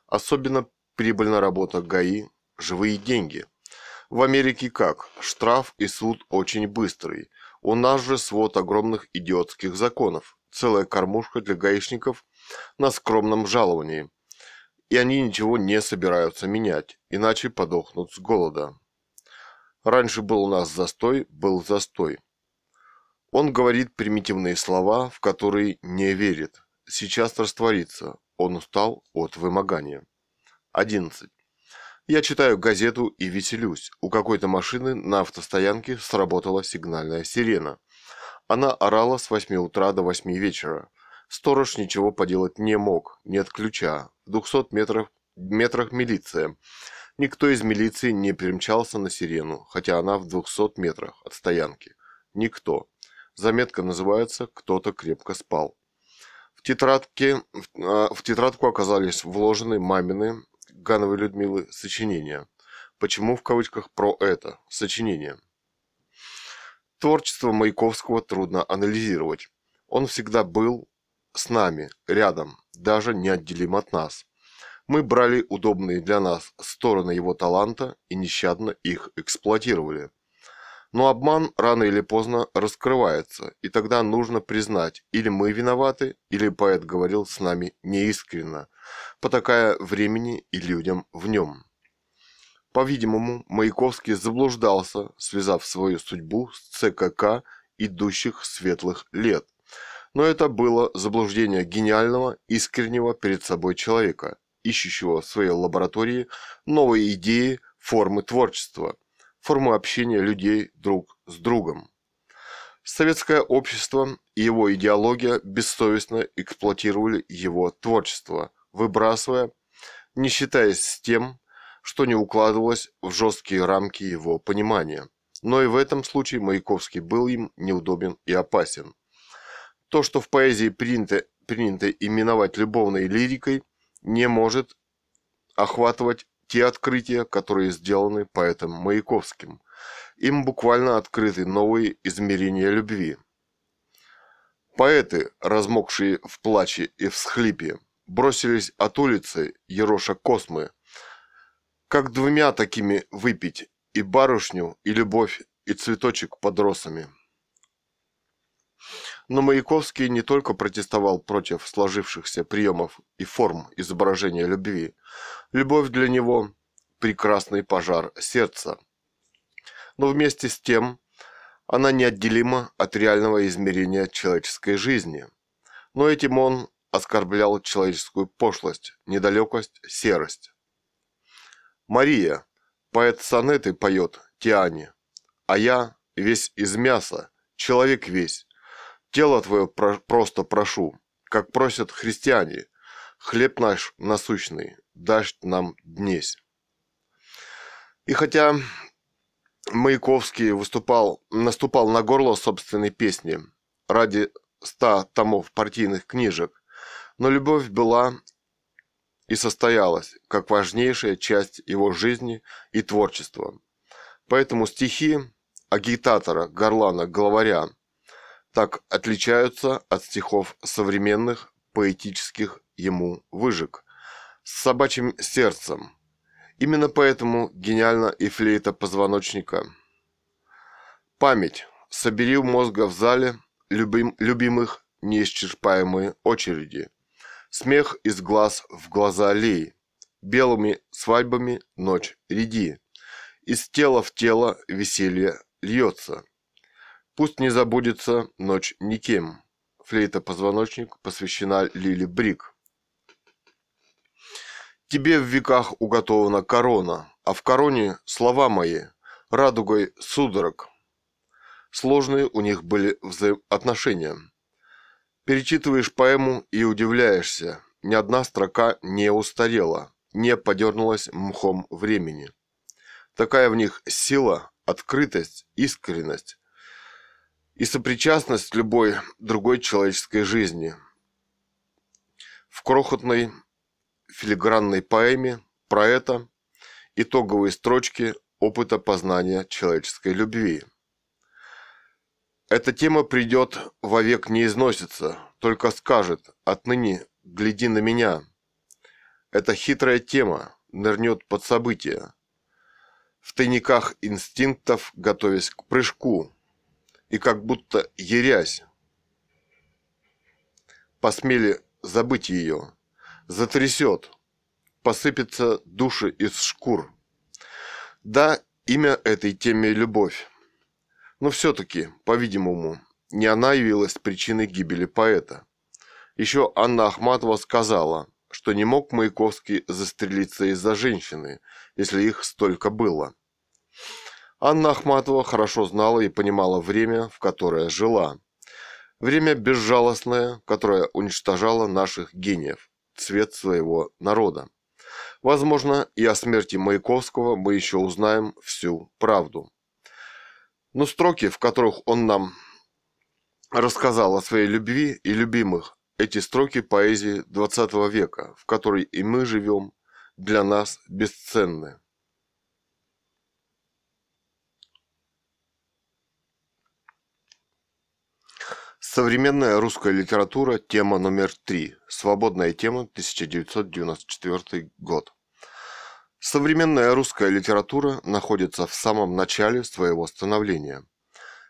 Особенно прибыльна работа ГАИ «Живые деньги». В Америке как? Штраф и суд очень быстрый. У нас же свод огромных идиотских законов, целая кормушка для гаишников на скромном жаловании. И они ничего не собираются менять, иначе подохнут с голода. Раньше был у нас застой, был застой. Он говорит примитивные слова, в которые не верит. Сейчас растворится. Он устал от вымогания. 11. Я читаю газету и веселюсь. У какой-то машины на автостоянке сработала сигнальная сирена. Она орала с 8 утра до 8 вечера. Сторож ничего поделать не мог, нет ключа. В 200 метрах, метрах милиция. Никто из милиции не примчался на сирену, хотя она в 200 метрах от стоянки. Никто. Заметка называется «Кто-то крепко спал». В тетрадке, в а, тетрадку оказались вложены мамины Гановой Людмилы сочинения. Почему в кавычках про это сочинение? Творчество Маяковского трудно анализировать. Он всегда был с нами, рядом, даже неотделим от нас. Мы брали удобные для нас стороны его таланта и нещадно их эксплуатировали. Но обман рано или поздно раскрывается, и тогда нужно признать, или мы виноваты, или поэт говорил с нами неискренно, потакая времени и людям в нем. По-видимому, Маяковский заблуждался, связав свою судьбу с ЦКК идущих светлых лет. Но это было заблуждение гениального, искреннего перед собой человека, ищущего в своей лаборатории новые идеи, формы творчества – форму общения людей друг с другом. Советское общество и его идеология бессовестно эксплуатировали его творчество, выбрасывая, не считаясь с тем, что не укладывалось в жесткие рамки его понимания. Но и в этом случае Маяковский был им неудобен и опасен. То, что в поэзии принято, принято именовать любовной лирикой, не может охватывать те открытия, которые сделаны поэтом Маяковским. Им буквально открыты новые измерения любви. Поэты, размокшие в плаче и всхлипе, бросились от улицы Ероша Космы. Как двумя такими выпить и барышню, и любовь, и цветочек под росами. Но Маяковский не только протестовал против сложившихся приемов и форм изображения любви. Любовь для него – прекрасный пожар сердца. Но вместе с тем она неотделима от реального измерения человеческой жизни. Но этим он оскорблял человеческую пошлость, недалекость, серость. Мария, поэт сонеты поет Тиане, а я весь из мяса, человек весь. Тело твое про просто прошу, как просят христиане, хлеб наш насущный, дашь нам днесь. И хотя Маяковский выступал, наступал на горло собственной песни ради ста томов партийных книжек, но любовь была и состоялась как важнейшая часть его жизни и творчества. Поэтому стихи агитатора, горлана, главаря так отличаются от стихов современных поэтических ему выжиг с собачьим сердцем, Именно поэтому гениальна и флейта позвоночника. Память. Собери у мозга в зале любим, любимых неисчерпаемые очереди. Смех из глаз в глаза аллеи. Белыми свадьбами ночь ряди. Из тела в тело веселье льется. Пусть не забудется ночь никем. Флейта-позвоночник посвящена Лили Брик. Тебе в веках уготована корона, а в короне слова мои, радугой судорог. Сложные у них были взаимоотношения. Перечитываешь поэму и удивляешься, ни одна строка не устарела, не подернулась мхом времени. Такая в них сила, открытость, искренность и сопричастность любой другой человеческой жизни. В крохотной филигранной поэме про это итоговые строчки опыта познания человеческой любви. Эта тема придет вовек не износится, только скажет «отныне гляди на меня». Эта хитрая тема нырнет под события, в тайниках инстинктов готовясь к прыжку, и как будто ерясь, посмели забыть ее – затрясет, посыпятся души из шкур. Да, имя этой теме – любовь. Но все-таки, по-видимому, не она явилась причиной гибели поэта. Еще Анна Ахматова сказала, что не мог Маяковский застрелиться из-за женщины, если их столько было. Анна Ахматова хорошо знала и понимала время, в которое жила. Время безжалостное, которое уничтожало наших гениев цвет своего народа. Возможно, и о смерти Маяковского мы еще узнаем всю правду. Но строки, в которых он нам рассказал о своей любви и любимых, эти строки поэзии XX века, в которой и мы живем, для нас бесценны. Современная русская литература. Тема номер три. Свободная тема. 1994 год. Современная русская литература находится в самом начале своего становления.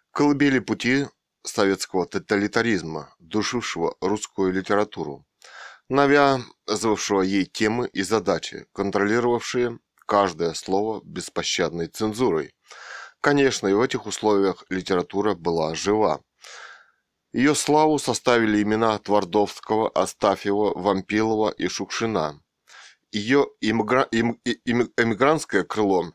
Колыбели пути советского тоталитаризма, душившего русскую литературу, навязывавшего ей темы и задачи, контролировавшие каждое слово беспощадной цензурой. Конечно, и в этих условиях литература была жива. Ее славу составили имена Твардовского, Астафьева, Вампилова и Шукшина. Ее эмигра... эм... эмигрантское крыло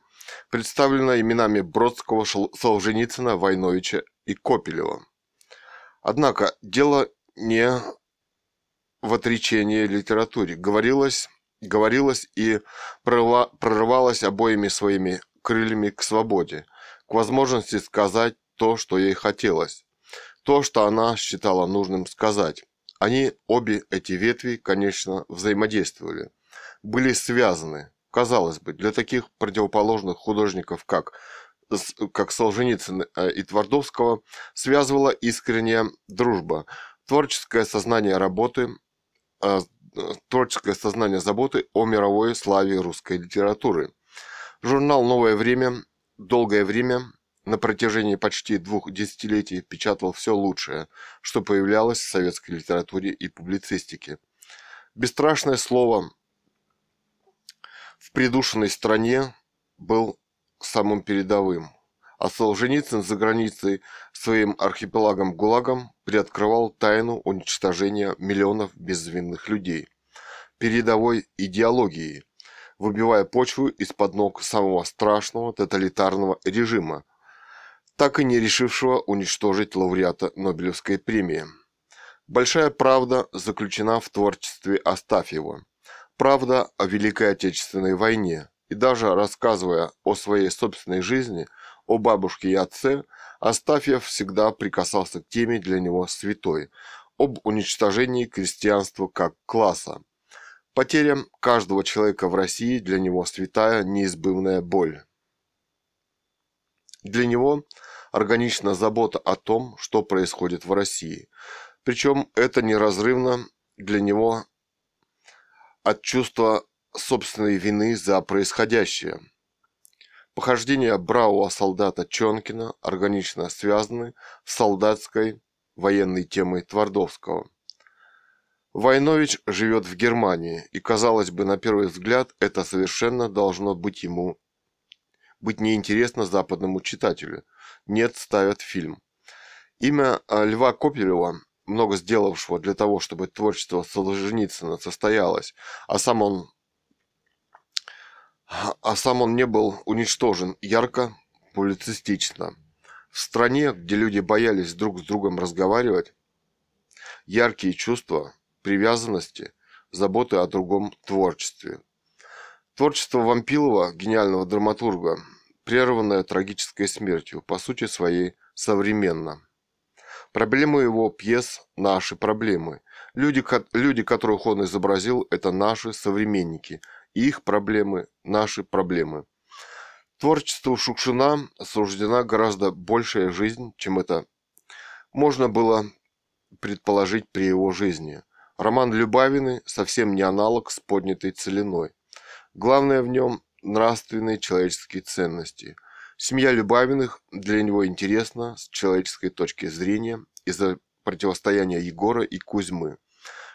представлено именами Бродского, Солженицына, Войновича и Копелева. Однако дело не в отречении литературе. Говорилось, говорилось и прорывалось обоими своими крыльями к свободе, к возможности сказать то, что ей хотелось то, что она считала нужным сказать. Они, обе эти ветви, конечно, взаимодействовали, были связаны. Казалось бы, для таких противоположных художников, как, как Солженицын э, и Твардовского, связывала искренняя дружба. Творческое сознание работы, э, творческое сознание заботы о мировой славе русской литературы. Журнал «Новое время» долгое время на протяжении почти двух десятилетий печатал все лучшее, что появлялось в советской литературе и публицистике. Бесстрашное слово в придушенной стране был самым передовым, а Солженицын за границей своим архипелагом-гулагом приоткрывал тайну уничтожения миллионов безвинных людей, передовой идеологии, выбивая почву из-под ног самого страшного тоталитарного режима, так и не решившего уничтожить лауреата Нобелевской премии. Большая правда заключена в творчестве Астафьева. Правда о Великой Отечественной войне. И даже рассказывая о своей собственной жизни, о бабушке и отце, Астафьев всегда прикасался к теме для него святой – об уничтожении крестьянства как класса. Потеря каждого человека в России для него святая неизбывная боль. Для него органична забота о том, что происходит в России. Причем это неразрывно для него от чувства собственной вины за происходящее. Похождения бравого солдата Чонкина органично связаны с солдатской военной темой Твардовского. Войнович живет в Германии, и, казалось бы, на первый взгляд, это совершенно должно быть ему быть неинтересно западному читателю – нет ставят фильм. Имя а, Льва Копелева, много сделавшего для того, чтобы творчество Солженицына состоялось, а сам он а сам он не был уничтожен ярко, публицистично. В стране, где люди боялись друг с другом разговаривать, яркие чувства, привязанности, заботы о другом творчестве. Творчество Вампилова, гениального драматурга, прерванная трагической смертью, по сути своей современно. Проблемы его пьес – наши проблемы. Люди, люди, которых он изобразил, это наши современники. И их проблемы – наши проблемы. Творчеству Шукшина суждена гораздо большая жизнь, чем это можно было предположить при его жизни. Роман Любавины совсем не аналог с поднятой целиной. Главное в нем нравственные человеческие ценности. Семья Любавиных для него интересна с человеческой точки зрения из-за противостояния Егора и Кузьмы.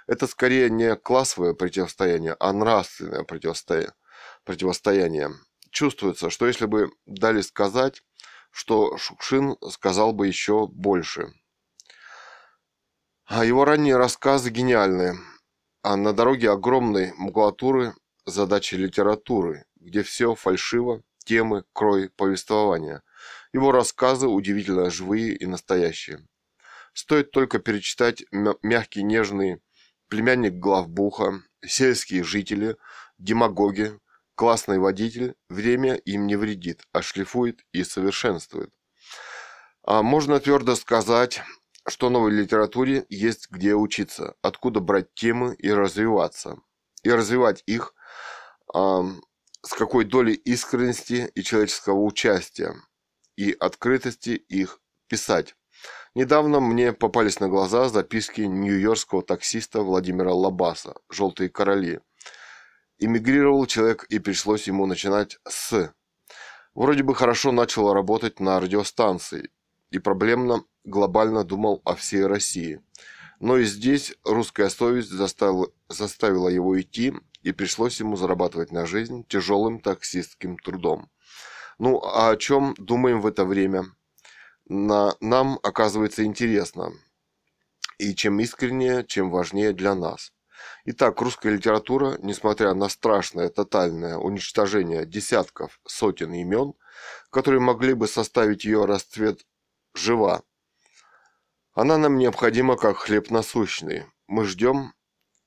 Это скорее не классовое противостояние, а нравственное противостояние. Чувствуется, что если бы дали сказать, что Шукшин сказал бы еще больше. А его ранние рассказы гениальные. А на дороге огромной макулатуры задачи литературы, где все фальшиво, темы, крой, повествования. Его рассказы удивительно живые и настоящие. Стоит только перечитать мягкий, нежный племянник главбуха, сельские жители, демагоги, классный водитель, время им не вредит, а шлифует и совершенствует. А можно твердо сказать, что новой литературе есть где учиться, откуда брать темы и развиваться. И развивать их с какой долей искренности и человеческого участия и открытости их писать. Недавно мне попались на глаза записки нью-йоркского таксиста Владимира Лабаса «Желтые короли». Эмигрировал человек и пришлось ему начинать с. Вроде бы хорошо начал работать на радиостанции и проблемно глобально думал о всей России. Но и здесь русская совесть заставила, заставила его идти и пришлось ему зарабатывать на жизнь тяжелым таксистским трудом. Ну, а о чем думаем в это время? На, нам оказывается интересно. И чем искреннее, чем важнее для нас. Итак, русская литература, несмотря на страшное тотальное уничтожение десятков, сотен имен, которые могли бы составить ее расцвет, жива. Она нам необходима как хлеб насущный. Мы ждем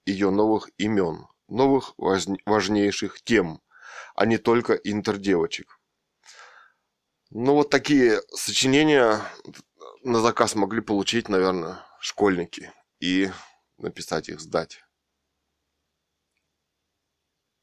ее новых имен новых важнейших тем, а не только интердевочек. Ну вот такие сочинения на заказ могли получить, наверное, школьники и написать их, сдать.